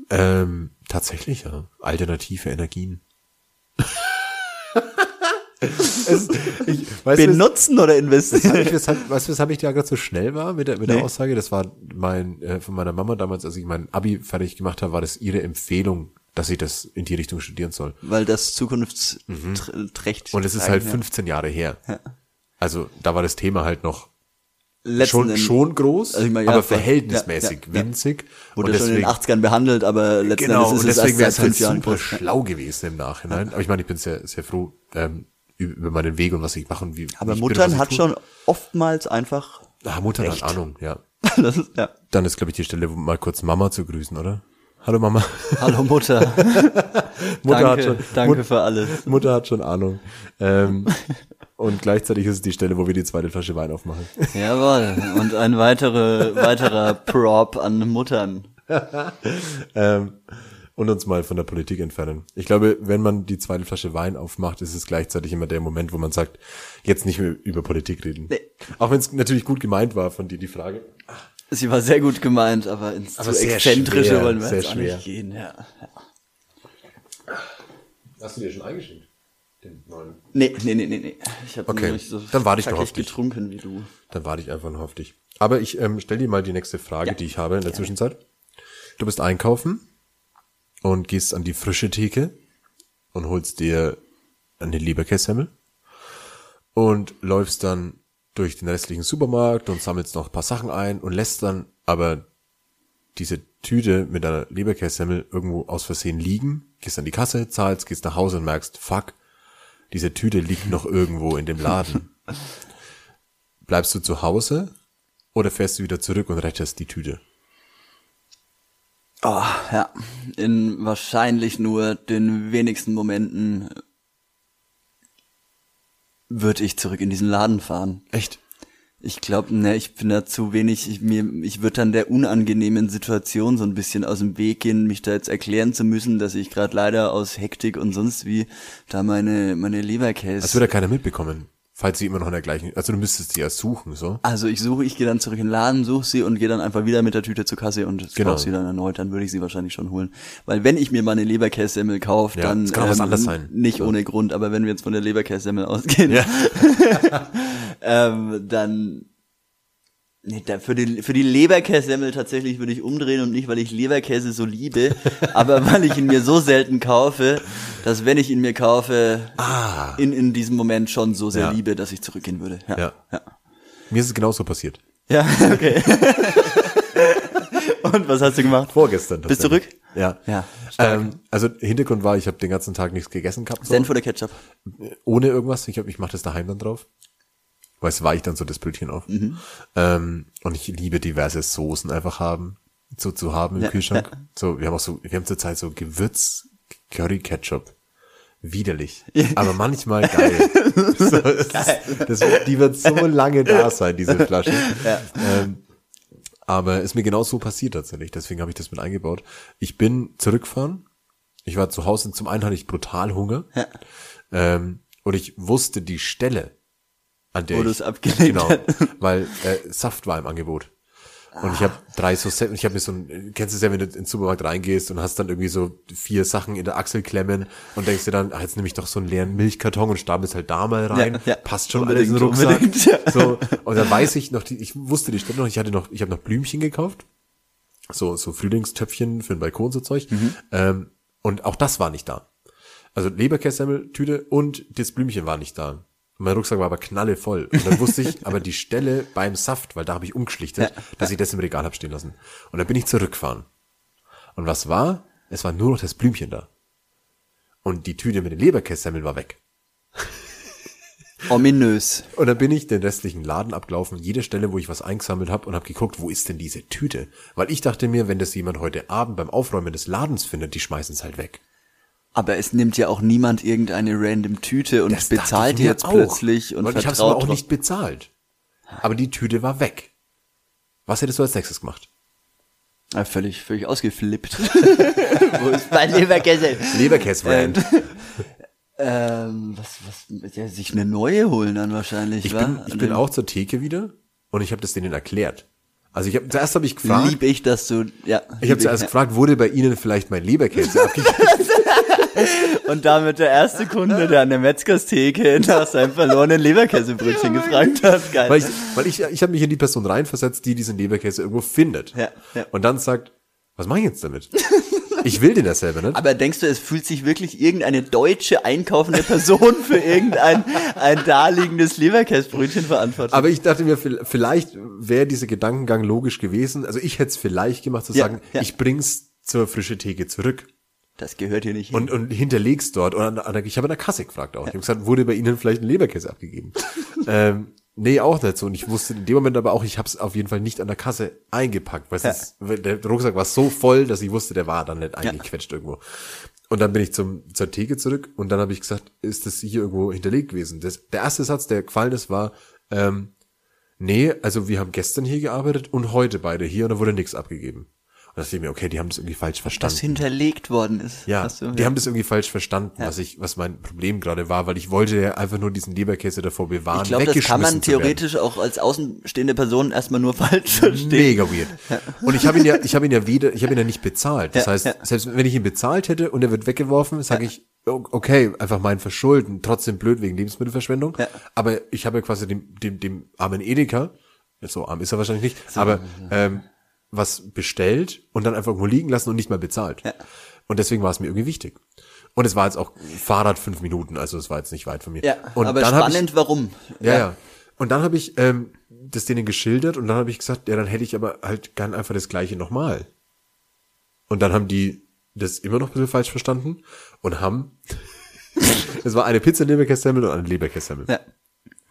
Ähm, tatsächlich, ja. Alternative Energien. *laughs* es, ich, weißt Benutzen oder investieren? weshalb ich, weshalb, weißt du, weshalb ich da gerade so schnell war mit der, mit Nee. der Aussage? Das war mein, äh, von meiner Mama damals, als ich mein Abi fertig gemacht habe, war das ihre Empfehlung, dass ich das in die Richtung studieren soll. Weil das zukunftsträchtig. Und es ist halt 15 Jahre her. Also, da war das Thema halt noch schon, schon groß, Also ich meine, ja, aber verhältnismäßig Ja, ja, winzig. Wurde und schon in den deswegen, 80ern behandelt, aber letzten Genau, Endes und ist es deswegen wäre es halt Jahren super groß. schlau gewesen im Nachhinein. Aber ich meine, ich bin sehr, sehr froh ähm, über meinen Weg und was ich mache und wie. Aber bin und Muttern ich hat schon oftmals einfach, Ah, Mutter recht. hat Ahnung, ja. *laughs* ist, ja. Dann ist, glaube ich, die Stelle, mal kurz Mama zu grüßen, oder? Hallo Mama. Hallo Mutter. *laughs* Mutter danke, hat schon, danke Mut- für alles. Mutter hat schon Ahnung. Ähm, *laughs* und gleichzeitig ist es die Stelle, wo wir die zweite Flasche Wein aufmachen. Jawohl. Und ein weitere, weiterer Prop an Muttern. *laughs* ähm, und uns mal von der Politik entfernen. Ich glaube, wenn man die zweite Flasche Wein aufmacht, ist es gleichzeitig immer der Moment, wo man sagt, jetzt nicht mehr über Politik reden. Nee. Auch wenn es natürlich gut gemeint war von dir, die Frage. Sie war sehr gut gemeint, aber ins Aber zu exzentrische schwer, wollen wir jetzt auch schwer. nicht gehen. Ja. ja. Hast du dir schon eingeschenkt? Den neuen. Nee, nee, nee, nee, nee. Ich habe Okay, nicht so dann warte ich noch auf dich. getrunken wie du. Dann warte ich einfach noch auf dich. Aber ich ähm, stell dir mal die nächste Frage, Ja. die ich habe in der Zwischenzeit. Du bist einkaufen und gehst an die frische Theke und holst dir eine Leberkässemmel und läufst dann durch den restlichen Supermarkt und sammelst noch ein paar Sachen ein und lässt dann aber diese Tüte mit einer Leberkässemmel irgendwo aus Versehen liegen, gehst an die Kasse, zahlst, gehst nach Hause und merkst, fuck, diese Tüte liegt noch irgendwo in dem Laden. *laughs* Bleibst du zu Hause oder fährst du wieder zurück und rettest die Tüte? Oh, ja. In wahrscheinlich nur den wenigsten Momenten würde ich zurück in diesen Laden fahren. Echt? Ich glaube, ne, ich bin da zu wenig, ich, mir, ich würde dann der unangenehmen Situation so ein bisschen aus dem Weg gehen, mich da jetzt erklären zu müssen, dass ich gerade leider aus Hektik und sonst wie da meine, meine Leberkäse. Das würde ja keiner mitbekommen, falls sie immer noch in der gleichen, also du müsstest sie ja suchen, so. Also ich suche, ich gehe dann zurück in den Laden, suche sie und gehe dann einfach wieder mit der Tüte zur Kasse und Genau. kaufe sie dann erneut, dann würde ich sie wahrscheinlich schon holen. Weil wenn ich mir mal eine Leberkässemmel kaufe, Ja, dann kann auch was anderes sein. nicht ohne Grund, aber wenn wir jetzt von der Leberkässemmel ausgehen, Ja. *laughs* ähm, dann nee, für die für die Leberkässemmel tatsächlich würde ich umdrehen und nicht, weil ich Leberkäse so liebe, *laughs* aber weil ich ihn mir so selten kaufe, dass wenn ich ihn mir kaufe, Ah. in in diesem Moment schon so sehr Ja. liebe, dass ich zurückgehen würde. Ja. Ja. ja. Mir ist es genauso passiert. Ja, *laughs* okay. *laughs* Und was hast du gemacht? Vorgestern. Bist du zurück? Ja. Ja. Ähm, also Hintergrund war, ich habe den ganzen Tag nichts gegessen gehabt. So. Senf oder Ketchup? ohne irgendwas. Ich, hab, ich mache das daheim dann drauf. Weil es weicht dann so das Brötchen auf. Mhm. Ähm, und ich liebe diverse Soßen einfach haben, so zu haben im Ja, Kühlschrank. ja. *laughs* So, wir haben auch so, wir haben zurzeit so Gewürz Curry Ketchup. Widerlich. Aber manchmal geil. *laughs* so, es Ist, das, die wird so lange da sein, diese Flasche. Ähm, aber ist mir genau so passiert tatsächlich. Deswegen habe ich das mit eingebaut. Ich bin zurückgefahren. Ich war zu Hause und zum einen hatte ich brutal Hunger. Ähm, und ich wusste die Stelle, an der Wo ich, abgelegt genau, *laughs* weil äh, Saft war im Angebot. Und ich habe drei so Set, ich habe mir so ein, kennst du es ja, wenn du in den Supermarkt reingehst und hast dann irgendwie so vier Sachen in der Achsel klemmen und denkst dir dann, ah, jetzt nehme ich doch so einen leeren Milchkarton und stapelst halt da mal rein, Ja, ja. passt schon alles in den Rucksack. ja. So, *laughs* und dann weiß ich noch, die, ich wusste die Stelle noch, ich hatte noch, ich habe noch Blümchen gekauft, so, so Frühlingstöpfchen für den Balkon, so Zeug, Mhm. ähm, und auch das war nicht da. Also Leberkässemmel-Tüte und das Blümchen war nicht da. Mein Rucksack war aber knallevoll. Und dann wusste ich aber die Stelle beim Saft, weil da habe ich umgeschlichtet, dass ich das im Regal hab stehen lassen. Und dann bin ich zurückgefahren. Und was war? Es war nur noch das Blümchen da. Und die Tüte mit den Leberkässemmel war weg. Ominös. Und dann bin ich den restlichen Laden abgelaufen, jede Stelle, wo ich was eingesammelt habe und habe geguckt, wo ist denn diese Tüte? Weil ich dachte mir, wenn das jemand heute Abend beim Aufräumen des Ladens findet, die schmeißen es halt weg. Aber es nimmt ja auch niemand irgendeine random Tüte und Das bezahlt jetzt auch. plötzlich und Weil ich habe auch nicht bezahlt. Aber die Tüte war weg. Was hättest du als nächstes gemacht? Ja, völlig, völlig ausgeflippt. *laughs* Wo ist mein Leberkäse? Leberkäse-Brand. *laughs* Ähm, was, was, ja, sich eine neue holen dann wahrscheinlich, ich wa? bin, ich bin auch zur Theke wieder und ich habe das denen erklärt. Also ich habe zuerst habe ich gefragt, Lieb ich, dass du, ja. ich habe zuerst gefragt, wurde bei Ihnen vielleicht mein Leberkäse abgegeben? *laughs* *laughs* Und damit der erste Kunde, der an der Metzgerstheke *laughs* nach seinem verlorenen Leberkäsebrötchen gefragt hat. Geil. weil ich, weil ich, ich habe mich in die Person reinversetzt, die diesen Leberkäse irgendwo findet. Ja, ja. Und dann sagt, was mache ich jetzt damit? Ich will den ja selber nicht. Aber denkst du, es fühlt sich wirklich irgendeine deutsche einkaufende Person für irgendein ein daliegенdes Leberkäsebrötchen verantwortlich? Aber ich dachte mir, vi- vielleicht wäre dieser Gedankengang logisch gewesen. Also ich hätte es vielleicht gemacht, zu Ja, sagen, ja. ich bring's zur frische Theke zurück das gehört hier nicht hin. und, und hinterleg's dort. Und an, an, ich habe an der Kasse gefragt auch. Ich habe gesagt, wurde bei Ihnen vielleicht ein Leberkäse abgegeben? *laughs* ähm, nee, auch nicht so. Und ich wusste in dem Moment aber auch, ich habe es auf jeden Fall nicht an der Kasse eingepackt, weil es Ja. weil der Rucksack war so voll, dass ich wusste, der war dann nicht eingequetscht irgendwo. Und dann bin ich zum, zur Theke zurück und dann habe ich gesagt, ist das hier irgendwo hinterlegt gewesen? Das, der erste Satz, der gefallen ist, war, ähm, nee, also wir haben gestern hier gearbeitet und heute beide hier und da wurde nichts abgegeben. Und da dachte ich mir, okay, die haben das irgendwie falsch verstanden. das hinterlegt worden ist. Ja, du- die haben das irgendwie falsch verstanden, was ich, was mein Problem gerade war, weil ich wollte ja einfach nur diesen Leberkäse davor bewahren, ich glaube, das kann man theoretisch auch als außenstehende Person erstmal nur *laughs* falsch verstehen. Mega weird. Und ich habe ihn ja, ich habe ihn ja weder, ich habe ihn ja nicht bezahlt. Das Ja, heißt, ja. selbst wenn ich ihn bezahlt hätte und er wird weggeworfen, sage ich, okay, einfach mein Verschulden, trotzdem blöd wegen Lebensmittelverschwendung. Ja. Aber ich habe ja quasi dem, dem, dem armen Edeka, so arm ist er wahrscheinlich nicht, aber ähm, was bestellt und dann einfach irgendwo liegen lassen und nicht mal bezahlt. Ja. Und deswegen war es mir irgendwie wichtig. Und es war jetzt auch Fahrrad fünf Minuten, also es war jetzt nicht weit von mir. Ja, und aber dann hab ich, spannend, warum? ja, ja. Und dann habe ich ähm, das denen geschildert und dann habe ich gesagt, ja, dann hätte ich aber halt gern einfach das gleiche nochmal. Und dann haben die das immer noch ein bisschen falsch verstanden und haben, *laughs* es war eine Pizza Leberkässemmel und eine Leberkässemmel. Ja.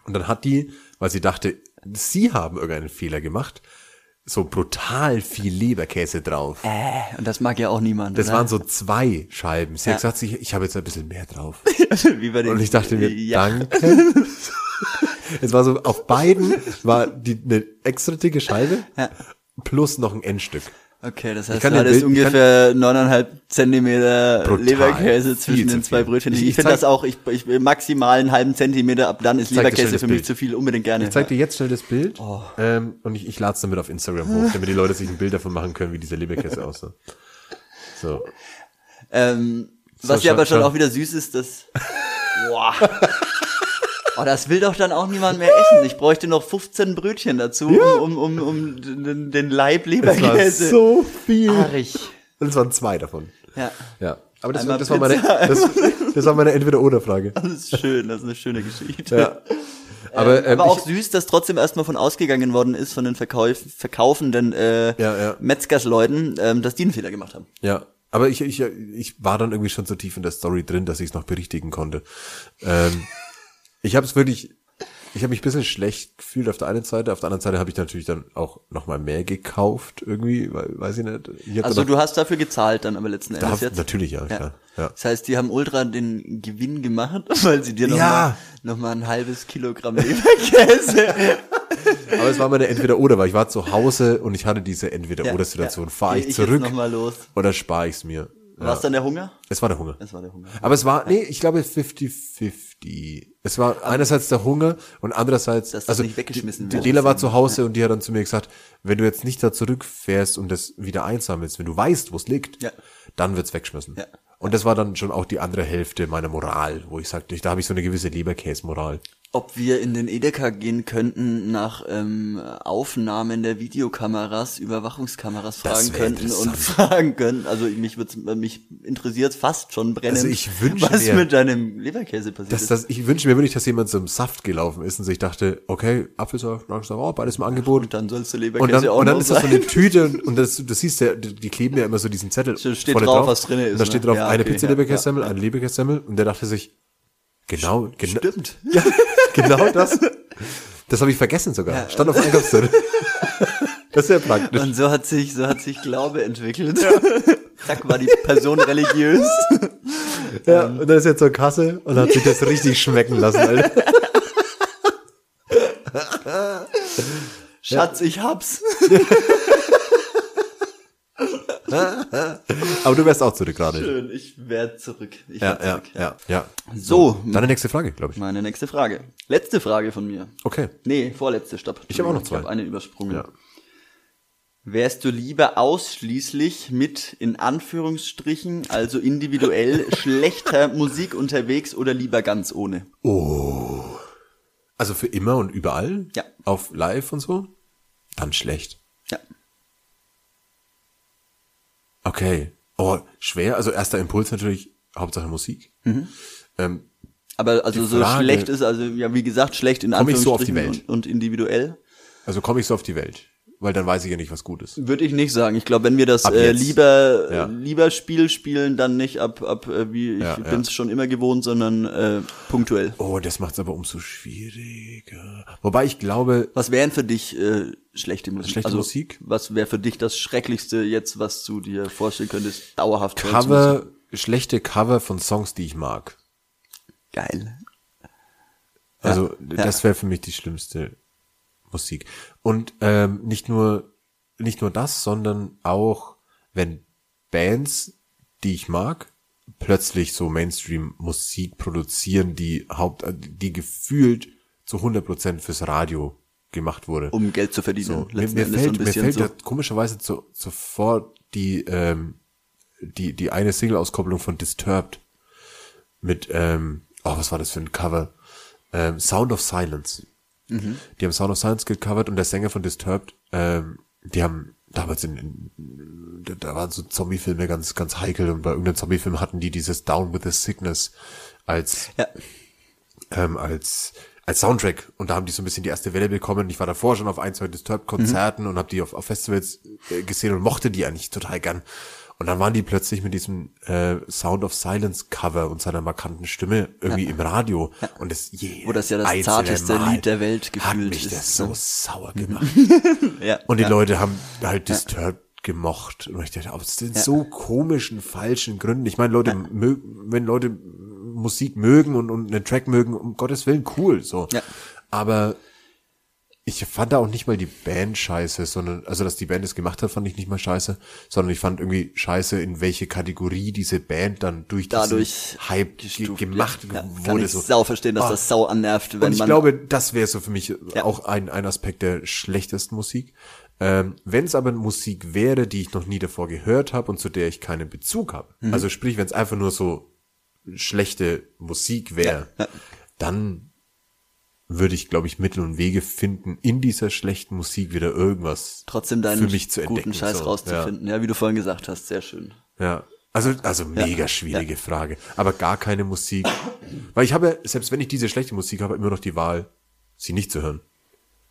Und dann hat die, weil sie dachte, sie haben irgendeinen Fehler gemacht, so brutal viel Leberkäse drauf. Äh, und das mag ja auch niemand. Das oder? waren so zwei Scheiben. Sie Ja. hat gesagt, ich, ich habe jetzt ein bisschen mehr drauf. *laughs* Wie bei den, Und ich dachte mir, ja. danke. *laughs* es war so, auf beiden war die eine extra dicke Scheibe Ja. plus noch ein Endstück. Okay, das heißt, du hattest Bild- ungefähr neuneinhalb Zentimeter Brutal. Leberkäse zwischen den zwei. Brötchen. Ich- Ich, ich finde das auch, ich, ich will maximal einen halben Zentimeter, ab dann ist Leberkäse für mich Bild. zu viel, unbedingt gerne. Ich zeig dir jetzt schnell das Bild Oh. ähm, und ich, ich lade es damit auf Instagram hoch, damit die Leute sich ein Bild davon machen können, wie dieser Leberkäse aussah. So. Ähm, So, was ja aber schon schau. auch wieder süß ist, dass. *laughs* Boah. Oh, das will doch dann auch niemand mehr essen. Ich bräuchte noch 15 Brötchen dazu, um, um, um, um den, Leib Das war Leberkäse. so viel. Haarig. Und es waren zwei davon. Ja, Ja. Aber das, das, war, meine, das, *laughs* das war meine Entweder-Oder-Frage. das ist schön, das ist eine schöne Geschichte. Ja. Aber, ähm, Aber auch süß, dass trotzdem erstmal von ausgegangen worden ist, von den Verkauf, verkaufenden äh, Ja, ja. Metzgersleuten, ähm, dass die einen Fehler gemacht haben. Ja, aber ich, ich, ich war dann irgendwie schon so tief in der Story drin, dass ich es noch berichtigen konnte. Ähm, ich habe es wirklich, ich habe mich ein bisschen schlecht gefühlt auf der einen Seite, auf der anderen Seite habe ich natürlich dann auch noch mal mehr gekauft irgendwie, weil, weiß ich nicht. Ich Also du hast dafür gezahlt dann aber letzten Endes da, jetzt. natürlich ja, Ja. klar. Ja. Das heißt, die haben ultra den Gewinn gemacht, *laughs* weil sie dir nochmal Ja. noch mal ein halbes Kilogramm Leberkäse. *laughs* Aber es war meine Entweder-Oder, weil ich war zu Hause und ich hatte diese Entweder-Oder-Situation. Ja. Fahre ich Geh zurück oder spare ich es mir? War es dann der Hunger? Es war der Hunger. Es war der Hunger. Aber es war, nee, ich glaube 50-50. Es war einerseits der Hunger und andererseits, Dass das also nicht weggeschmissen die, wird. die Dela war zu Hause und die hat dann zu mir gesagt, wenn du jetzt nicht da zurückfährst und das wieder einsammelst, wenn du weißt, wo es liegt, Ja. dann wird's wegschmissen. Ja. Und das war dann schon auch die andere Hälfte meiner Moral, wo ich sagte, da habe ich so eine gewisse Leberkäse-Moral. Ob wir in den Edeka gehen könnten, nach ähm, Aufnahmen der Videokameras, Überwachungskameras Das fragen könnten und *laughs* fragen könnten. Also mich mich interessiert fast schon brennend, Also ich wünsche was mir- mit deinem Leberkäse passiert Das, ist. das, ich wünsche mir wirklich, dass jemand zum Saft gelaufen ist und sich dachte, okay, Apfelsaft, Orangensaft, oh, beides im Angebot. Und dann sollst du Und Leberkäse dann, auch und dann ist das so eine. Tüte und, und das, du siehst ja, die kleben ja immer so diesen Zettel. Steht vorne drauf, was drin ist, Und da steht ne? drauf Ja, eine okay, Pizza ja, Leberkässemmel, eine Leberkässemmel und der dachte sich, genau, genau, Stimmt. *laughs* ja, genau das. Das habe ich vergessen sogar. Stand auf Einkaufszettel. Das ist ja praktisch. Und so hat sich, so hat sich Glaube entwickelt. Zack, war die Person religiös. Ja, und dann ist er zur Kasse und hat sich das richtig schmecken lassen, Alter. Schatz, ich hab's. *laughs* Aber du wärst auch zurück gerade. Schön, ich werd zurück. Ich Ja, werd ja, zurück, ja, ja. So, Deine nächste Frage, glaube ich. meine nächste Frage. Letzte Frage von mir. Okay. Nee, vorletzte, stopp. Ich hab auch noch zwei. Ich habe eine übersprungen. Ja. Wärst du lieber ausschließlich mit, in Anführungsstrichen, also individuell *laughs* schlechter Musik unterwegs oder lieber ganz ohne? Also für immer und überall? Ja. Auf live und so? Dann schlecht. Ja. Okay. Oh, schwer. Also erster Impuls natürlich, Hauptsache Musik. Ähm, Aber also so Frage- schlecht ist, also ja, wie gesagt, schlecht in Komm ich so auf Anführungsstrichen die Welt? Und, und individuell. also komme ich so auf die Welt. Weil dann weiß ich ja nicht, was gut ist. Würde ich nicht sagen. Ich glaube, wenn wir das äh, lieber Ja. lieber Spiel spielen, dann nicht ab ab äh, wie ich Ja, bin es ja. schon immer gewohnt, sondern äh, punktuell. Oh, das macht's aber umso schwieriger. Wobei ich glaube, Was wären für dich äh, schlechte Musik? Schlechte also, Musik? Was wäre für dich das Schrecklichste jetzt, was du dir vorstellen könntest, dauerhaft Cover, schlechte Cover von Songs, die ich mag. Geil. Also ja. das wäre für mich die schlimmste Musik. Und ähm, nicht nur nicht nur das, sondern auch wenn Bands, die ich mag, plötzlich so Mainstream-Musik produzieren, die Haupt, die gefühlt zu 100% fürs Radio gemacht wurde. Um Geld zu verdienen. So, mir, mir fällt, mir fällt so. ja komischerweise zu, sofort die, ähm, die, die eine Single-Auskopplung von Disturbed mit, ähm, oh, was war das für ein Cover? Ähm, Sound of Silence. Mhm. Die haben Sound of Silence gecovert und der Sänger von Disturbed, ähm, die haben damals in, in da- da waren so Zombie-Filme ganz, ganz heikel und bei irgendeinem Zombie-Film hatten die dieses Down with the Sickness als, Ja. ähm, als als Soundtrack und da haben die so ein bisschen die erste Welle bekommen. Ich war davor schon auf ein, zwei Disturbed-Konzerten Mhm. und habe die auf, auf Festivals äh, gesehen und mochte die eigentlich total gern. Und dann waren die plötzlich mit diesem äh, Sound of Silence Cover und seiner markanten Stimme irgendwie im Radio und das je Wo das ja das zarteste Mal Lied der Welt hat gefühlt mich ist, das so ne? sauer gemacht. *laughs* ja. Und die ja. Leute haben halt Disturbed gemocht. Und ich dachte, aus den so komischen, falschen Gründen. Ich meine, Leute, wenn Leute Musik mögen und, und einen Track mögen, um Gottes Willen, cool, so. Ja. Aber ich fand da auch nicht mal die Band scheiße, sondern, also, dass die Band es gemacht hat, fand ich nicht mal scheiße, sondern ich fand irgendwie scheiße, in welche Kategorie diese Band dann durch Dadurch diesen Hype ge gestuft, gemacht ja. Ja, wurde. Kann ich so. sau verstehen, dass Ah. das sau annervt, wenn Und ich man glaube, das wäre so für mich Ja. auch ein, ein Aspekt der schlechtesten Musik. Ähm, Wenn es aber Musik wäre, die ich noch nie davor gehört habe und zu der ich keinen Bezug habe, Mhm. also sprich, wenn es einfach nur so schlechte Musik wäre, Ja, ja. dann würde ich, glaube ich, Mittel und Wege finden, in dieser schlechten Musik wieder irgendwas trotzdem deinen für mich zu entdecken. guten Scheiß so. rauszufinden. Ja. wie du vorhin gesagt hast, sehr schön. Ja. ja. Also, also mega schwierige Frage. Aber gar keine Musik. Weil ich habe, ja, selbst wenn ich diese schlechte Musik habe, immer noch die Wahl, sie nicht zu hören.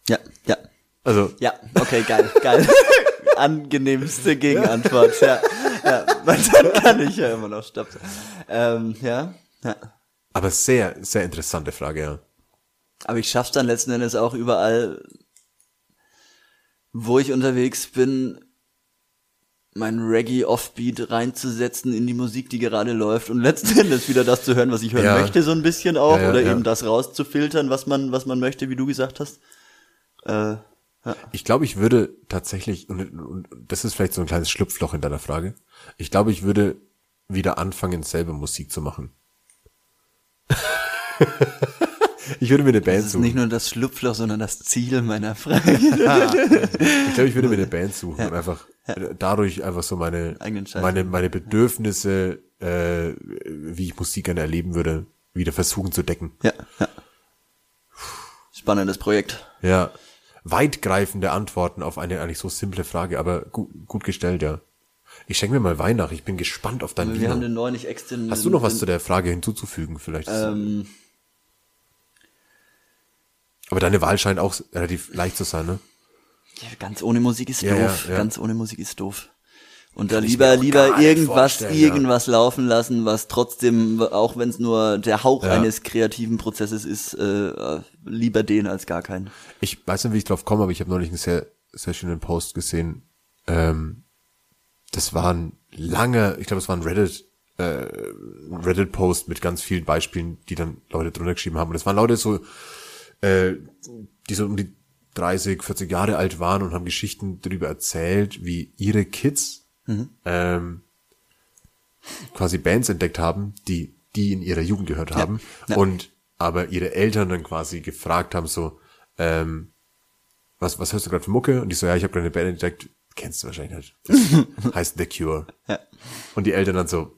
Ja, ja. Also, Ja, okay, geil, geil. *laughs* Angenehmste Gegenantwort, ja. Ja. Weil *laughs* dann kann ich ja immer noch stopp sagen. Ähm, ja, ja. Aber sehr, sehr interessante Frage, ja. Aber ich schaff's dann letzten Endes auch überall, wo ich unterwegs bin, mein Reggae Offbeat reinzusetzen in die Musik, die gerade läuft und letzten *laughs* Endes wieder das zu hören, was ich hören Ja. möchte, so ein bisschen auch, Ja, ja, oder eben das rauszufiltern, was man, was man möchte, wie du gesagt hast. Äh, Ich glaube, ich würde tatsächlich, und, und das ist vielleicht so ein kleines Schlupfloch in deiner Frage, ich glaube, ich würde wieder anfangen, selber Musik zu machen. *laughs* Ich würde mir eine Band Das ist suchen. nicht nur das Schlupfloch, sondern das Ziel meiner Frage. *laughs* Ich glaube, ich würde mir eine Band suchen und einfach äh, dadurch einfach so meine, meine, meine Bedürfnisse, äh, wie ich Musik gerne erleben würde, wieder versuchen zu decken. ja, ja. Spannendes Projekt. Ja. Weitgreifende Antworten auf eine eigentlich so simple Frage, aber gut, gut gestellt, ja. Ich schenke mir mal Wein nach. Ich bin gespannt auf dein Wir haben Wiener. den neulich extra. Hast du noch was zu der Frage hinzuzufügen vielleicht? Ähm, aber deine Wahl scheint auch relativ leicht zu sein, ne? ja, ganz ohne Musik ist Ja, doof. ja, ja. Ganz ohne Musik ist doof. Und da lieber, lieber irgendwas, vorstellen, ja. irgendwas laufen lassen, was trotzdem, auch wenn es nur der Hauch Ja. eines kreativen Prozesses ist, äh, lieber den als gar keinen. Ich weiß nicht, wie ich drauf komme, aber ich habe neulich einen sehr, sehr schönen Post gesehen. Ähm, das war ein langer, ich glaube, es war ein Reddit, äh, Reddit-Post mit ganz vielen Beispielen, die dann Leute drunter geschrieben haben. Und es waren Leute so, äh, die so um die 30, 40 Jahre alt waren und haben Geschichten darüber erzählt, wie ihre Kids ähm, quasi Bands entdeckt haben, die die in ihrer Jugend gehört haben ja. und aber ihre Eltern dann quasi gefragt haben so ähm, was was hörst du gerade für Mucke und die so ja ich habe gerade eine Band entdeckt kennst du wahrscheinlich nicht Das *laughs* heißt The Cure Ja. und die Eltern dann so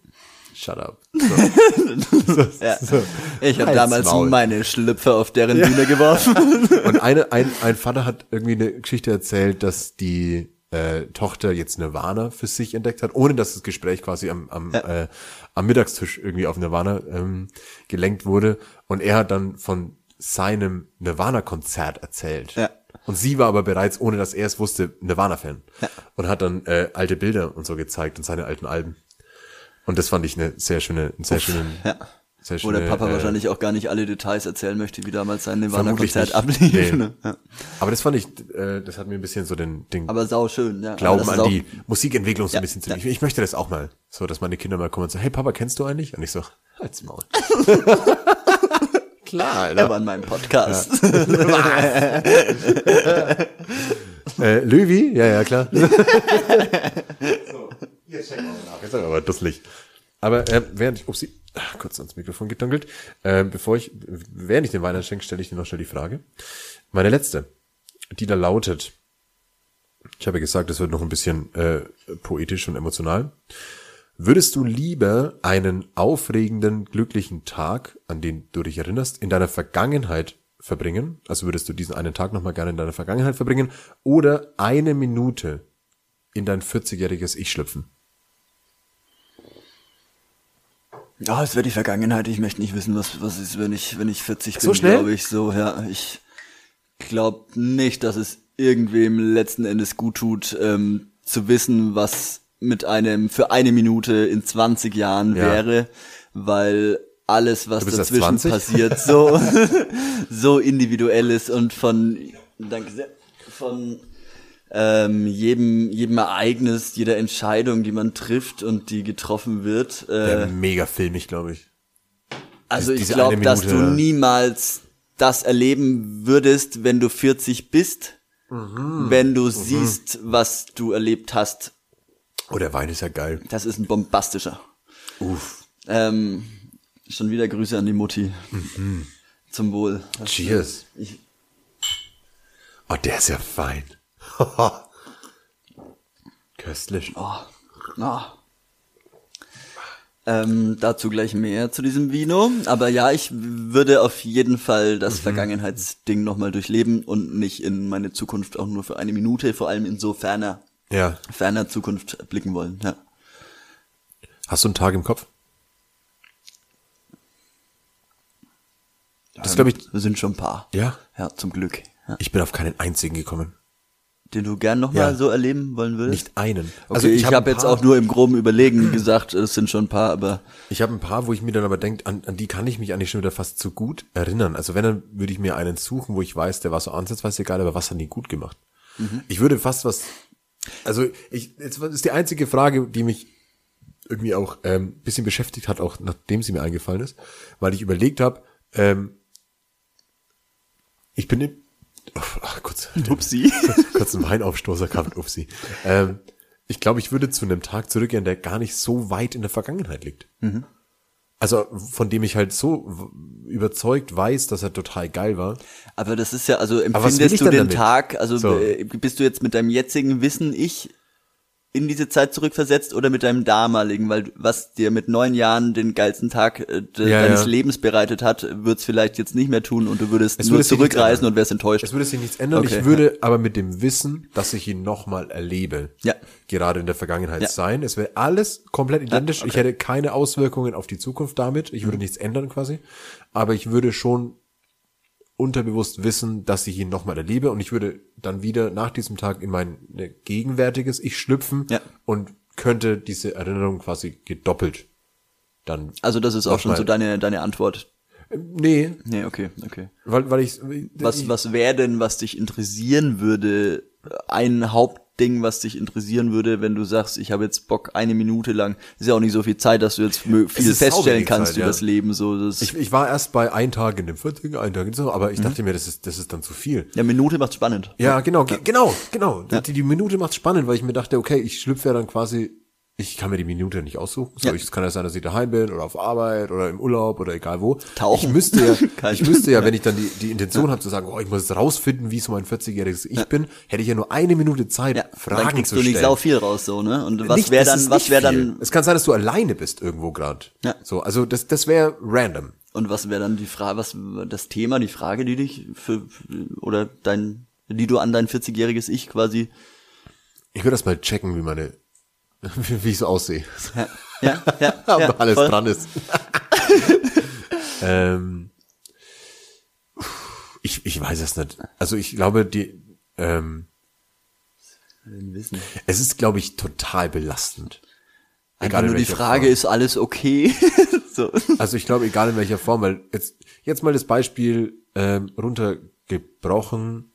shut up so, *laughs* so, Ja. so. Ich habe damals Maul. meine Schlüpfer auf deren Bühne geworfen. *laughs* Und eine, ein, ein Vater hat irgendwie eine Geschichte erzählt, dass die äh, Tochter jetzt Nirvana für sich entdeckt hat, ohne dass das Gespräch quasi am, am, äh, am Mittagstisch irgendwie auf Nirvana ähm, gelenkt wurde. Und er hat dann von seinem Nirvana-Konzert erzählt. Ja. Und sie war aber bereits, ohne dass er es wusste, Nirvana-Fan. Und hat dann äh, alte Bilder und so gezeigt und seine alten Alben. Und das fand ich eine sehr schöne, einen sehr schönen, Ja. Sehr Wo der schöne, Papa äh, wahrscheinlich auch gar nicht alle Details erzählen möchte, wie damals sein Nirvana-Konzert ablief. Nee. ne? Ja. Aber das fand ich, äh, das hat mir ein bisschen so den, den Aber sau schön, ja. Glauben Aber an die Musikentwicklung so Ja, ein bisschen zu. ja. Ich, ich möchte das auch mal. So, dass meine Kinder mal kommen und sagen, hey Papa, kennst du eigentlich? Und ich so, halt's Maul. *laughs* Klar, Er war in meinem Podcast. *laughs* Äh, Löwi? Ja, ja, klar. *laughs* so, jetzt checken wir mal nach. Jetzt aber dusselig. Aber äh, während ich, upsie, ach, kurz ans Mikrofon gedunkelt, äh, bevor ich, während ich den Wein schenke, stelle ich dir noch schnell die Frage. Meine letzte, die da lautet, ich habe ja gesagt, es wird noch ein bisschen äh, poetisch und emotional. Würdest du lieber einen aufregenden, glücklichen Tag, an den du dich erinnerst, in deiner Vergangenheit verbringen? Also würdest du diesen einen Tag nochmal gerne in deiner Vergangenheit verbringen? Oder eine Minute in dein 40-jähriges Ich schlüpfen? Ja, es wäre die Vergangenheit. Ich möchte nicht wissen, was, was ist, wenn ich, wenn ich 40 bin, So schnell? glaube ich so, ja. Ich glaube nicht, dass es irgendwem letzten Endes gut tut, ähm, zu wissen, was mit einem für eine Minute in 20 Jahren Ja. wäre, weil alles, was dazwischen 20? passiert, so, *laughs* so individuell ist und von, danke sehr, von ähm, jedem, jedem Ereignis, jeder Entscheidung, die man trifft und die getroffen wird, äh, Der mega filmig, glaube ich. also ich diese glaube, eine dass du niemals das erleben würdest, wenn du 40 bist, Mhm. wenn du siehst, was du erlebt hast. Oh, der Wein ist ja geil. Das ist ein bombastischer. Uff. Ähm, schon wieder Grüße an die Mutti. Zum Wohl. Cheers. Ich, Oh, der ist ja fein. *laughs* Köstlich. oh, ah. Ähm, dazu gleich mehr zu diesem Vino. Aber ja, ich würde auf jeden Fall Mhm. das Vergangenheitsding nochmal durchleben und nicht in meine Zukunft auch nur für eine Minute, vor allem in so ferner, Ja. ferner Zukunft blicken wollen. Ja. Hast du einen Tag im Kopf? Das glaube ich, Wir sind schon ein paar. ja. Ja, zum Glück. Ja. Ich bin auf keinen einzigen gekommen. Den du gern nochmal Ja. so erleben wollen würdest? Nicht einen. Also ich, hab habe ein jetzt auch nur im groben Überlegen *laughs* gesagt, es sind schon ein paar, aber Ich habe ein paar, wo ich mir dann aber denke, an, an die kann ich mich eigentlich schon wieder fast zu gut erinnern. Also wenn, dann würde ich mir einen suchen, wo ich weiß, der war so ansatzweise geil, aber was haben die gut gemacht? Ich würde fast was, also ich, jetzt ist die einzige Frage, die mich irgendwie auch ähm, bisschen beschäftigt hat, auch nachdem sie mir eingefallen ist, weil ich überlegt habe, ähm, ich bin ach, kurz, Upsi. *laughs* kurz einen Weinaufstoßer gehabt, upsi. Ähm, ich glaube, ich würde zu einem Tag zurückgehen, der gar nicht so weit in der Vergangenheit liegt. also von dem ich halt so überzeugt weiß, dass er total geil war. Aber das ist ja, also empfindest du den damit? Tag, also So. äh, bist du jetzt mit deinem jetzigen Wissen ich in diese Zeit zurückversetzt oder mit deinem damaligen, weil was dir mit neun Jahren den geilsten Tag äh, Ja, deines ja. Lebens bereitet hat, wird's vielleicht jetzt nicht mehr tun und du würdest Es nur würde zurückreisen und wärst enttäuscht. Es würde sich nichts ändern. Okay, ich würde aber mit dem Wissen, dass ich ihn nochmal erlebe, Ja. gerade in der Vergangenheit Ja. sein. Es wäre alles komplett identisch. okay. Ich hätte keine Auswirkungen auf die Zukunft damit. Ich würde nichts ändern quasi. Aber ich würde schon unterbewusst wissen, dass ich ihn nochmal erlebe und ich würde dann wieder nach diesem Tag in mein ne, gegenwärtiges Ich schlüpfen Ja. und könnte diese Erinnerung quasi gedoppelt dann. Also das ist auch schon so deine deine Antwort. Nee, Nee, okay, okay. weil, weil ich, Was ich, was wäre denn, was dich interessieren würde? Ein Hauptding, was dich interessieren würde, wenn du sagst, ich habe jetzt Bock eine Minute lang. Ist ja auch nicht so viel Zeit, dass du jetzt viel feststellen kannst Zeit, über ja. das Leben. So, das Ich, ich war erst bei ein Tag in dem 40er, ein Tag in so, aber Mhm. ich dachte mir, das ist, das ist dann zu viel. ja, Minute macht spannend. Ja, genau, ge genau, genau. Die, die Minute macht spannend, weil ich mir dachte, okay, ich schlüpfe ja dann quasi, ich kann mir die Minute nicht aussuchen. So, Ja. ich, es kann ja sein, dass ich daheim bin oder auf Arbeit oder im Urlaub oder egal wo. Tauchen. Ich müsste ja, *laughs* ich müsste ja, wenn ich dann die, die Intention habe zu sagen, oh, ich muss rausfinden, wie so mein 40-jähriges Ich bin, hätte ich ja nur eine Minute Zeit, Ja, dann Fragen kriegst zu du stellen. nicht sau viel raus, so, ne? Und was wäre das dann, was wäre dann, Es kann sein, dass du alleine bist irgendwo gerade. Ja. So, also das, das wäre random. und was wäre dann die Frage, was, das Thema, die Frage, die dich für, oder dein, die du an dein 40-jähriges Ich quasi, Ich würde erst mal checken, wie meine, wie, *laughs* wie ich so aussehe. ja, ja, ja, *laughs* ja alles voll. dran ist. *laughs* ähm, ich, ich weiß es nicht. Also ich glaube, die, ähm, Wissen. es ist, glaube ich, total belastend. Einfach in nur die Frage, Form. ist alles okay? so. Also ich glaube, egal in welcher Form, weil jetzt, jetzt mal das Beispiel ähm, runtergebrochen.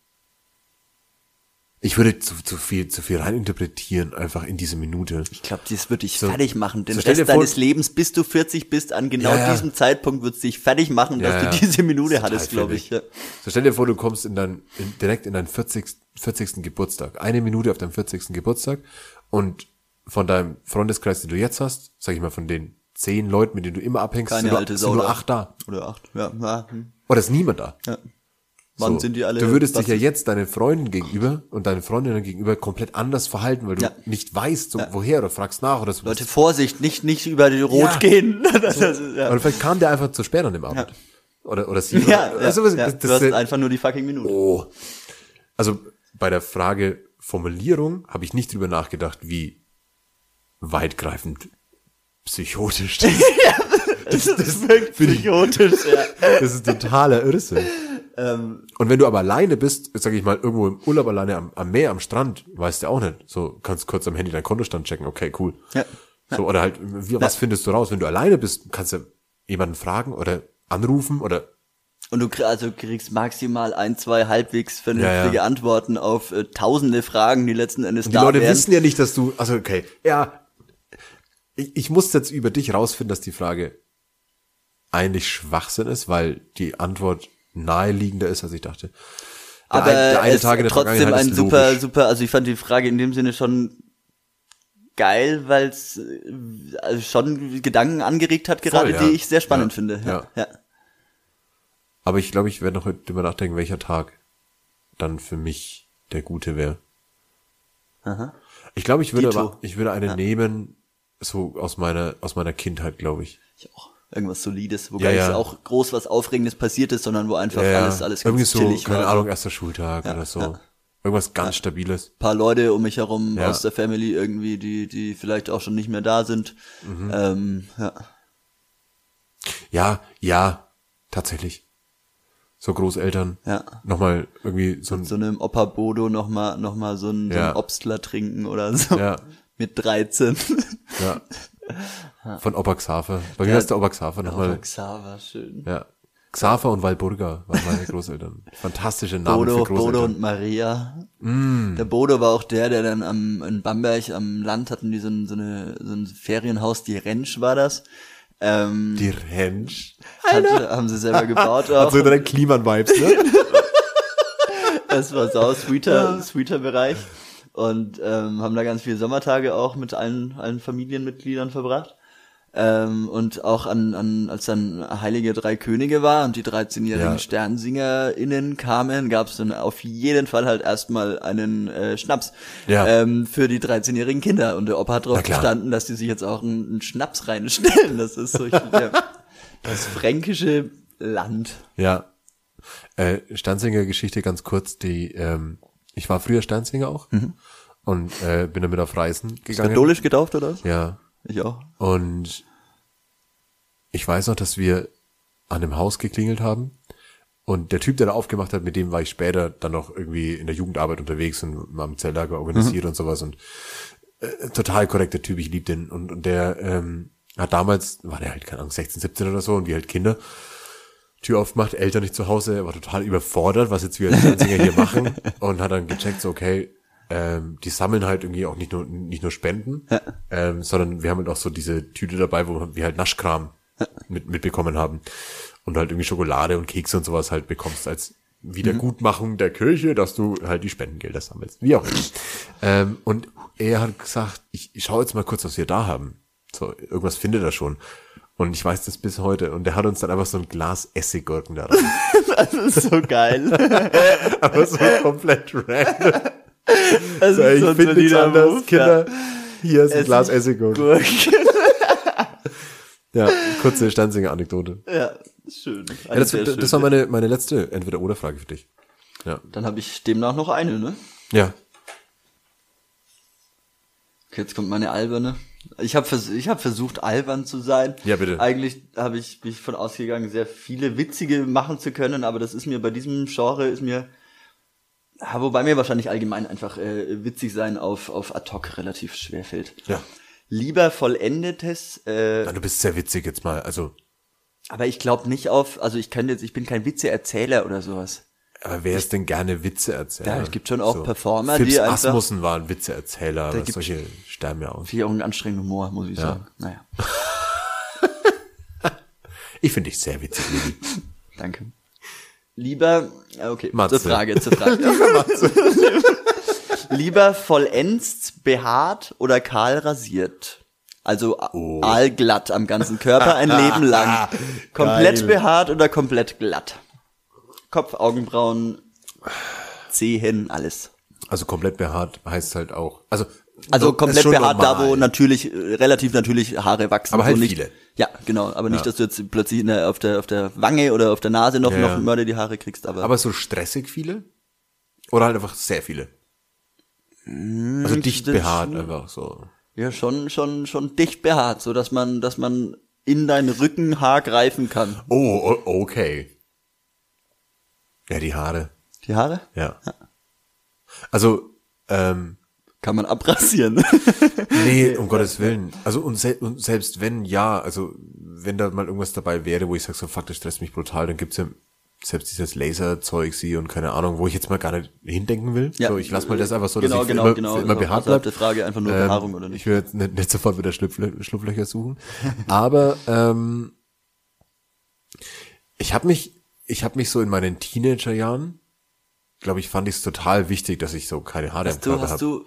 Ich würde zu, zu viel, zu viel reininterpretieren, einfach in diese Minute. Ich glaube, das wird dich So. fertig machen. Den So, Rest deines Lebens, bis du 40 bist, an genau Ja, ja. diesem Zeitpunkt wird es dich fertig machen, dass ja. du diese Minute hattest, glaube ich. So stell dir vor, du kommst in dein, in, direkt in deinen 40. 40. Geburtstag. Eine Minute auf deinem 40. Geburtstag und von deinem Freundeskreis, den du jetzt hast, sag ich mal, von den zehn Leuten, mit denen du immer abhängst, Keine sind, nur, alte sind Sau nur acht da. Oder acht. Ja, ja. hm. Oder ist niemand da. ja. Wann So. sind die alle? Du würdest dich ja jetzt deinen Freunden gegenüber und deinen Freundinnen gegenüber komplett anders verhalten, weil du Ja. nicht weißt, so, woher oder fragst nach oder so. Leute, Vorsicht, nicht, nicht über die Rot Ja. gehen. *laughs* das ja. Oder vielleicht kam der einfach zu spät an dem Abend. Oder, oder sie. Ja, oder, ja, sowas. ja. Das- du das- hast einfach nur die fucking Minute. Oh. Also bei der Frage Formulierung habe ich nicht drüber nachgedacht, wie weitgreifend psychotisch das *laughs* ist. Das, ist wirklich psychotisch, ja. *laughs* Das ist totaler Irrsinn. Ähm, Und wenn du aber alleine bist, sag ich mal, irgendwo im Urlaub alleine am, am Meer, am Strand, weißt du auch nicht. So, kannst kurz am Handy deinen Kontostand checken, okay, cool. Ja. So, oder halt, wie, was findest du raus? Wenn du alleine bist, kannst du jemanden fragen oder anrufen oder und du krieg, also kriegst maximal ein, zwei halbwegs vernünftige Ja, ja. Antworten auf äh, tausende Fragen, die letzten Endes die da Leute wären. wissen ja nicht, dass du, also okay, ja, ich, ich muss jetzt über dich rausfinden, dass die Frage eigentlich Schwachsinn ist, weil die Antwort naheliegender ist, als ich dachte. Der aber ein- der eine Tag in der trotzdem ein super, logisch. super, also ich fand die Frage in dem Sinne schon geil, weil es also schon Gedanken angeregt hat gerade, ja. die ich sehr spannend Ja, finde. ja. ja. Aber ich glaube, ich werde noch heute drüber nachdenken, welcher Tag dann für mich der gute wäre. Ich glaube, ich würde Dito. aber, ich würde eine nehmen, so aus meiner, aus meiner Kindheit, glaube ich. Ich auch. Irgendwas Solides, wo Ja, gar nicht ja. auch groß was Aufregendes passiert ist, sondern wo einfach Ja, alles, alles irgendwie ganz so, chillig keine war. Ahnung, erster Schultag oder so. Irgendwas ganz Stabiles. paar Leute um mich herum aus der Family irgendwie, die, die vielleicht auch schon nicht mehr da sind. Mhm. Ähm, ja. Ja, ja, tatsächlich. So Großeltern. Ja. Nochmal irgendwie so ein, So einem Opa Bodo noch mal, noch mal so einen, so einen Obstler trinken oder so. Ja. *laughs* Mit 13. ja. *laughs* Von Xaver. Bei mir heißt der Opa nochmal. Xaver, schön. Ja. Xaver und Walburga waren meine Großeltern. *laughs* Fantastische Namen Bodo, für Großeltern. Mm. Bodo und Maria. Der Bodo war auch der, der dann am, in Bamberg am Land hatten die so ein, so, eine, so ein Ferienhaus, die Rentsch war das. Ähm, Die Rentsch. hatte, haben sie selber gebaut *laughs* auch. Hat so direkt Kliman-Vibes, ne? *laughs* Das war sau sweeter, sweeter Bereich. Und ähm, haben da ganz viele Sommertage auch mit allen, allen Familienmitgliedern verbracht. Ähm, und auch an, an, als dann Heilige Drei Könige war und die 13-jährigen Ja. SternsingerInnen kamen, gab es dann auf jeden Fall halt erstmal einen äh, Schnaps Ja. ähm, für die 13-jährigen Kinder. Und der Opa hat darauf klar. bestanden, dass die sich jetzt auch einen, einen Schnaps reinstellen. Das ist so ich, ja, das fränkische Land. Ja. Äh, Stanzinger Geschichte ganz kurz, die, ähm, ich war früher Stanzinger auch und äh, bin damit auf Reisen gegangen. Katholisch getauft oder was? Ja. Ich auch. Und ich weiß noch, dass wir an dem Haus geklingelt haben. Und der Typ, der da aufgemacht hat, mit dem war ich später dann noch irgendwie in der Jugendarbeit unterwegs und am Zelllager organisiert und sowas. Und äh, total korrekter Typ, ich lieb den. Und, und der ähm, hat damals, war der halt, keine Ahnung, 16, 17 oder so, und wir halt Kinder, Tür aufgemacht, Eltern nicht zu Hause, er war total überfordert, was jetzt wir als Stanzinger hier machen. *laughs* Und hat dann gecheckt, so, okay, ähm, die sammeln halt irgendwie auch nicht nur nicht nur Spenden, ähm, sondern wir haben halt auch so diese Tüte dabei, wo wir halt Naschkram mit, mitbekommen haben und halt irgendwie Schokolade und Kekse und sowas halt bekommst als Wiedergutmachung der Kirche, dass du halt die Spendengelder sammelst. Wie auch immer. ähm, und er hat gesagt, ich, ich schaue jetzt mal kurz, was wir da haben. So, irgendwas findet er schon. Und ich weiß das bis heute. Und der hat uns dann einfach so ein Glas Essiggurken da rein. *laughs* Das ist so geil. *laughs* Aber so komplett random. Das So, ist ich so finde nichts anderes. Move, Kinder, ja. hier ist ein Essig- Glas Essiggurken. Gurke. *laughs* Ja, kurze Stanzinger-Anekdote. Ja, schön. Ja, das, schön. das war meine, meine letzte Entweder-Oder-Frage für dich. Ja. Dann habe ich demnach noch eine, ne? Ja. Okay, jetzt kommt meine alberne. Ich habe vers ich hab versucht, albern zu sein. Ja, bitte. Eigentlich habe ich bin ich von ausgegangen, sehr viele witzige machen zu können, aber das ist mir bei diesem Genre ist mir wobei mir wahrscheinlich allgemein einfach äh, witzig sein auf auf ad hoc relativ schwer fällt. Ja. Lieber vollendetes, äh, Na, du bist sehr witzig jetzt mal. Also, aber ich glaube nicht auf, also ich kann jetzt, ich bin kein Witzeerzähler oder sowas. Aber wer ist denn gerne Witzeerzähler? Ja, es gibt schon auch Performer, Phipps die einfach- Asmussen war ein Witzeerzähler, gibt's- solche sterben ja aus. Finde ich auch einen anstrengenden Humor, muss ich sagen. Naja, *laughs* Ich finde dich sehr witzig, Lili. *laughs* danke. Lieber, ja, okay, Matze. zur Frage, zur Frage. *laughs* Lieber vollends behaart oder kahl rasiert? Also Oh. aalglatt am ganzen Körper ein Leben lang. Komplett Geil. behaart oder komplett glatt? Kopf, Augenbrauen, Zehen, alles. Also komplett behaart heißt halt auch, also, Also komplett behaart da, wo normal. natürlich, äh, relativ natürlich Haare wachsen. Aber halt so nicht, viele. Ja, genau. Aber nicht, Ja. dass du jetzt plötzlich der, auf der, auf der Wange oder auf der Nase noch, Ja, noch. Mörder die Haare kriegst, aber, Aber so stressig viele? Oder halt einfach sehr viele? Also dicht das- behaart einfach so. ja, schon, schon, schon dicht behaart, so dass man, dass man in dein Rückenhaar greifen kann. Oh, okay. Ja, die Haare. Die Haare Ja. Also, ähm, kann man abrasieren. *laughs* nee, um Gottes Willen. Also und, sel und selbst wenn ja, also wenn da mal irgendwas dabei wäre, wo ich sage, so fuck, das stresst mich brutal, dann gibt's ja selbst dieses Laserzeug sie und keine Ahnung, wo ich jetzt mal gar nicht hindenken will. Ja. So, ich lass mal das einfach so, Genau, dass ich genau, immer, genau, für immer genau. behaart Außerhalb bleib. der Frage einfach nur Behaarung oder nicht. Ich will jetzt nicht, nicht sofort wieder Schlupflö Schlupflöcher suchen. *laughs* Aber ähm, ich habe mich, ich habe mich so in meinen Teenagerjahren, glaube ich, fand ich es total wichtig, dass ich so keine Haare Hast im Körper hast habe. du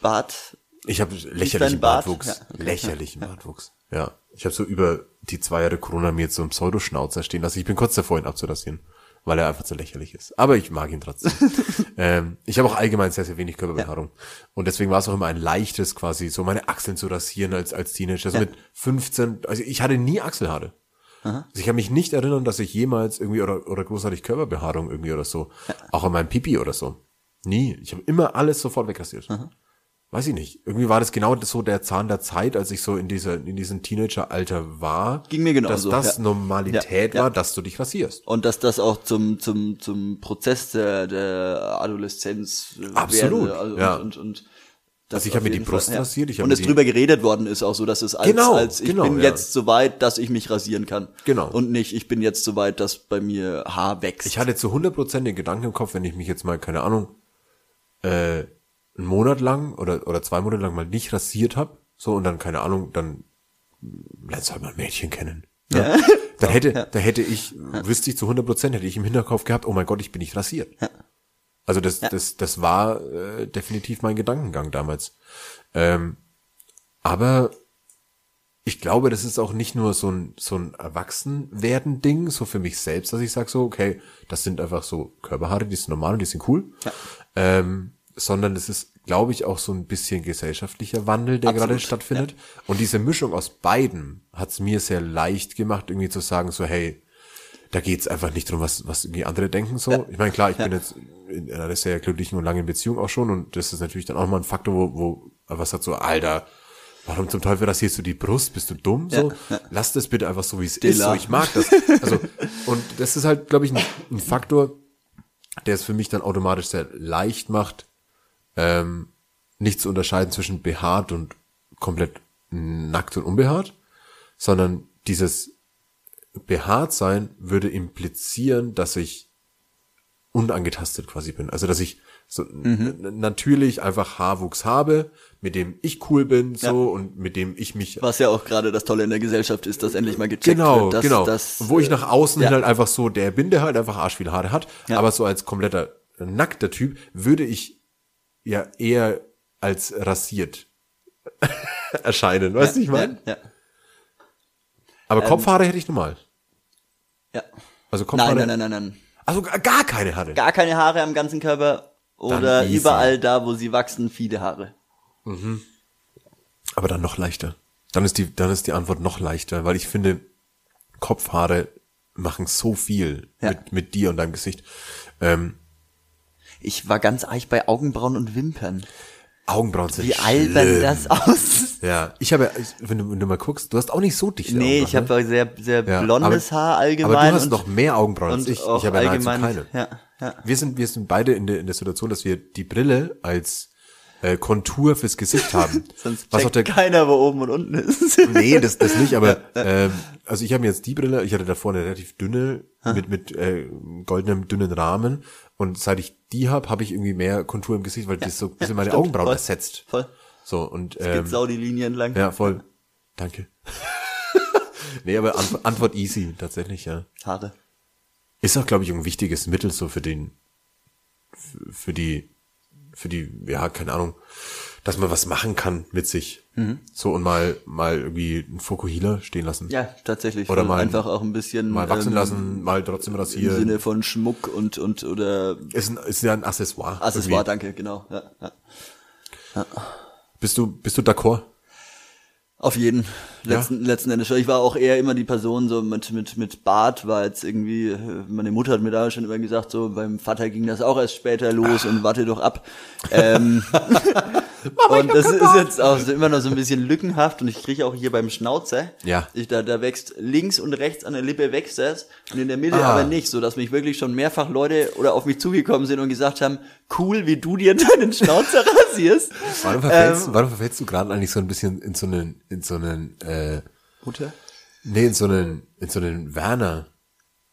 Bart? Ich habe lächerlichen Bart? Bartwuchs. Ja, okay. Lächerlichen Bartwuchs. Ja. Ich habe so über die zwei Jahre Corona mir jetzt so einen Pseudoschnauzer stehen lassen. Ich bin kurz davor, ihn abzurasieren, weil er einfach zu lächerlich ist. Aber ich mag ihn trotzdem. *laughs* ähm, ich habe auch allgemein sehr, sehr wenig Körperbehaarung. Und deswegen war es auch immer ein leichtes, quasi so meine Achseln zu rasieren als, als Teenager. Also mit 15, also ich hatte nie Achselhaare. Also ich kann mich nicht erinnern, dass ich jemals irgendwie oder, oder großartig Körperbehaarung irgendwie oder so, auch an meinem Pipi oder so. Nie. Ich habe immer alles sofort wegrasiert. Weiß ich nicht. Irgendwie war das genau so der Zahn der Zeit, als ich so in dieser, in diesem Teenager-Alter war. Ging mir genauso, Dass das ja. Normalität Ja, ja. war, dass du dich rasierst. Und dass das auch zum, zum, zum Prozess der, der Adoleszenz Absolut, werde, also ja. und, und, und das Also ich hab auf mir die Brust Fall, rasiert, ich und es drüber geredet worden ist auch so, dass es als, Genau, als ich genau, bin ja. jetzt so weit, dass ich mich rasieren kann. Genau. Und nicht, ich bin jetzt so weit, dass bei mir Haar wächst. Ich hatte zu 100% den Gedanken im Kopf, wenn ich mich jetzt mal, keine Ahnung, äh, einen Monat lang oder, oder zwei Monate lang mal nicht rasiert habe, so und dann, keine Ahnung, dann lernst du halt mal ein Mädchen kennen. Ja. Dann *laughs* hätte, da hätte ich, wüsste ich zu 100%, hätte ich im Hinterkopf gehabt, oh mein Gott, ich bin nicht rasiert. Also das, das, das war äh, definitiv mein Gedankengang damals. Ähm, aber ich glaube, das ist auch nicht nur so ein, so ein Erwachsenwerden-Ding, so für mich selbst, dass ich sage so, okay, das sind einfach so Körperhaare, die sind normal und die sind cool. Ähm, sondern es ist, glaube ich, auch so ein bisschen gesellschaftlicher Wandel, der Absolut, gerade stattfindet. Und diese Mischung aus beiden hat es mir sehr leicht gemacht, irgendwie zu sagen, so, hey, da geht's einfach nicht drum, was, was irgendwie andere denken so. Ich meine, klar, ich bin jetzt in einer sehr glücklichen und langen Beziehung auch schon und das ist natürlich dann auch mal ein Faktor, wo, wo was sagt so, Alter, warum zum Teufel rasierst du die Brust? Bist du dumm? So, lass das bitte einfach so, wie es ist. So, ich mag das. Also, und das ist halt, glaube ich, ein, ein Faktor, der es für mich dann automatisch sehr leicht macht, ähm, nicht zu unterscheiden zwischen behaart und komplett nackt und unbehaart, sondern dieses behaart sein würde implizieren, dass ich unangetastet quasi bin. Also dass ich so n- natürlich einfach Haarwuchs habe, mit dem ich cool bin, so und mit dem ich mich Was ja auch gerade das Tolle in der Gesellschaft ist, dass endlich mal gecheckt Genau, wird. Dass, genau. Dass, wo ich nach außen ja. halt einfach so der bin, der halt einfach arsch viele Haare hat, Ja. aber so als kompletter nackter Typ würde ich ja eher als rasiert *laughs* erscheinen, weißt du, ich meine? Ja, ja. Aber Kopfhaare hätte ich normal. ja. Also Kopfhaare. Nein, nein, nein, nein, nein. Also gar keine Haare. Gar keine Haare am ganzen Körper oder überall da, wo sie wachsen, viele Haare. Aber dann noch leichter. Dann ist die, dann ist die Antwort noch leichter, weil ich finde, Kopfhaare machen so viel Ja. mit, mit dir und deinem Gesicht. Ähm, Ich war ganz eich bei Augenbrauen und Wimpern. Augenbrauen sind Wie albern schlimm. das *laughs* aussieht. Ja, ich habe wenn du, wenn du mal guckst, du hast auch nicht so dichte Nee, Augenbrauen. ich habe sehr, sehr ne? Ja, blondes aber- Haar allgemein. Aber du hast und, noch mehr Augenbrauen als ich. Ich habe ja nahezu allgemein, keine. Ja, ja. Wir sind, wir sind beide in der, in der Situation, dass wir die Brille als äh, Kontur fürs Gesicht haben. *laughs* Sonst Was auch der, keiner, wo oben und unten ist. *laughs* nee, das, das nicht, aber ähm, also ich habe mir jetzt die Brille, ich hatte davor eine relativ dünne, mit, mit äh, goldenem, dünnen Rahmen und seit ich die habe, habe ich irgendwie mehr Kontur im Gesicht, weil das so ein bisschen meine stimmt, Augenbrauen voll. ersetzt. Voll. So, und Geht ähm, sau die Linie entlang. ja, voll. Danke. *laughs* nee, aber Antwort, Antwort easy, tatsächlich, ja. Haare. Ist auch, glaube ich, ein wichtiges Mittel so für den, für die, für die, ja, keine Ahnung, dass man was machen kann mit sich. So und mal, mal irgendwie einen Fokuhila stehen lassen. Ja, tatsächlich. Oder mal- einfach auch ein bisschen Mal wachsen ähm, lassen, mal trotzdem im rasieren. Sinne von Schmuck und und oder ist, ein, ist ja ein Accessoire. Accessoire, irgendwie. danke, genau. Ja, ja. Bist du, bist du d'accord? Auf jeden. Letzten, letzten Endes schon. Ich war auch eher immer die Person so mit, mit, mit Bart, war jetzt irgendwie, äh, meine Mutter hat mir da schon immer gesagt, so beim Vater ging das auch erst später los und warte doch ab. Ähm, *laughs* und das ist jetzt auch so immer noch so ein bisschen lückenhaft und ich kriege auch hier beim Schnauzer, Ja. ich, da, da wächst links und rechts an der Lippe wächst das und in der Mitte Ah. aber nicht, so dass mich wirklich schon mehrfach Leute oder auf mich zugekommen sind und gesagt haben, cool, wie du dir *laughs* deinen Schnauzer rasierst. Warum verfällst, Ähm, warum verfällst du gerade eigentlich so ein bisschen in so einen, in so einen, äh, Mutter? nee, in so einen, in so einen Werner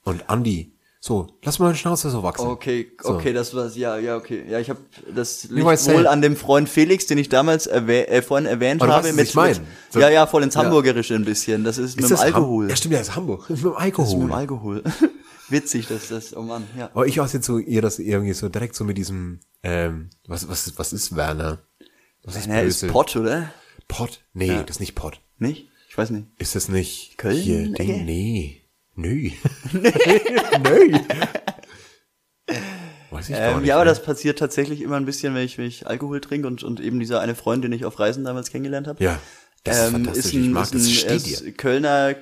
und Andi. So, lass mal den Schnauzer so wachsen. Okay, So. okay, das war's. Ja, ja, okay. Ja, ich habe das liegt wohl ja. an dem Freund Felix, den ich damals erwäh äh, vorhin erwähnt du habe. was ich mein. So- ja, ja, voll ins Hamburgerische ein bisschen. Das ist, mit dem das Ham- Alkohol. Ja, stimmt, ja, das ist Hamburg. *laughs* Das ist mit dem das ist Alkohol. mit dem Alkohol. *laughs* Witzig, dass das, oh Mann, ja. Aber ich war jetzt so eher, dass irgendwie so direkt so mit diesem, ähm, was, was, was ist Werner? Was ist Ja, ist böse? Pott, oder? Pott? Nee, das ist nicht Pott. Nicht? Ich weiß nicht. Ist das nicht Köln? hier? Ding? Nee. Nö. *laughs* Nö. Weiß ich gar Ähm, nicht. ja, aber mehr. das passiert tatsächlich immer ein bisschen, wenn ich, wenn ich Alkohol trinke und, und eben dieser eine Freund, den ich auf Reisen damals kennengelernt habe. Ja, das ist ähm, ist ein, ich mag ist das. ein, steht ist. Kölner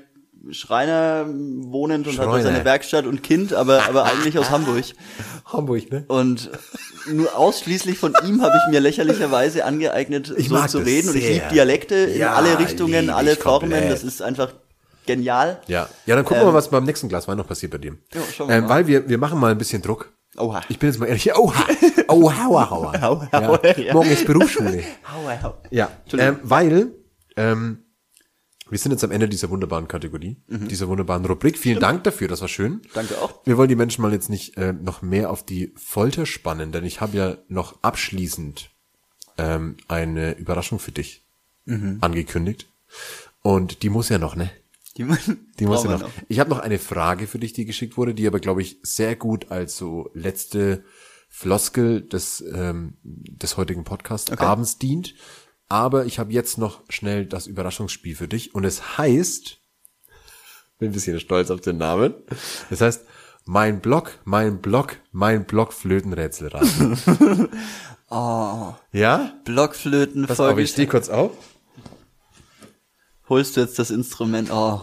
Schreiner wohnend und hat Schreiner. seine Werkstatt und Kind, aber, aber eigentlich aus Hamburg. *laughs* Hamburg, ne? Und nur ausschließlich von ihm habe ich mir lächerlicherweise angeeignet, Ich so zu reden. Und ich sehr. liebe Dialekte in Ja, alle Richtungen, alle Formen. komplett. Das ist einfach genial. Ja. Ja, dann gucken wir mal, was beim nächsten Glas Wein noch passiert bei dir. Ähm, Ja, schauen wir ähm, mal. weil wir, wir machen mal ein bisschen Druck. Oha. Ich bin jetzt mal ehrlich. Oha. Oha, oha, oha. *laughs* Ja. ja. Morgen ist Berufsschule. *laughs* Hau, hau. Ja, ähm, weil ähm, wir sind jetzt am Ende dieser wunderbaren Kategorie, dieser wunderbaren Rubrik. Vielen Dank dafür, das war schön. Danke auch. Wir wollen die Menschen mal jetzt nicht äh, noch mehr auf die Folter spannen, denn ich habe ja noch abschließend ähm, eine Überraschung für dich angekündigt. Und die muss ja noch, ne? Die, Die muss ja wir noch. Ich habe noch eine Frage für dich, die geschickt wurde, die aber, glaube ich, sehr gut als so letzte Floskel des, ähm, des heutigen Podcast abends dient. Aber ich habe jetzt noch schnell das Überraschungsspiel für dich und es heißt, bin ein bisschen stolz auf den Namen. Das heißt, mein Block, mein Block, mein Blockflötenrätselraten. *laughs* oh. Ja? Blockflöten Pass auf, ich stehe kurz auf. Holst du jetzt das Instrument? Oh.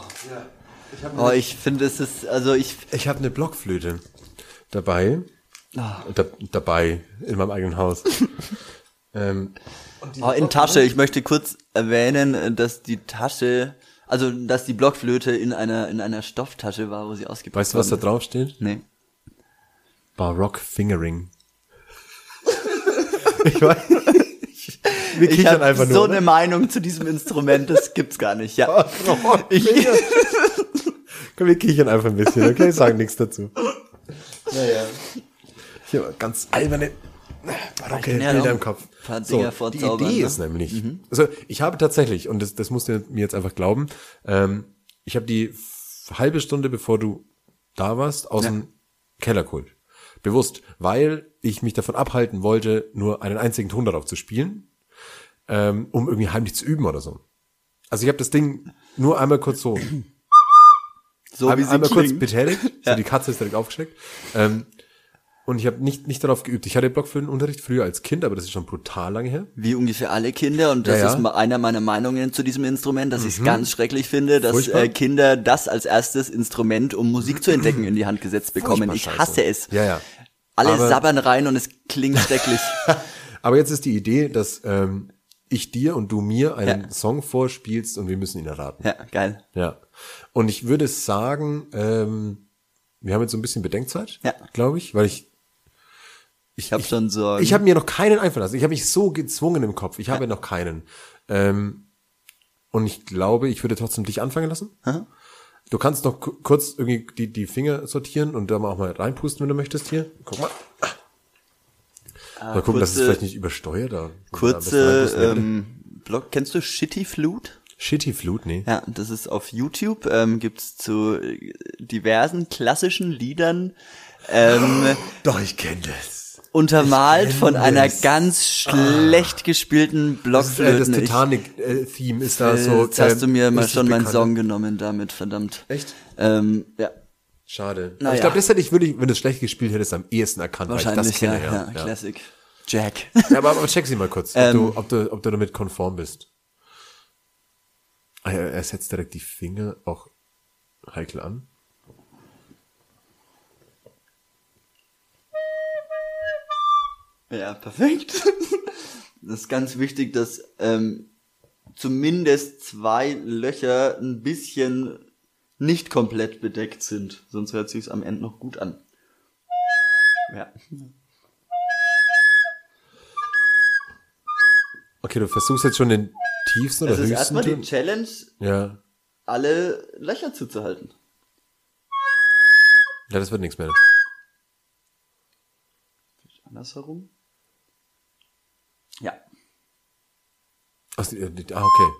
oh, ich finde es ist, also ich. Ich habe eine Blockflöte dabei. Da, dabei, in meinem eigenen Haus. *laughs* ähm, Oh, in Tasche. Ich möchte kurz erwähnen, dass die Tasche, also dass die Blockflöte in einer in einer Stofftasche war, wo sie ausgepackt weißt du, was da drauf steht? Nee. Barock Fingering. *laughs* ich weiß. Wir Ich kichern habe einfach so nur. eine Meinung zu diesem Instrument, das gibt's gar nicht. Ja. ich, Komm, wir kichern einfach ein bisschen, okay? Sagen nichts dazu. Naja. Ich habe ganz alberne ja Bilder im Kopf. Dinger die Idee ne? ist nämlich, also ich habe tatsächlich, und das, das musst du mir jetzt einfach glauben, ähm, ich habe die halbe Stunde, bevor du da warst, aus dem Keller geholt. Bewusst, weil ich mich davon abhalten wollte, nur einen einzigen Ton darauf zu spielen, ähm, um irgendwie heimlich zu üben oder so. Also ich habe das Ding nur einmal kurz so So wie einmal, sie einmal kurz betätigt, *laughs* so die Katze ist direkt aufgeschreckt. Ähm, und ich habe nicht, nicht darauf geübt. Ich hatte Blockflötenunterricht früher als Kind, aber das ist schon brutal lange her. Wie ungefähr alle Kinder und das Ja, ja. ist einer meiner Meinungen zu diesem Instrument, dass ich es ganz schrecklich finde, dass äh, Kinder das als erstes Instrument, um Musik zu entdecken, in die Hand gesetzt bekommen. Furchtbar Ich scheiße. hasse es. Ja, ja. Alle Aber- sabbern rein und es klingt schrecklich. *laughs* Aber jetzt ist die Idee, dass ähm, ich dir und du mir einen Ja. Song vorspielst und wir müssen ihn erraten. ja, geil. Ja. Und ich würde sagen, ähm, wir haben jetzt so ein bisschen Bedenkzeit, Ja. glaube ich, weil ich Ich habe schon Sorgen. ich habe mir noch keinen einfallen lassen. Ich habe mich so gezwungen im Kopf. Ich habe noch keinen. Ähm, und ich glaube, ich würde trotzdem dich anfangen lassen. Aha. Du kannst noch ku- kurz irgendwie die, die Finger sortieren und da mal auch mal reinpusten, wenn du möchtest hier. Guck mal. mal gucken, dass es Ah, kurze- vielleicht nicht übersteuert. Da. Kurze ähm, Blog. Kennst du Shitty Flute? Shitty Flut, nee. Ja, das ist auf YouTube. Ähm, gibt's zu äh, diversen klassischen Liedern ähm, Doch, ich kenne das. Untermalt von einer das. ganz schlecht gespielten Das, ist, äh, das. Ich- Titanic-Theme ist da so. jetzt hast du ähm, mir mal richtig schon meinen. Song genommen damit, verdammt. Echt? Ähm, ja, Schade. Na Aber ich ja. glaube, das hätte ich wirklich, wenn du es schlecht gespielt hättest, am ehesten erkannt. wahrscheinlich, das kenne, ja, ja, Classic. Jack. Ja, aber, aber check sie mal kurz, ob, Ähm. du, ob, du, ob du damit konform bist. Ah, ja, er setzt direkt die Finger auch heikel an. Ja, perfekt. *laughs* Das ist ganz wichtig, dass ähm, zumindest zwei Löcher ein bisschen nicht komplett bedeckt sind, sonst hört sich's am Ende noch gut an. Ja. Okay, du versuchst jetzt schon den tiefsten oder Das ist höchsten erstmal die? Challenge, Ja. alle Löcher zuzuhalten. Ja, das wird nichts mehr. Andersherum? Ja. Ach, ah, okay.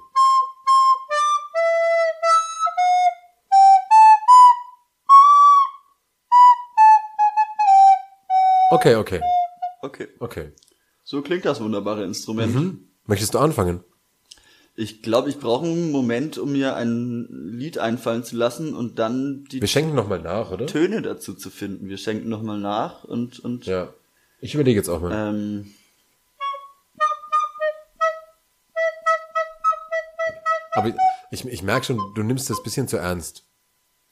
Okay, okay, Okay. okay. So klingt das wunderbare Instrument. Möchtest du anfangen? Ich glaube, ich brauche einen Moment, um mir ein Lied einfallen zu lassen und dann die Wir schenken nochmal nach, oder? Töne dazu zu finden. Wir schenken nochmal nach und, und Ja. Ich überlege jetzt auch mal. ähm, Aber ich, ich merke schon, du nimmst das bisschen zu ernst.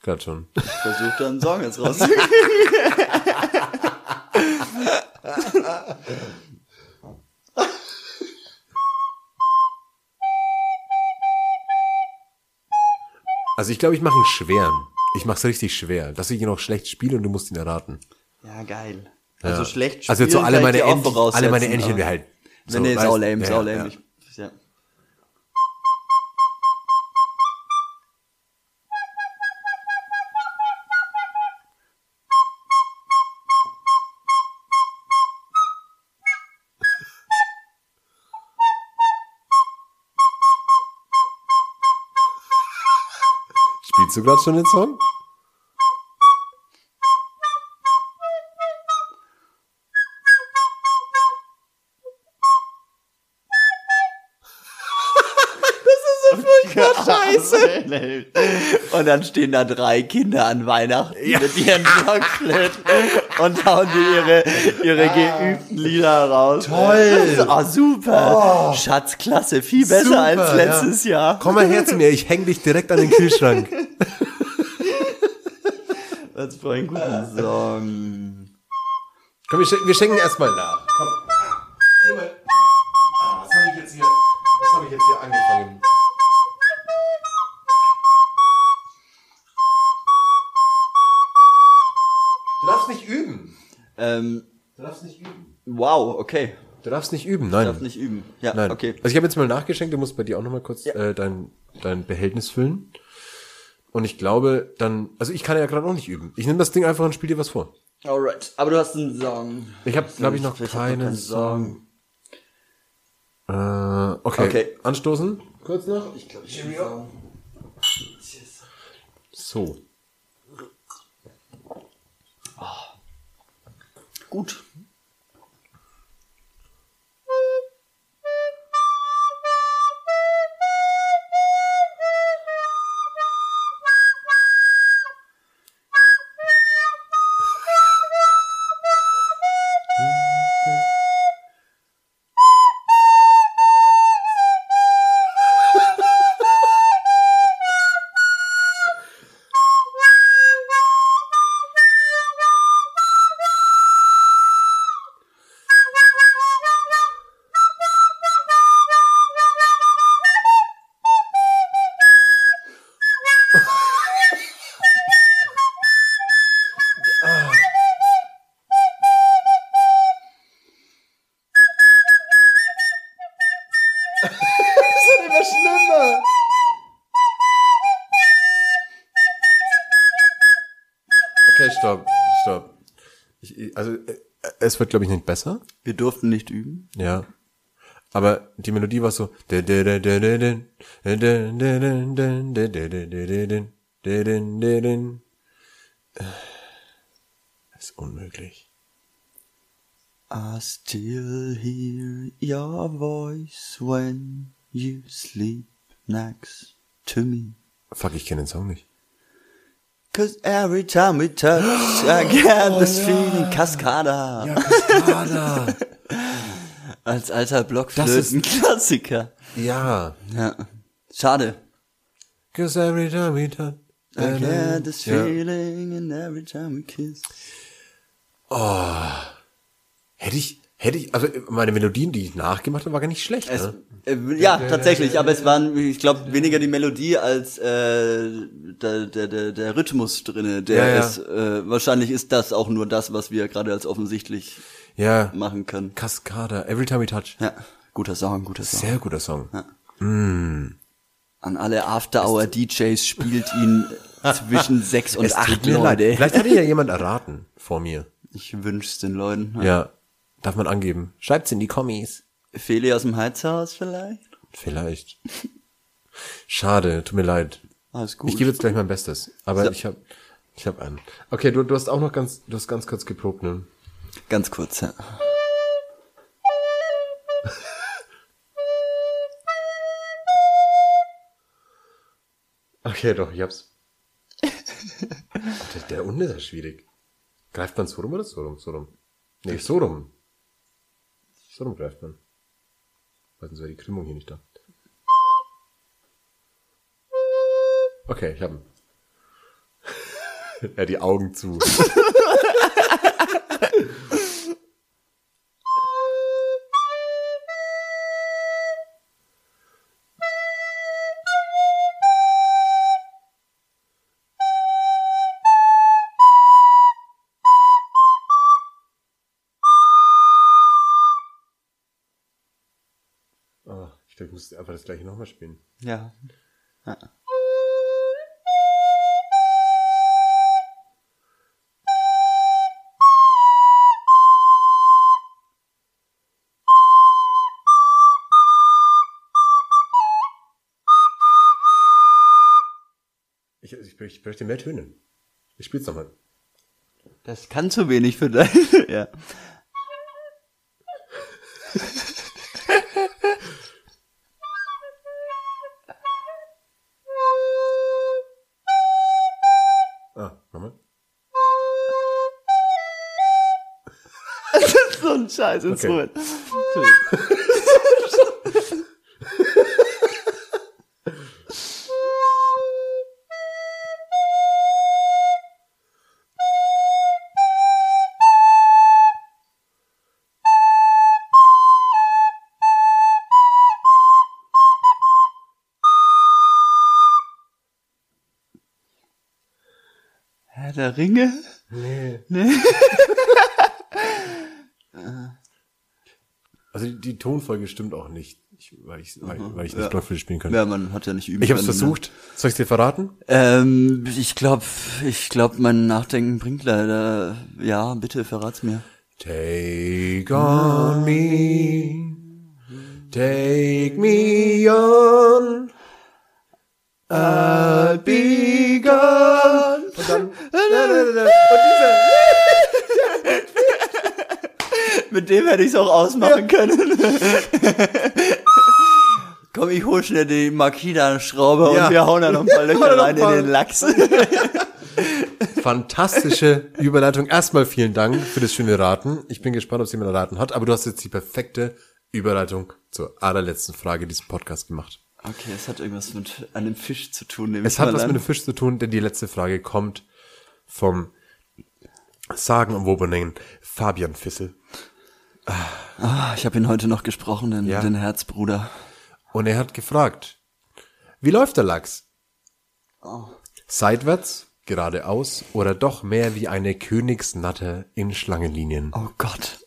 Gerade schon. versuche da einen Song jetzt raus. Also ich glaube, ich mache einen schweren. Ich mache es richtig schwer, dass ich ihn auch schlecht spiele und du musst ihn erraten. ja, geil. Ja. Also schlecht Also jetzt so spielen alle ich meine Entchen, alle meine Entchen wir halt. Nee, nee, weißt- sau lame, sau lame. ja. Spielst du gerade schon *laughs* den Song? Scheiße. Und dann stehen da drei Kinder an Weihnachten mit ihren Blockflöten und hauen die ihre, ihre geübten Lieder raus. Toll. Ah, super. Schatzklasse, viel besser Super, als letztes ja. Jahr. Komm mal her zu mir, ich häng dich direkt an den Kühlschrank. *laughs* Was für ein guten Song. Komm, wir, schen wir schenken erstmal nach. Komm. Nimm mal. Ah, was habe ich jetzt hier? Was habe ich jetzt hier angefangen? Du darfst nicht üben. Ähm, Du darfst nicht üben. wow, okay. Du darfst nicht üben, nein. Darf nicht üben. Ja, Nein. okay. Also ich habe jetzt mal nachgeschenkt, du musst bei dir auch nochmal kurz Ja. äh, dein, dein Behältnis füllen. Und ich glaube, dann, also ich kann ja gerade auch nicht üben. Ich nehme das Ding einfach und spiele dir was vor. Alright. Aber du hast einen Song. Ich habe, glaube ich, noch Ich keinen Song. Äh, okay. Okay. Anstoßen. Kurz noch. Ich glaube, ich habe So. Gut. Wird, glaube ich, nicht besser. Wir durften nicht üben. Ja. Aber die Melodie war so. Ist unmöglich. I still hear your voice when you sleep next to me. Fuck, ich kenne den Song nicht. Cause every time we touch, I *gasps* get this feeling. Cascada. Cascada. *laughs* Als alter Blockflöten-Klassiker. ja. Ja. Schade. Cause every time we touch. I get this Ja. feeling and every time we kiss. Hätte ich, hätte ich, also meine Melodien, die ich nachgemacht habe, war gar nicht schlecht. Es, ne? äh, ja, tatsächlich, aber es waren, ich glaube, weniger die Melodie als äh, der, der, der, der Rhythmus drinne. Der Ja, ja. ist, äh, wahrscheinlich ist das auch nur das, was wir gerade als offensichtlich Ja. machen können. Cascada, Every Time We Touch. Ja, guter Song, guter Song. Sehr guter Song. An alle After-Hour-DJs spielt ihn *laughs* zwischen sechs und Es acht tut mir leid. Leute. Vielleicht hat ihn ja jemand erraten vor mir. Ich wünsch's den Leuten. Ja. Darf man angeben. Schreibt's in die Kommis. Feli aus dem Heizhaus vielleicht? Vielleicht. Schade, tut mir leid. Alles gut. Ich gebe jetzt gleich mein Bestes. Aber So. ich habe ich hab einen. Okay, du, du hast auch noch ganz, du hast ganz kurz geprobt, ne? Ganz kurz, ja. Okay, doch, ich hab's. der, der unten ist ja schwierig. Greift man so rum oder so rum? So rum. Nee, so rum. So rum greift man. Weil sonst wäre die Krümmung hier nicht da. Okay, ich hab ihn. *laughs* ja, die Augen zu. *laughs* einfach das gleiche nochmal spielen. Ja. ja. Ich, ich, ich, ich möchte mehr Töne. Ich spiel's nochmal. Das kann zu wenig für dein, *laughs* ja. Scheiß Instrument. Herr der Ringe? *laughs* Also die, Tonfolge stimmt auch nicht, ich, weil ich, weil, weil ich nicht Knöpfe spielen kann. Ja, man hat ja nicht üben Ich hab's können, ne? versucht. Soll ich dir verraten? Ähm, ich glaube, ich glaube, mein Nachdenken bringt leider. Ja, bitte verrat's mir. Take on me, take me on, I'll be gone. Und dann, und dieser, Mit dem hätte ich's auch ausmachen können. *laughs* Komm, ich hol schnell den Makina-Schrauber Ja. und wir hauen da noch ein paar *laughs* Löcher rein in mal. den Lachs. *laughs* fantastische Überleitung. Erstmal vielen Dank für das schöne Raten. Ich bin gespannt, ob es jemand erraten hat, aber du hast jetzt die perfekte Überleitung zur allerletzten Frage dieses Podcasts gemacht. Okay, es hat irgendwas mit einem Fisch zu tun. nehme Es ich hat mal was an. mit dem Fisch zu tun, denn die letzte Frage kommt vom sagenumwobenen Fabian Fissel. Ah, ich habe ihn heute noch gesprochen, den, Ja. den Herzbruder. Und er hat gefragt, wie läuft der Lachs? Oh. Seitwärts, geradeaus oder doch mehr wie eine Königsnatter in Schlangenlinien? Oh Gott.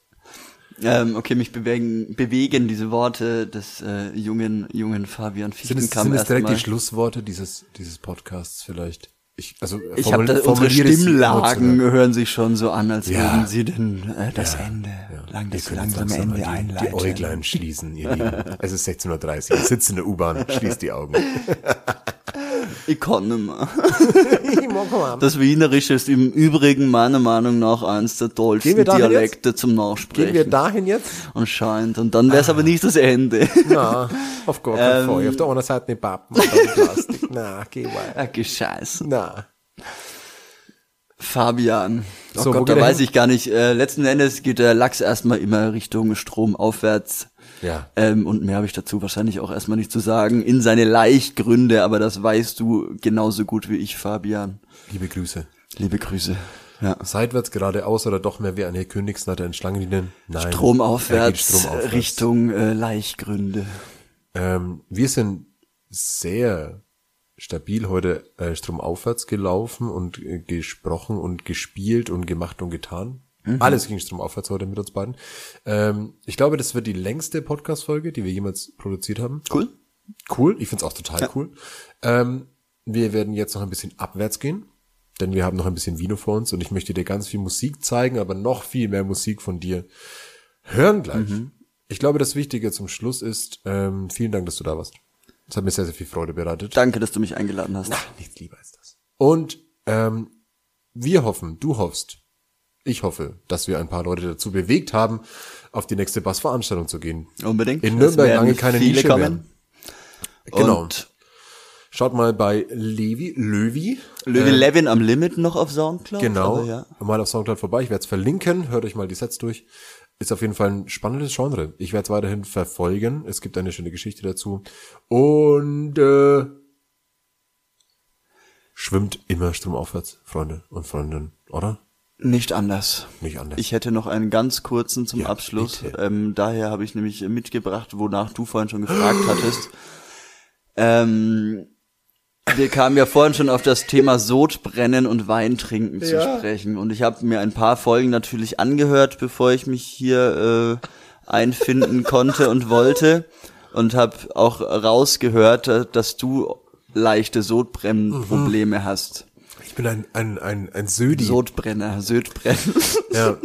Ähm, okay, mich bewegen, bewegen diese Worte des äh, jungen, jungen Fabian Sind es, Fichtenkamp sind es direkt die erstmal. Schlussworte dieses, dieses Podcasts vielleicht? Ich, also, Ich habe unsere Stimmlagen hören sich schon so an, als Ja. würden sie denn äh, das Ende, lang, Wir das langsame langsam Ende die, einleiten. Die Äuglein schließen, ihr Lieben. Es ist 16.30 Uhr. Ich sitze in der U-Bahn, schließt die Augen. *laughs* Ich kann nicht mehr. *laughs* Das Wienerische ist im Übrigen meiner Meinung nach eins der tollsten Dialekte zum Nachsprechen. Gehen wir dahin jetzt? Anscheinend. Und dann wäre es aber nicht das Ende. Na, auf gar keinen Ähm. Fall. Auf der anderen Seite eine Pappen, Plastik. *laughs* Na, geh mal. Ah, Gescheiß. Na. Fabian. Oh So, Gott, da weiß hin? ich gar nicht. Äh, letzten Endes geht der Lachs erstmal immer Richtung Strom aufwärts. Ja. Ähm, und mehr habe ich dazu wahrscheinlich auch erstmal nicht zu sagen. In seine Leichtgründe, aber das weißt du genauso gut wie ich, Fabian. Liebe Grüße. Liebe Grüße. Ja. Seitwärts, geradeaus oder doch mehr wie eine Königsnatter in Schlangenlinien? Nein. Stromaufwärts, stromaufwärts. Richtung äh, Leichtgründe. Ähm, wir sind sehr stabil heute äh, stromaufwärts gelaufen und äh, gesprochen und gespielt und gemacht und getan. Alles ging stromaufwärts heute mit uns beiden. Ähm, ich glaube, das wird die längste Podcast-Folge, die wir jemals produziert haben. Cool. Cool, ich find's auch total cool. Ähm, wir werden jetzt noch ein bisschen abwärts gehen, denn wir haben noch ein bisschen Vino vor uns und ich möchte dir ganz viel Musik zeigen, aber noch viel mehr Musik von dir hören gleich. Ich glaube, das Wichtige zum Schluss ist, ähm, vielen Dank, dass du da warst. Das hat mir sehr, sehr viel Freude bereitet. Danke, dass du mich eingeladen hast. Nichts lieber als das. Und ähm, wir hoffen, du hoffst, ich hoffe, dass wir ein paar Leute dazu bewegt haben, auf die nächste Bassveranstaltung zu gehen. Unbedingt. In Nürnberg lange keine viele Nische kommen. werden. Genau. Und Schaut mal bei Levi, Löwi. Löwe Levin am Limit noch auf Soundcloud. Genau. Aber ja. Mal auf Soundcloud vorbei. Ich werde es verlinken. Hört euch mal die Sets durch. Ist auf jeden Fall ein spannendes Genre. Ich werde es weiterhin verfolgen. Es gibt eine schöne Geschichte dazu. Und äh, schwimmt immer stromaufwärts, Freunde und Freundinnen, oder? Nicht anders. Nicht anders. Ich hätte noch einen ganz kurzen zum Ja, Abschluss. bitte. Ähm, daher habe ich nämlich mitgebracht, wonach du vorhin schon gefragt hattest. Ähm, wir kamen ja vorhin schon auf das Thema Sodbrennen und Weintrinken zu sprechen. Und ich habe mir ein paar Folgen natürlich angehört, bevor ich mich hier äh, einfinden *laughs* konnte und wollte. Und habe auch rausgehört, äh, dass du leichte Sodbrennprobleme hast. Ich bin ein, ein, ein, ein Södi. Sodbrenner, Södbrennen. ja.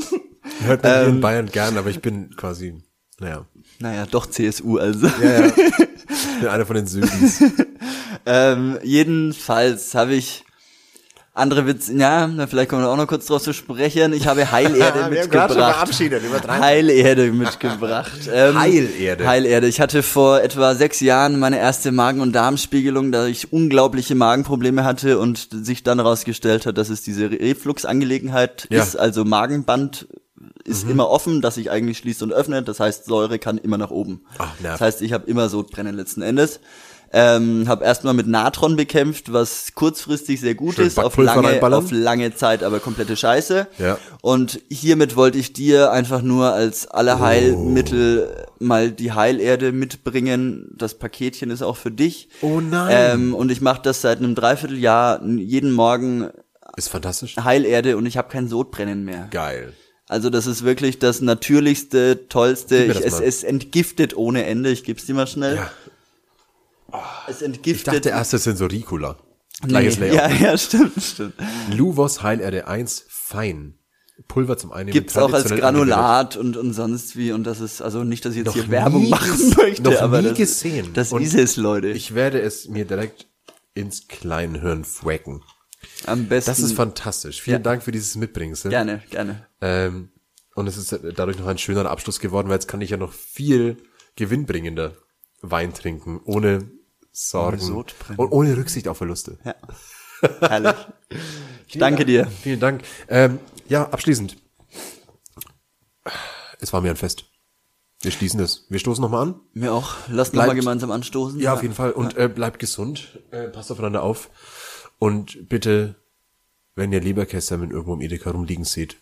Hört man Ähm. hier in Bayern gern, aber ich bin quasi, naja. naja, doch CSU also. Ja, ja. Ich bin einer von den Södis. *laughs* Ähm, jedenfalls habe ich andere Witze, ja, vielleicht kommen wir auch noch kurz drauf zu sprechen. Ich habe Heilerde *laughs* mitgebracht. übertreiben. Heilerde mitgebracht. *laughs* Ähm, Heilerde. Heilerde. Ich hatte vor etwa sechs Jahren meine erste Magen- und Darmspiegelung, da ich unglaubliche Magenprobleme hatte und sich dann herausgestellt hat, dass es diese Refluxangelegenheit Ja. ist, also Magenband ist Mhm. immer offen, dass sich eigentlich schließt und öffnet. Das heißt, Säure kann immer nach oben. Ach, das heißt, ich habe immer Sodbrennen letzten Endes. Ähm, habe erstmal mit Natron bekämpft, was kurzfristig sehr gut Schön ist, auf lange, auf lange Zeit aber komplette Scheiße. Ja. Und hiermit wollte ich dir einfach nur als alle Heilmittel mal die Heilerde mitbringen. Das Paketchen ist auch für dich. Oh nein. Ähm, und ich mache das seit einem Dreivierteljahr jeden Morgen Ist fantastisch. Heilerde und ich habe kein Sodbrennen mehr. Geil. Also das ist wirklich das natürlichste, tollste. Ich, es, es entgiftet ohne Ende. Ich geb's dir mal schnell. Ja. Es Ich entgiftet. dachte erst, es sind so Ricola. nee. Gleiches Layout. Ja, ja, stimmt, stimmt. Luvos Heilerde 1 fein. Pulver zum Einnehmen. Gibt's auch als Granulat und, und sonst wie. Und das ist, also nicht, dass ich jetzt Noch hier nie Werbung machen ges- möchte, noch aber nie das, gesehen. das Und ist es, Leute. Ich werde es mir direkt ins Kleinhirn fwacken. Am besten. Das ist fantastisch. Vielen Ja. Dank für dieses Mitbringsel. Gerne, gerne. Ähm, und es ist dadurch noch ein schöner Abschluss geworden, weil jetzt kann ich ja noch viel gewinnbringender Wein trinken, ohne Sorgen und ohne Rücksicht auf Verluste. Ja. Herrlich. Ich danke dir. Vielen Dank. Ähm, ja, abschließend. Es war mir ein Fest. Wir schließen es. Wir stoßen nochmal an. Mir auch. Lass noch Bleibt- mal gemeinsam anstoßen. Ja, auf jeden Fall. Und äh, bleibt gesund. Äh, passt aufeinander auf. Und bitte, wenn ihr Leberkässermen irgendwo im Edeka rumliegen seht,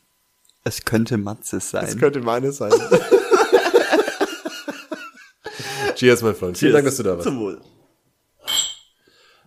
Es könnte Matze sein. könnte meine sein. *laughs* Cheers, mein Freund. Vielen Dank, dass du da warst. Zum Wohl.